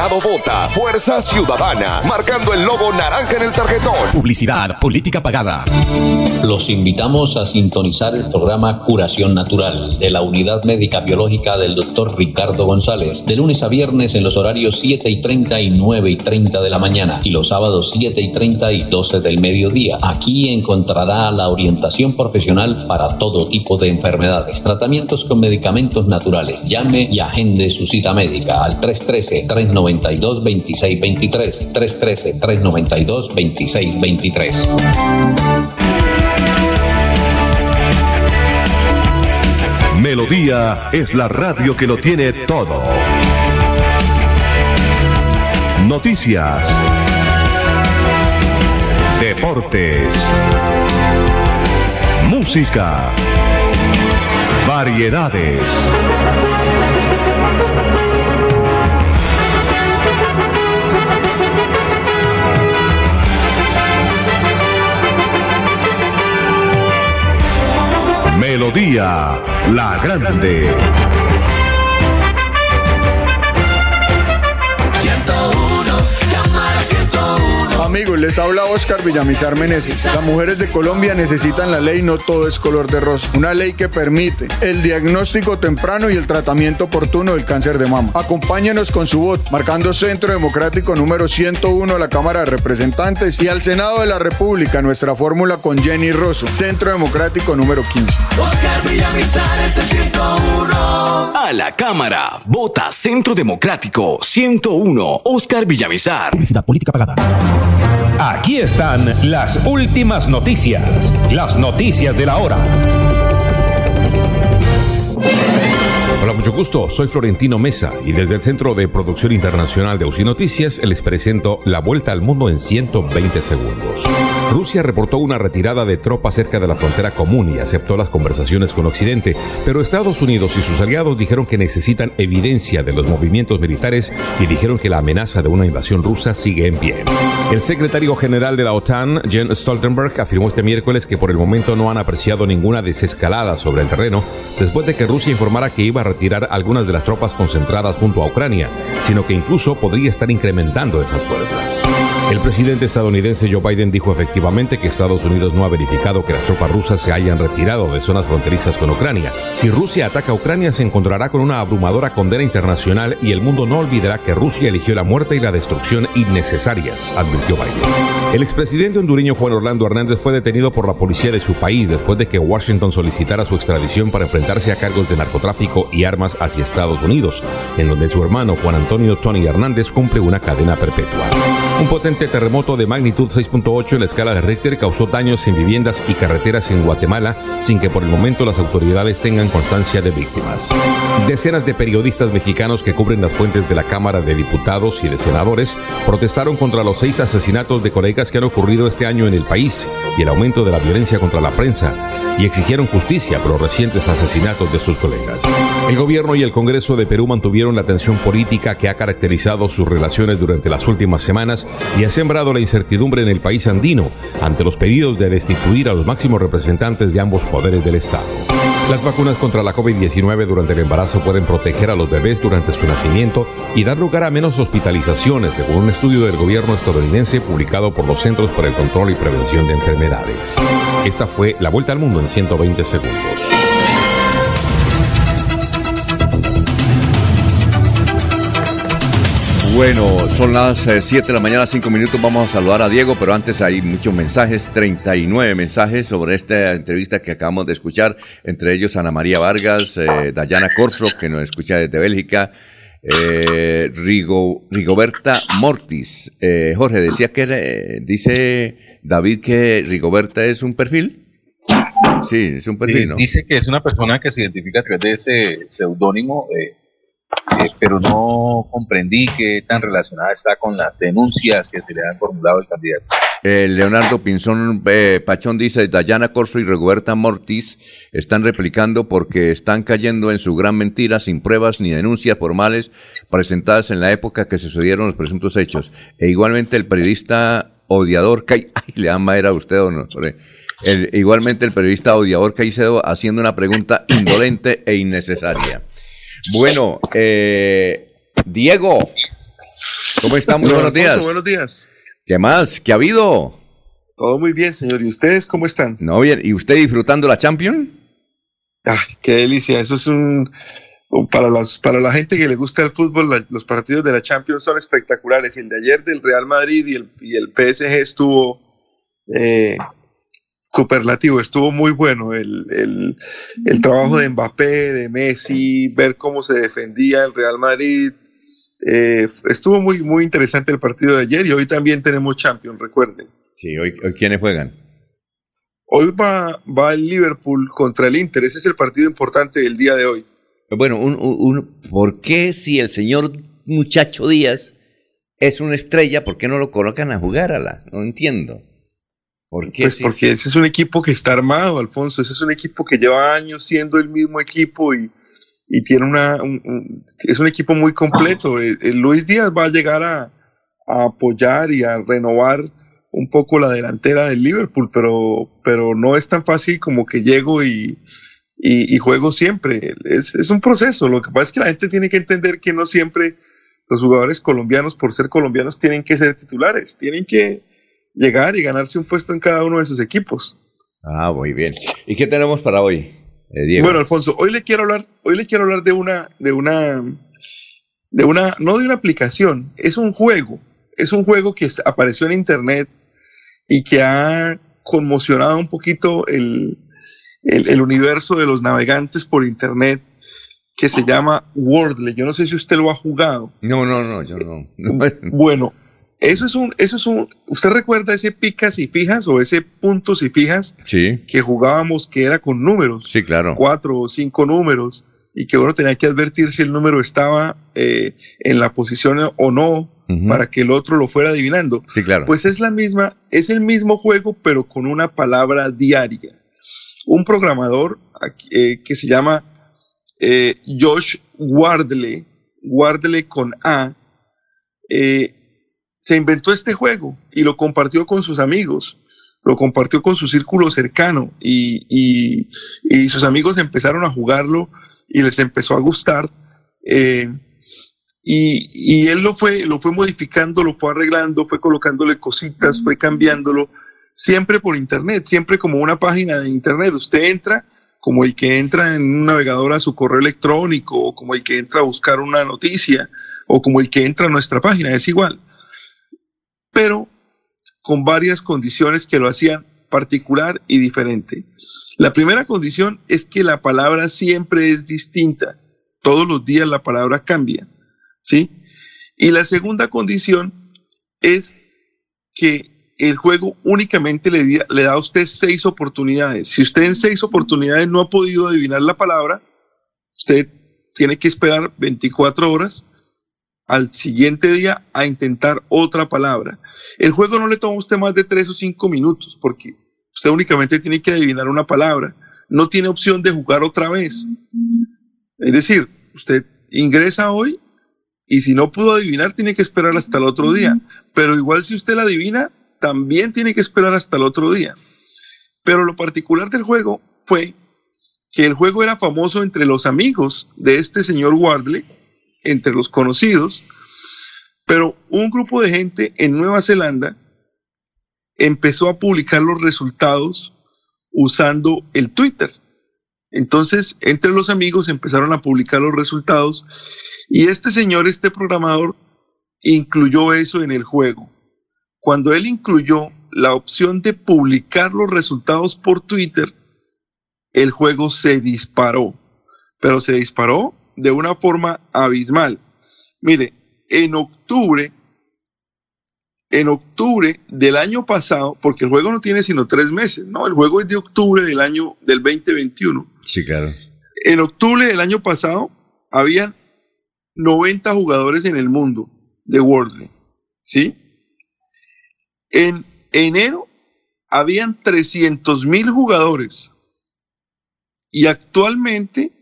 Senado vota. Fuerza Ciudadana. Marcando el logo naranja en el tarjetón. Publicidad. Política pagada. Los invitamos a sintonizar el programa Curación Natural de la Unidad Médica Biológica del Dr. Ricardo González. De lunes a viernes en los horarios 7 y 30 y 9 y 30 de la mañana. Y los sábados 7 y 30 y 12 del mediodía. Aquí encontrará la orientación profesional para todo tipo de enfermedades. Tratamientos con medicamentos naturales. Llame y agende su cita médica al 313 3 392 2623 313 392 2623 Melodía es la radio que lo tiene todo. Noticias. Deportes. Música. Variedades. Melodía La Grande. Amigos, les habla Oscar Villamizar Meneses. Las mujeres de Colombia necesitan la ley No Todo es Color de Rosa. Una ley que permite el diagnóstico temprano y el tratamiento oportuno del cáncer de mama. Acompáñenos con su voto, marcando Centro Democrático número 101 a la Cámara de Representantes y al Senado de la República, nuestra fórmula con Jenny Rosso, Centro Democrático número 15. Oscar Villamizar es el 101. A la Cámara, vota Centro Democrático 101, Oscar Villamizar. Publicidad política pagada. Aquí están las últimas noticias, las noticias de la hora. Hola, mucho gusto. Soy Florentino Mesa y desde el Centro de Producción Internacional de UCI Noticias les presento la vuelta al mundo en 120 segundos. Rusia reportó una retirada de tropas cerca de la frontera común y aceptó las conversaciones con Occidente, pero Estados Unidos y sus aliados dijeron que necesitan evidencia de los movimientos militares y dijeron que la amenaza de una invasión rusa sigue en pie. El secretario general de la OTAN, Jens Stoltenberg, afirmó este miércoles que por el momento no han apreciado ninguna desescalada sobre el terreno después de que Rusia informara que iba a retirar algunas de las tropas concentradas junto a Ucrania, sino que incluso podría estar incrementando esas fuerzas. El presidente estadounidense Joe Biden dijo efectivamente que Estados Unidos no ha verificado que las tropas rusas se hayan retirado de zonas fronterizas con Ucrania. Si Rusia ataca a Ucrania se encontrará con una abrumadora condena internacional y el mundo no olvidará que Rusia eligió la muerte y la destrucción innecesarias, advirtió Biden. El expresidente hondureño Juan Orlando Hernández fue detenido por la policía de su país después de que Washington solicitara su extradición para enfrentarse a cargos de narcotráfico y armas hacia Estados Unidos, en donde su hermano Juan Antonio Tony Hernández cumple una cadena perpetua. Un potente terremoto de magnitud 6.8 en la escala de Richter causó daños en viviendas y carreteras en Guatemala sin que por el momento las autoridades tengan constancia de víctimas. Decenas de periodistas mexicanos que cubren las fuentes de la Cámara de Diputados y de Senadores protestaron contra los seis asesinatos de colegas que han ocurrido este año en el país y el aumento de la violencia contra la prensa y exigieron justicia por los recientes asesinatos de sus colegas. El gobierno y el Congreso de Perú mantuvieron la tensión política que ha caracterizado sus relaciones durante las últimas semanas y ha sembrado la incertidumbre en el país andino ante los pedidos de destituir a los máximos representantes de ambos poderes del Estado. Las vacunas contra la COVID-19 durante el embarazo pueden proteger a los bebés durante su nacimiento y dar lugar a menos hospitalizaciones, según un estudio del gobierno estadounidense publicado por los Centros para el Control y Prevención de Enfermedades. Esta fue la vuelta al mundo en 120 segundos. Bueno, son las 7 eh, de la mañana, 5 minutos. Vamos a saludar a Diego, pero antes hay muchos mensajes, 39 mensajes sobre esta entrevista que acabamos de escuchar, entre ellos Ana María Vargas, eh, Dayana Corso, que nos escucha desde Bélgica, eh, Rigo, Rigoberta Mortis. Jorge, decía que dice David que Rigoberta es un perfil. Sí, es un perfil, ¿no? Dice que es una persona que se identifica a través de ese seudónimo. Eh, pero no comprendí qué tan relacionada está con las denuncias que se le han formulado al candidato. Eh, Leonardo Pinzón eh, Pachón dice, Dayana Corso y Roberta Mortis están replicando porque están cayendo en su gran mentira sin pruebas ni denuncias formales presentadas en la época que sucedieron los presuntos hechos. E igualmente el periodista odiador, ay, le ama era usted o no, igualmente el periodista odiador Caicedo haciendo una pregunta indolente e innecesaria. Bueno, eh, Diego, ¿cómo estamos? buenos días. Buenos días. ¿Qué más? ¿Qué ha habido? Todo muy bien, señor. ¿Y ustedes cómo están? No, bien. ¿Y usted disfrutando la Champions? Ay, qué delicia. Eso es un... Para, las, para la gente que le gusta el fútbol, los partidos de la Champions son espectaculares. El de ayer del Real Madrid y el, y el PSG estuvo eh, superlativo, estuvo muy bueno el, trabajo de Mbappé, de Messi, ver cómo se defendía el Real Madrid. Eh, estuvo muy, muy interesante el partido de ayer y hoy también tenemos Champions, recuerden. Sí, hoy, ¿quiénes juegan? Hoy va, va el Liverpool contra el Inter, ese es el partido importante del día de hoy. Bueno, un, un, ¿por qué si el señor muchacho Díaz es una estrella, por qué no lo colocan a jugar a la? No entiendo. ¿Por qué? Pues porque ese es un equipo que está armado, Alfonso. Ese es un equipo que lleva años siendo el mismo equipo y, y tiene una. es un equipo muy completo. El, eh, eh, Luis Díaz va a llegar a, apoyar y a renovar un poco la delantera del Liverpool, pero, pero no es tan fácil como que llego y, y, juego siempre. Es, es un proceso. Lo que pasa es que la gente tiene que entender que no siempre los jugadores colombianos, por ser colombianos, tienen que ser titulares. Tienen que llegar y ganarse un puesto en cada uno de sus equipos. Ah, muy bien. ¿Y qué tenemos para hoy, eh, Diego? Bueno, Alfonso, hoy le quiero hablar, hoy le quiero hablar de una, de una, de una, no de una aplicación, es un juego, es un juego que apareció en internet y que ha conmocionado un poquito el, el, universo de los navegantes por internet que se llama Wordle. Yo no sé si usted lo ha jugado. No, no, no, yo no. bueno, Eso es un, eso es un, ¿usted recuerda ese picas y fijas o ese puntos y fijas? Sí. Que jugábamos que era con números. Sí, claro. Cuatro o cinco números y que uno tenía que advertir si el número estaba eh, en la posición o no para que el otro lo fuera adivinando. Sí, claro. Pues es la misma, es el mismo juego, pero con una palabra diaria. Un programador eh, que se llama eh, Josh Wardley, Wardley con A, se inventó este juego y lo compartió con sus amigos, lo compartió con su círculo cercano y, y, sus amigos empezaron a jugarlo y les empezó a gustar. Eh, y, y, él lo fue, lo fue modificando, lo fue arreglando, fue colocándole cositas, fue cambiándolo, siempre por internet, siempre como una página de internet. Usted entra como el que entra en un navegador a su correo electrónico, o como el que entra a buscar una noticia, o como el que entra a nuestra página, es igual. Pero con varias condiciones que lo hacían particular y diferente. La primera condición es que la palabra siempre es distinta. Todos los días la palabra cambia. ¿Sí? Y la segunda condición es que el juego únicamente le, da a usted seis oportunidades. Si usted en seis oportunidades no ha podido adivinar la palabra, usted tiene que esperar 24 horas al siguiente día a intentar otra palabra. El juego no le toma a usted más de tres o cinco minutos porque usted únicamente tiene que adivinar una palabra. No tiene opción de jugar otra vez. Es decir, usted ingresa hoy y si no pudo adivinar tiene que esperar hasta el otro día. Pero igual si usted la adivina, también tiene que esperar hasta el otro día. Pero lo particular del juego fue que el juego era famoso entre los amigos de este señor Wardley entre los conocidos, pero un grupo de gente en Nueva Zelanda empezó a publicar los resultados usando el Twitter. Entonces, entre los amigos empezaron a publicar los resultados y este señor, este programador, incluyó eso en el juego. Cuando él incluyó la opción de publicar los resultados por Twitter, el juego se disparó. Pero se disparó de una forma abismal. Mire, en octubre, en octubre del año pasado, porque el juego no tiene sino tres meses, ¿no? El juego es de octubre del año del 2021. Sí, claro. En octubre del año pasado, habían 90 jugadores en el mundo de World, ¿sí? En enero habían 300 mil jugadores y actualmente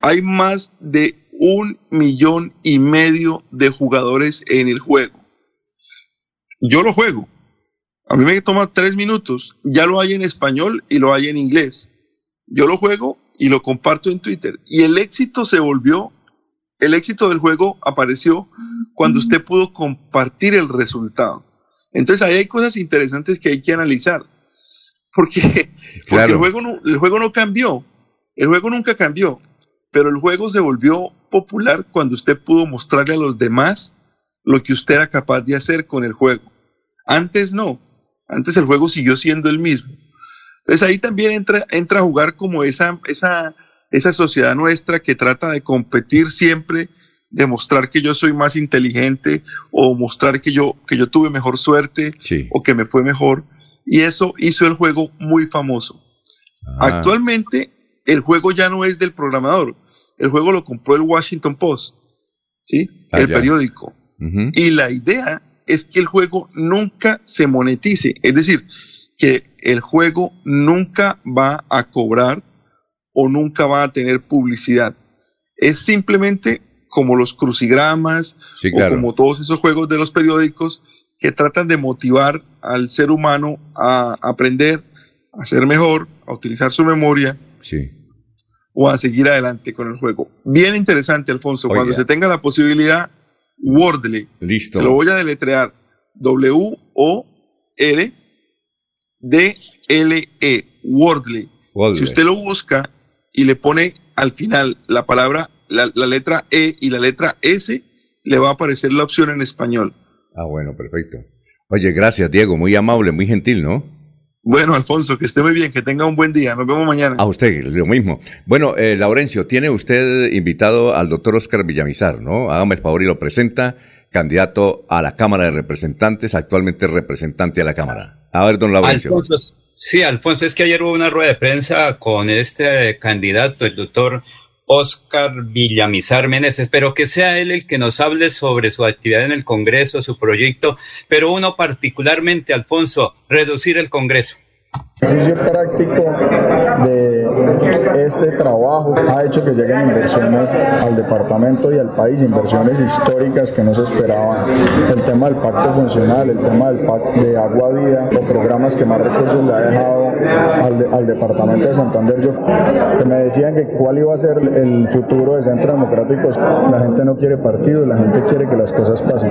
hay más de un millón y medio de jugadores en el juego. Yo lo juego. A mí me toma tres minutos. Ya lo hay en español y lo hay en inglés. Yo lo juego y lo comparto en Twitter. Y el éxito se volvió, el éxito del juego apareció cuando usted pudo compartir el resultado. Entonces ahí hay cosas interesantes que hay que analizar. Porque, el, juego el juego no cambió. El juego nunca cambió pero el juego se volvió popular cuando usted pudo mostrarle a los demás lo que usted era capaz de hacer con el juego. Antes no, antes el juego siguió siendo el mismo. Entonces ahí también entra, entra a jugar como esa, esa, esa sociedad nuestra que trata de competir siempre, demostrar que yo soy más inteligente o mostrar que yo, que yo tuve mejor suerte o que me fue mejor. Y eso hizo el juego muy famoso. Ah. Actualmente el juego ya no es del programador, el juego lo compró el Washington Post, ¿sí? Ah, el periódico. Y la idea es que el juego nunca se monetice, es decir, que el juego nunca va a cobrar o nunca va a tener publicidad. Es simplemente como los crucigramas o como todos esos juegos de los periódicos que tratan de motivar al ser humano a aprender, a ser mejor, a utilizar su memoria. Sí o a seguir adelante con el juego. Bien interesante, Alfonso. Cuando se tenga la posibilidad, Wordly. Listo. lo voy a deletrear. W-O-R-D-L-E. Wordly. Si usted lo busca y le pone al final la palabra, la, la letra E y la letra S, le va a aparecer la opción en español. Ah, bueno, perfecto. Oye, gracias, Diego. Muy amable, muy gentil, ¿no? Bueno, Alfonso, que esté muy bien, que tenga un buen día. Nos vemos mañana. A usted, lo mismo. Bueno, eh, Laurencio, tiene usted invitado al doctor Oscar Villamizar, ¿no? Hágame el favor y lo presenta. candidato a la Cámara de Representantes, actualmente representante a la Cámara. A ver, don Laurencio. Alfonso, sí, Alfonso, es que ayer hubo una rueda de prensa con este candidato, el doctor Oscar Villamizar Meneses. Espero que sea él el que nos hable sobre su actividad en el Congreso, su proyecto, pero uno particularmente, Alfonso, reducir el Congreso. Este trabajo ha hecho que lleguen inversiones al departamento y al país, inversiones históricas que no se esperaban. El tema del pacto funcional, el tema del pacto de agua vida o programas que más recursos le ha dejado al, departamento de Santander. Que me decían que cuál iba a ser el futuro de Centro Democrático. La gente no quiere partidos, la gente quiere que las cosas pasen.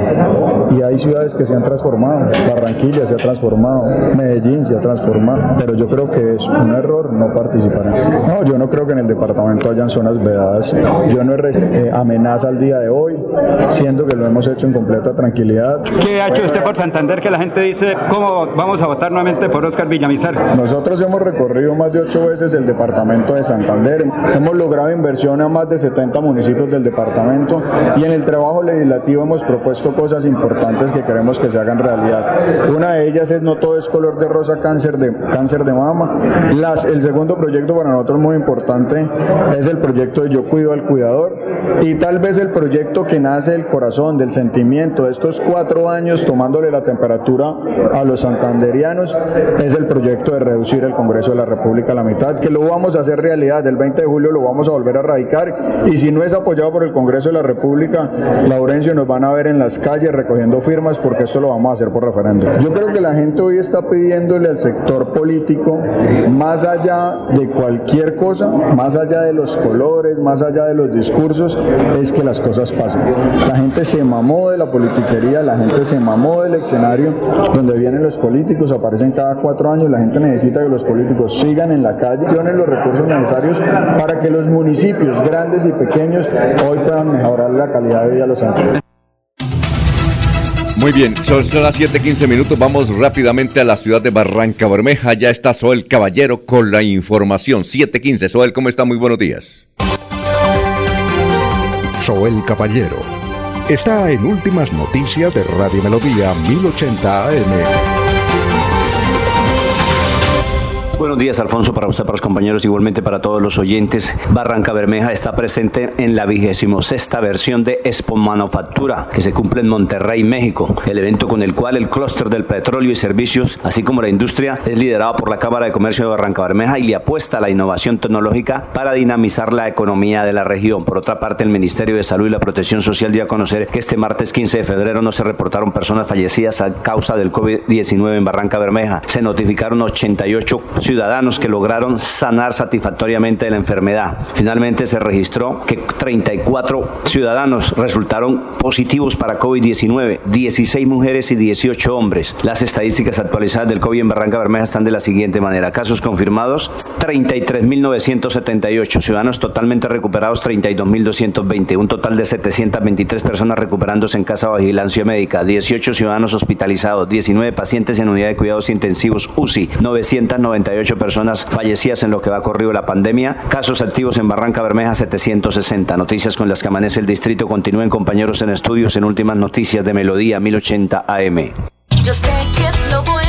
Y hay ciudades que se han transformado. Barranquilla se ha transformado, Medellín se ha transformado pero yo creo que es un error no participar. No, yo no creo que en el departamento hayan zonas vedadas. Yo no he eh, amenaza al día de hoy, siendo que lo hemos hecho en completa tranquilidad. ¿Qué ha hecho usted por Santander que la gente dice cómo vamos a votar nuevamente por Oscar Villamizar? Nosotros hemos recorrido más de ocho veces el departamento de Santander. Hemos logrado inversión a más de 70 municipios del departamento y en el trabajo legislativo hemos propuesto cosas importantes que queremos que se hagan realidad. Una de ellas es no todo es color de rosa cáncer de cáncer de mama. Las, el segundo proyecto para nosotros muy importante es el proyecto de Yo Cuido al Cuidador y tal vez el proyecto que nace del corazón, del sentimiento, de estos cuatro años tomándole la temperatura a los santanderianos, es el proyecto de reducir el Congreso de la República a la mitad, que lo vamos a hacer realidad. El 20 de julio lo vamos a volver a radicar y si no es apoyado por el Congreso de la República, Laurencio nos van a ver en las calles recogiendo firmas porque esto lo vamos a hacer por referéndum. Yo creo que la gente hoy está pidiéndole al sector político más allá de cualquier cosa, más allá de los colores, más allá de los discursos, es que las cosas pasen. La gente se mamó de la politiquería, la gente se mamó del escenario donde vienen los políticos, aparecen cada cuatro años, la gente necesita que los políticos sigan en la calle, tienen los recursos necesarios para que los municipios grandes y pequeños hoy puedan mejorar la calidad de vida de los santos. Muy bien, son las 7:15 minutos. Vamos rápidamente a la ciudad de Barranca Bermeja. Ya está Soel Caballero con la información. 7:15. Soel, ¿cómo está? Muy buenos días. Soel Caballero está en Últimas Noticias de Radio Melodía 1080 AM. Buenos días, Alfonso, para usted, para los compañeros, igualmente para todos los oyentes. Barranca Bermeja está presente en la vigésimo sexta versión de Expo Manufactura, que se cumple en Monterrey, México. El evento con el cual el clúster del petróleo y servicios, así como la industria, es liderado por la Cámara de Comercio de Barranca Bermeja y le apuesta a la innovación tecnológica para dinamizar la economía de la región. Por otra parte, el Ministerio de Salud y la Protección Social dio a conocer que este martes 15 de febrero no se reportaron personas fallecidas a causa del COVID-19 en Barranca Bermeja. Se notificaron 88 ciudadanos que lograron sanar satisfactoriamente de la enfermedad. Finalmente se registró que 34 ciudadanos resultaron positivos para COVID-19, 16 mujeres y 18 hombres. Las estadísticas actualizadas del COVID en Barranca Bermeja están de la siguiente manera. Casos confirmados, 33.978. Ciudadanos totalmente recuperados, 32.220. Un total de 723 personas recuperándose en casa de vigilancia médica, 18 ciudadanos hospitalizados, 19 pacientes en unidad de cuidados intensivos UCI, 998 personas fallecidas en lo que va corrido la pandemia. Casos activos en Barranca Bermeja 760. Noticias con las que amanece el distrito. Continúen compañeros en estudios en últimas noticias de Melodía 1080 AM. Yo sé que es lo bueno.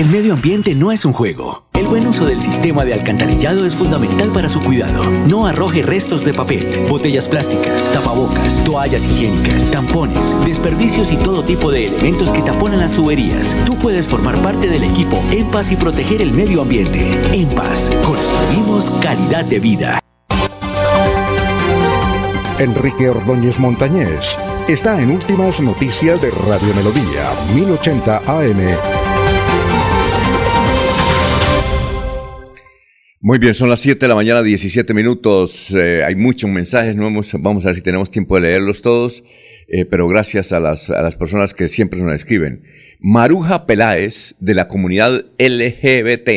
El medio ambiente no es un juego el buen uso del sistema de alcantarillado es fundamental para su cuidado. No arroje restos de papel, botellas plásticas, tapabocas, toallas higiénicas, tampones, desperdicios y todo tipo de elementos que taponan las tuberías. Tú puedes formar parte del equipo En Paz y proteger el medio ambiente. En Paz, construimos calidad de vida. Enrique Ordóñez Montañés está en Últimas Noticias de Radio Melodía, 1080 AM. Muy bien, son las 7 de la mañana, 17 minutos. Eh, hay muchos mensajes, no hemos, vamos a ver si tenemos tiempo de leerlos todos, eh, pero gracias a las, a las personas que siempre nos escriben. Maruja Peláez, de la comunidad LGBT,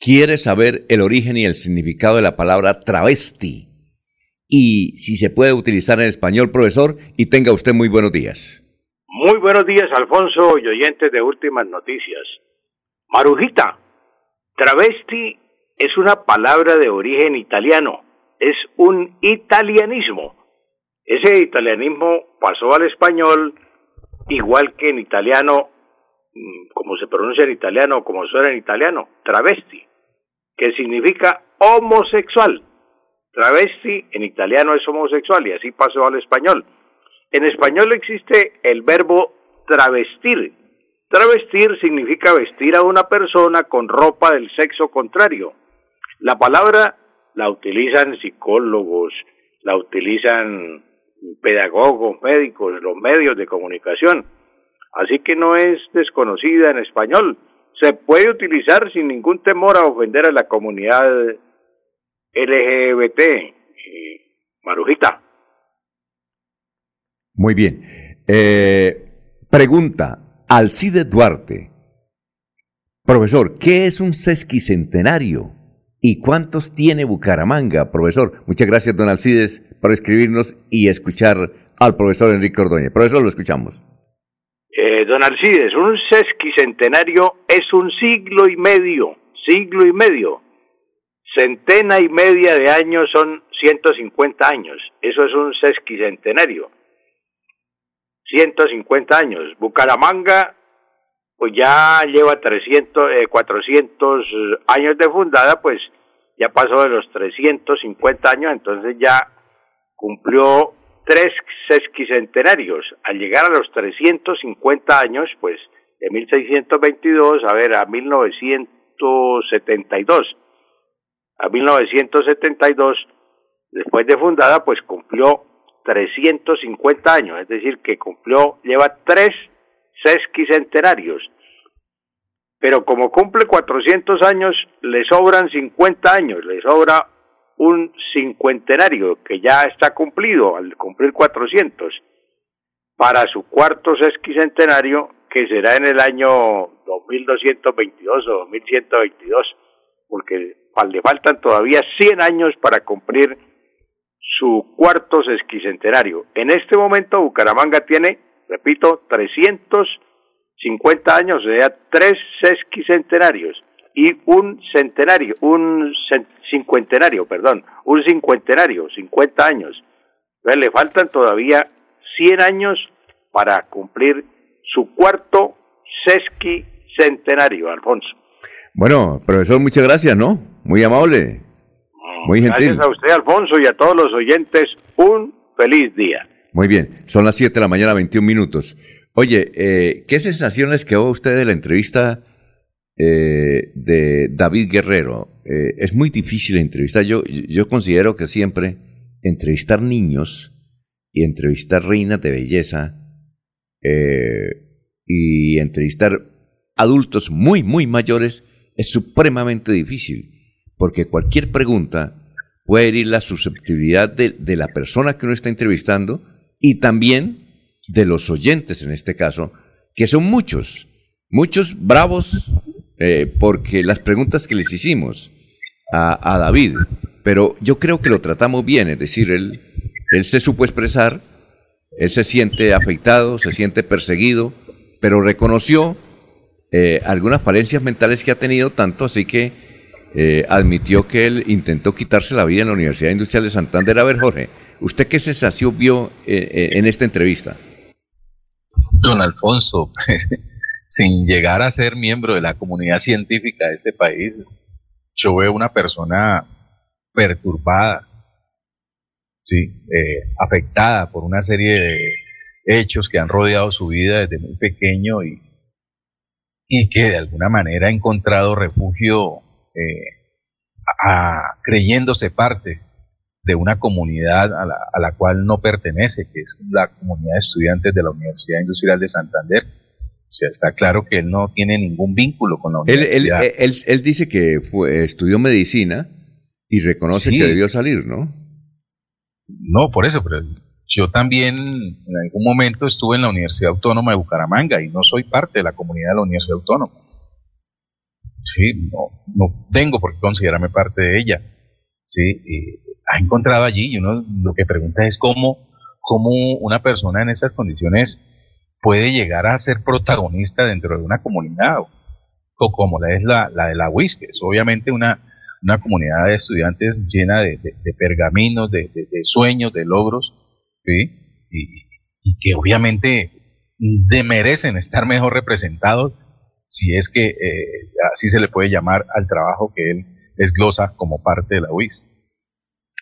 quiere saber el origen y el significado de la palabra travesti y si se puede utilizar en español, profesor, y tenga usted muy buenos días. Muy buenos días, Alfonso y oyentes de Últimas Noticias. Marujita, travesti es una palabra de origen italiano, es un italianismo. Ese italianismo pasó al español igual que en italiano, mm, como se pronuncia en italiano, como suena en italiano, travesti, que significa homosexual. Travesti en italiano es homosexual y así pasó al español. En español existe el verbo travestir. Travestir significa vestir a una persona con ropa del sexo contrario. La palabra la utilizan psicólogos, la utilizan pedagogos, médicos, los medios de comunicación. Así que no es desconocida en español. Se puede utilizar sin ningún temor a ofender a la comunidad LGBT, Marujita. Muy bien. Eh, pregunta, Alcide Duarte. Profesor, ¿qué es un sesquicentenario? ¿Y cuántos tiene Bucaramanga, profesor? Muchas gracias, don Alcides, por escribirnos y escuchar al profesor Enrique Ordóñez. Profesor, lo escuchamos. Eh, don Alcides, un sesquicentenario es un siglo y medio, siglo y medio Centena y media de años son 150 años. Eso es un sesquicentenario. 150 años. Bucaramanga, pues ya lleva 300, 400 eh, años de fundada, pues ya pasó de los 350 años, entonces ya cumplió tres sesquicentenarios. Al llegar a los 350 años, pues de 1622, a ver, a 1972 a 1972, después de fundada, pues cumplió 350 años, es decir, que cumplió, lleva tres sesquicentenarios. Pero como cumple 400 años, le sobran 50 años, le sobra un cincuentenario que ya está cumplido al cumplir 400 para su cuarto sesquicentenario que será en el año 2222 o 2122, porque le faltan todavía 100 años para cumplir su cuarto sesquicentenario. En este momento Bucaramanga tiene, repito, 350 años, o sea, tres sesquicentenarios y un centenario, un cincuentenario, perdón, un cincuentenario, 50 años. Entonces le faltan todavía 100 años para cumplir su cuarto sesquicentenario, Alfonso. Bueno, profesor, muchas gracias, ¿no? Muy amable. Muy gentil. Gracias a usted, Alfonso, y a todos los oyentes. Un feliz día. Muy bien, son las 7 de la mañana, 21 minutos. Oye, eh, ¿qué sensaciones quedó usted de la entrevista eh, de David Guerrero? Eh, es muy difícil entrevistar. Yo, yo considero que siempre entrevistar niños y entrevistar reinas de belleza y entrevistar adultos muy, muy mayores es supremamente difícil porque cualquier pregunta puede herir la susceptibilidad de, la persona que uno está entrevistando y también de los oyentes en este caso, que son muchos, muchos bravos eh, porque las preguntas que les hicimos a, David, pero yo creo que lo tratamos bien, es decir, él, él se supo expresar, él se siente afectado, se siente perseguido, pero reconoció eh, algunas falencias mentales que ha tenido, tanto así que eh, admitió que él intentó quitarse la vida en la Universidad Industrial de Santander. A ver, Jorge, ¿usted qué sensación vio eh, eh, en esta entrevista? Don Alfonso, sin llegar a ser miembro de la comunidad científica de este país, yo veo una persona perturbada, sí, afectada por una serie de hechos que han rodeado su vida desde muy pequeño y, y que de alguna manera ha encontrado refugio eh, creyéndose parte de una comunidad a la, cual no pertenece, que es la comunidad de estudiantes de la Universidad Industrial de Santander, O sea, está claro que él no tiene ningún vínculo con la Él, universidad. él, él, él dice que fue- estudió medicina y reconoce Sí. que debió salir, ¿no? No, por eso, pero yo también en algún momento estuve en la Universidad Autónoma de Bucaramanga y no soy parte de la comunidad de la Universidad Autónoma. Sí, no, no tengo por qué considerarme parte de ella. Sí, y ha encontrado allí y uno lo que pregunta es cómo, cómo una persona en esas condiciones puede llegar a ser protagonista dentro de una comunidad, o como la es la, la de la UIS, que es obviamente una, una comunidad de estudiantes llena de, de- pergaminos, de, de- sueños, de logros, y, y que obviamente de- merecen estar mejor representados si es que eh, así se le puede llamar al trabajo que él desglosa como parte de la UIS.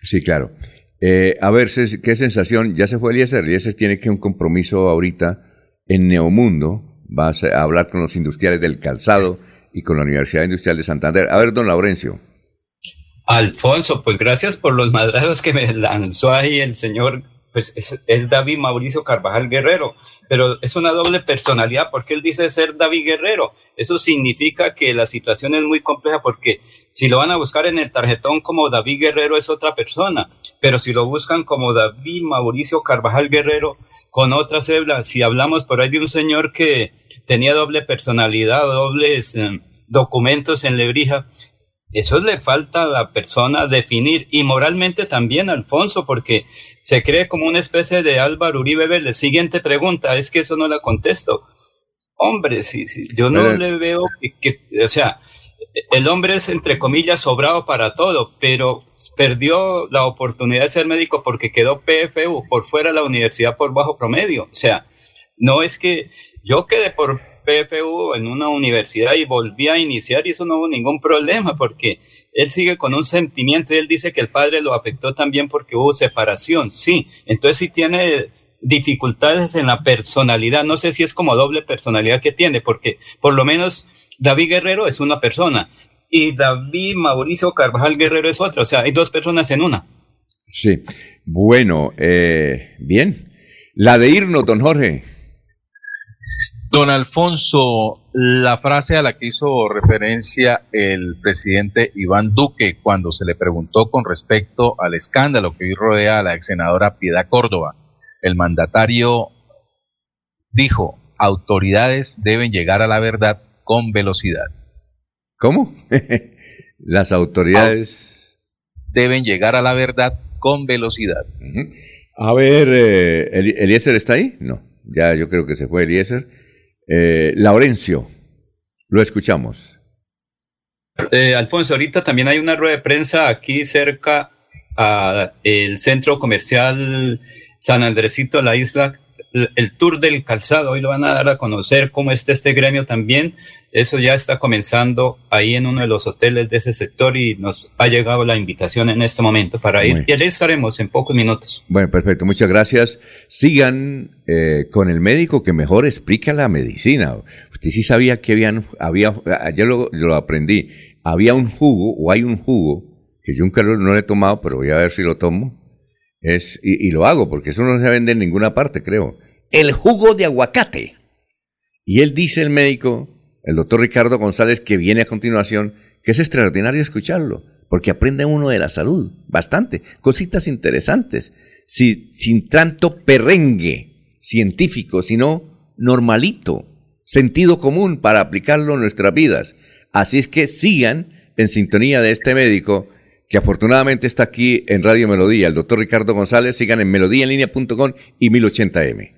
Sí, claro. Eh, a ver, ¿qué sensación? Ya se fue Eliezer. Eliezer tiene que un compromiso ahorita en Neomundo. Va a se- a hablar con los industriales del calzado y con la Universidad Industrial de Santander. A ver, don Laurencio. Alfonso, pues gracias por los madrazos que me lanzó ahí el señor, pues es, David Mauricio Carvajal Guerrero, pero es una doble personalidad porque él dice ser David Guerrero. Eso significa que la situación es muy compleja porque si lo van a buscar en el tarjetón como David Guerrero es otra persona, pero si lo buscan como David Mauricio Carvajal Guerrero con otra cédula, si hablamos por ahí de un señor que tenía doble personalidad, dobles eh, documentos en Lebrija, eso le falta a la persona definir y moralmente también, Alfonso, porque se cree como una especie de Álvaro Uribe Vélez. Siguiente pregunta, es que eso no la contesto. Hombre, sí, sí, yo no Pero- le veo que, que- o sea, el hombre es entre comillas sobrado para todo, pero perdió la oportunidad de ser médico porque quedó PFU por fuera de la universidad por bajo promedio. O sea, no es que yo quedé por PFU en una universidad y volví a iniciar y eso no hubo ningún problema porque él sigue con un sentimiento y él dice que el padre lo afectó también porque hubo separación. Sí, entonces sí tiene dificultades en la personalidad. No sé si es como doble personalidad que tiene porque por lo menos David Guerrero es una persona y David Mauricio Carvajal Guerrero es otra. O sea, hay dos personas en una. Sí. Bueno, eh, bien. La de irnos, don Jorge. Don Alfonso, la frase a la que hizo referencia el presidente Iván Duque cuando se le preguntó con respecto al escándalo que hoy rodea a la ex senadora Piedad Córdoba, el mandatario dijo, autoridades deben llegar a la verdad con velocidad. ¿Cómo? Las autoridades deben llegar a la verdad con velocidad. A ver, eh, Eli- ¿Eliezer está ahí? No, ya yo creo que se fue Eliezer. Eh, Laurencio, lo escuchamos. Eh, Alfonso, ahorita también hay una rueda de prensa aquí cerca al centro comercial San Andresito, la isla, el, tour del calzado. Hoy lo van a dar a conocer cómo está este gremio también. Eso ya está comenzando ahí en uno de los hoteles de ese sector y nos ha llegado la invitación en este momento para ir. Y ahí estaremos en pocos minutos. Bueno, perfecto, muchas gracias. Sigan eh, con el médico que mejor explica la medicina. Usted sí sabía que habían, había, ayer lo, lo aprendí, había un jugo, o hay un jugo, que yo nunca lo, no lo he tomado, pero voy a ver si lo tomo. Es, y, y lo hago, porque eso no se vende en ninguna parte, creo. El jugo de aguacate. Y él dice, el médico, el doctor Ricardo González, que viene a continuación, que es extraordinario escucharlo, porque aprende uno de la salud, bastante, cositas interesantes, si- sin tanto perrengue científico, sino normalito, sentido común para aplicarlo en nuestras vidas. Así es que sigan en sintonía de este médico que afortunadamente está aquí en Radio Melodía, el doctor Ricardo González, sigan en melodíaenlínea.com y 1080m.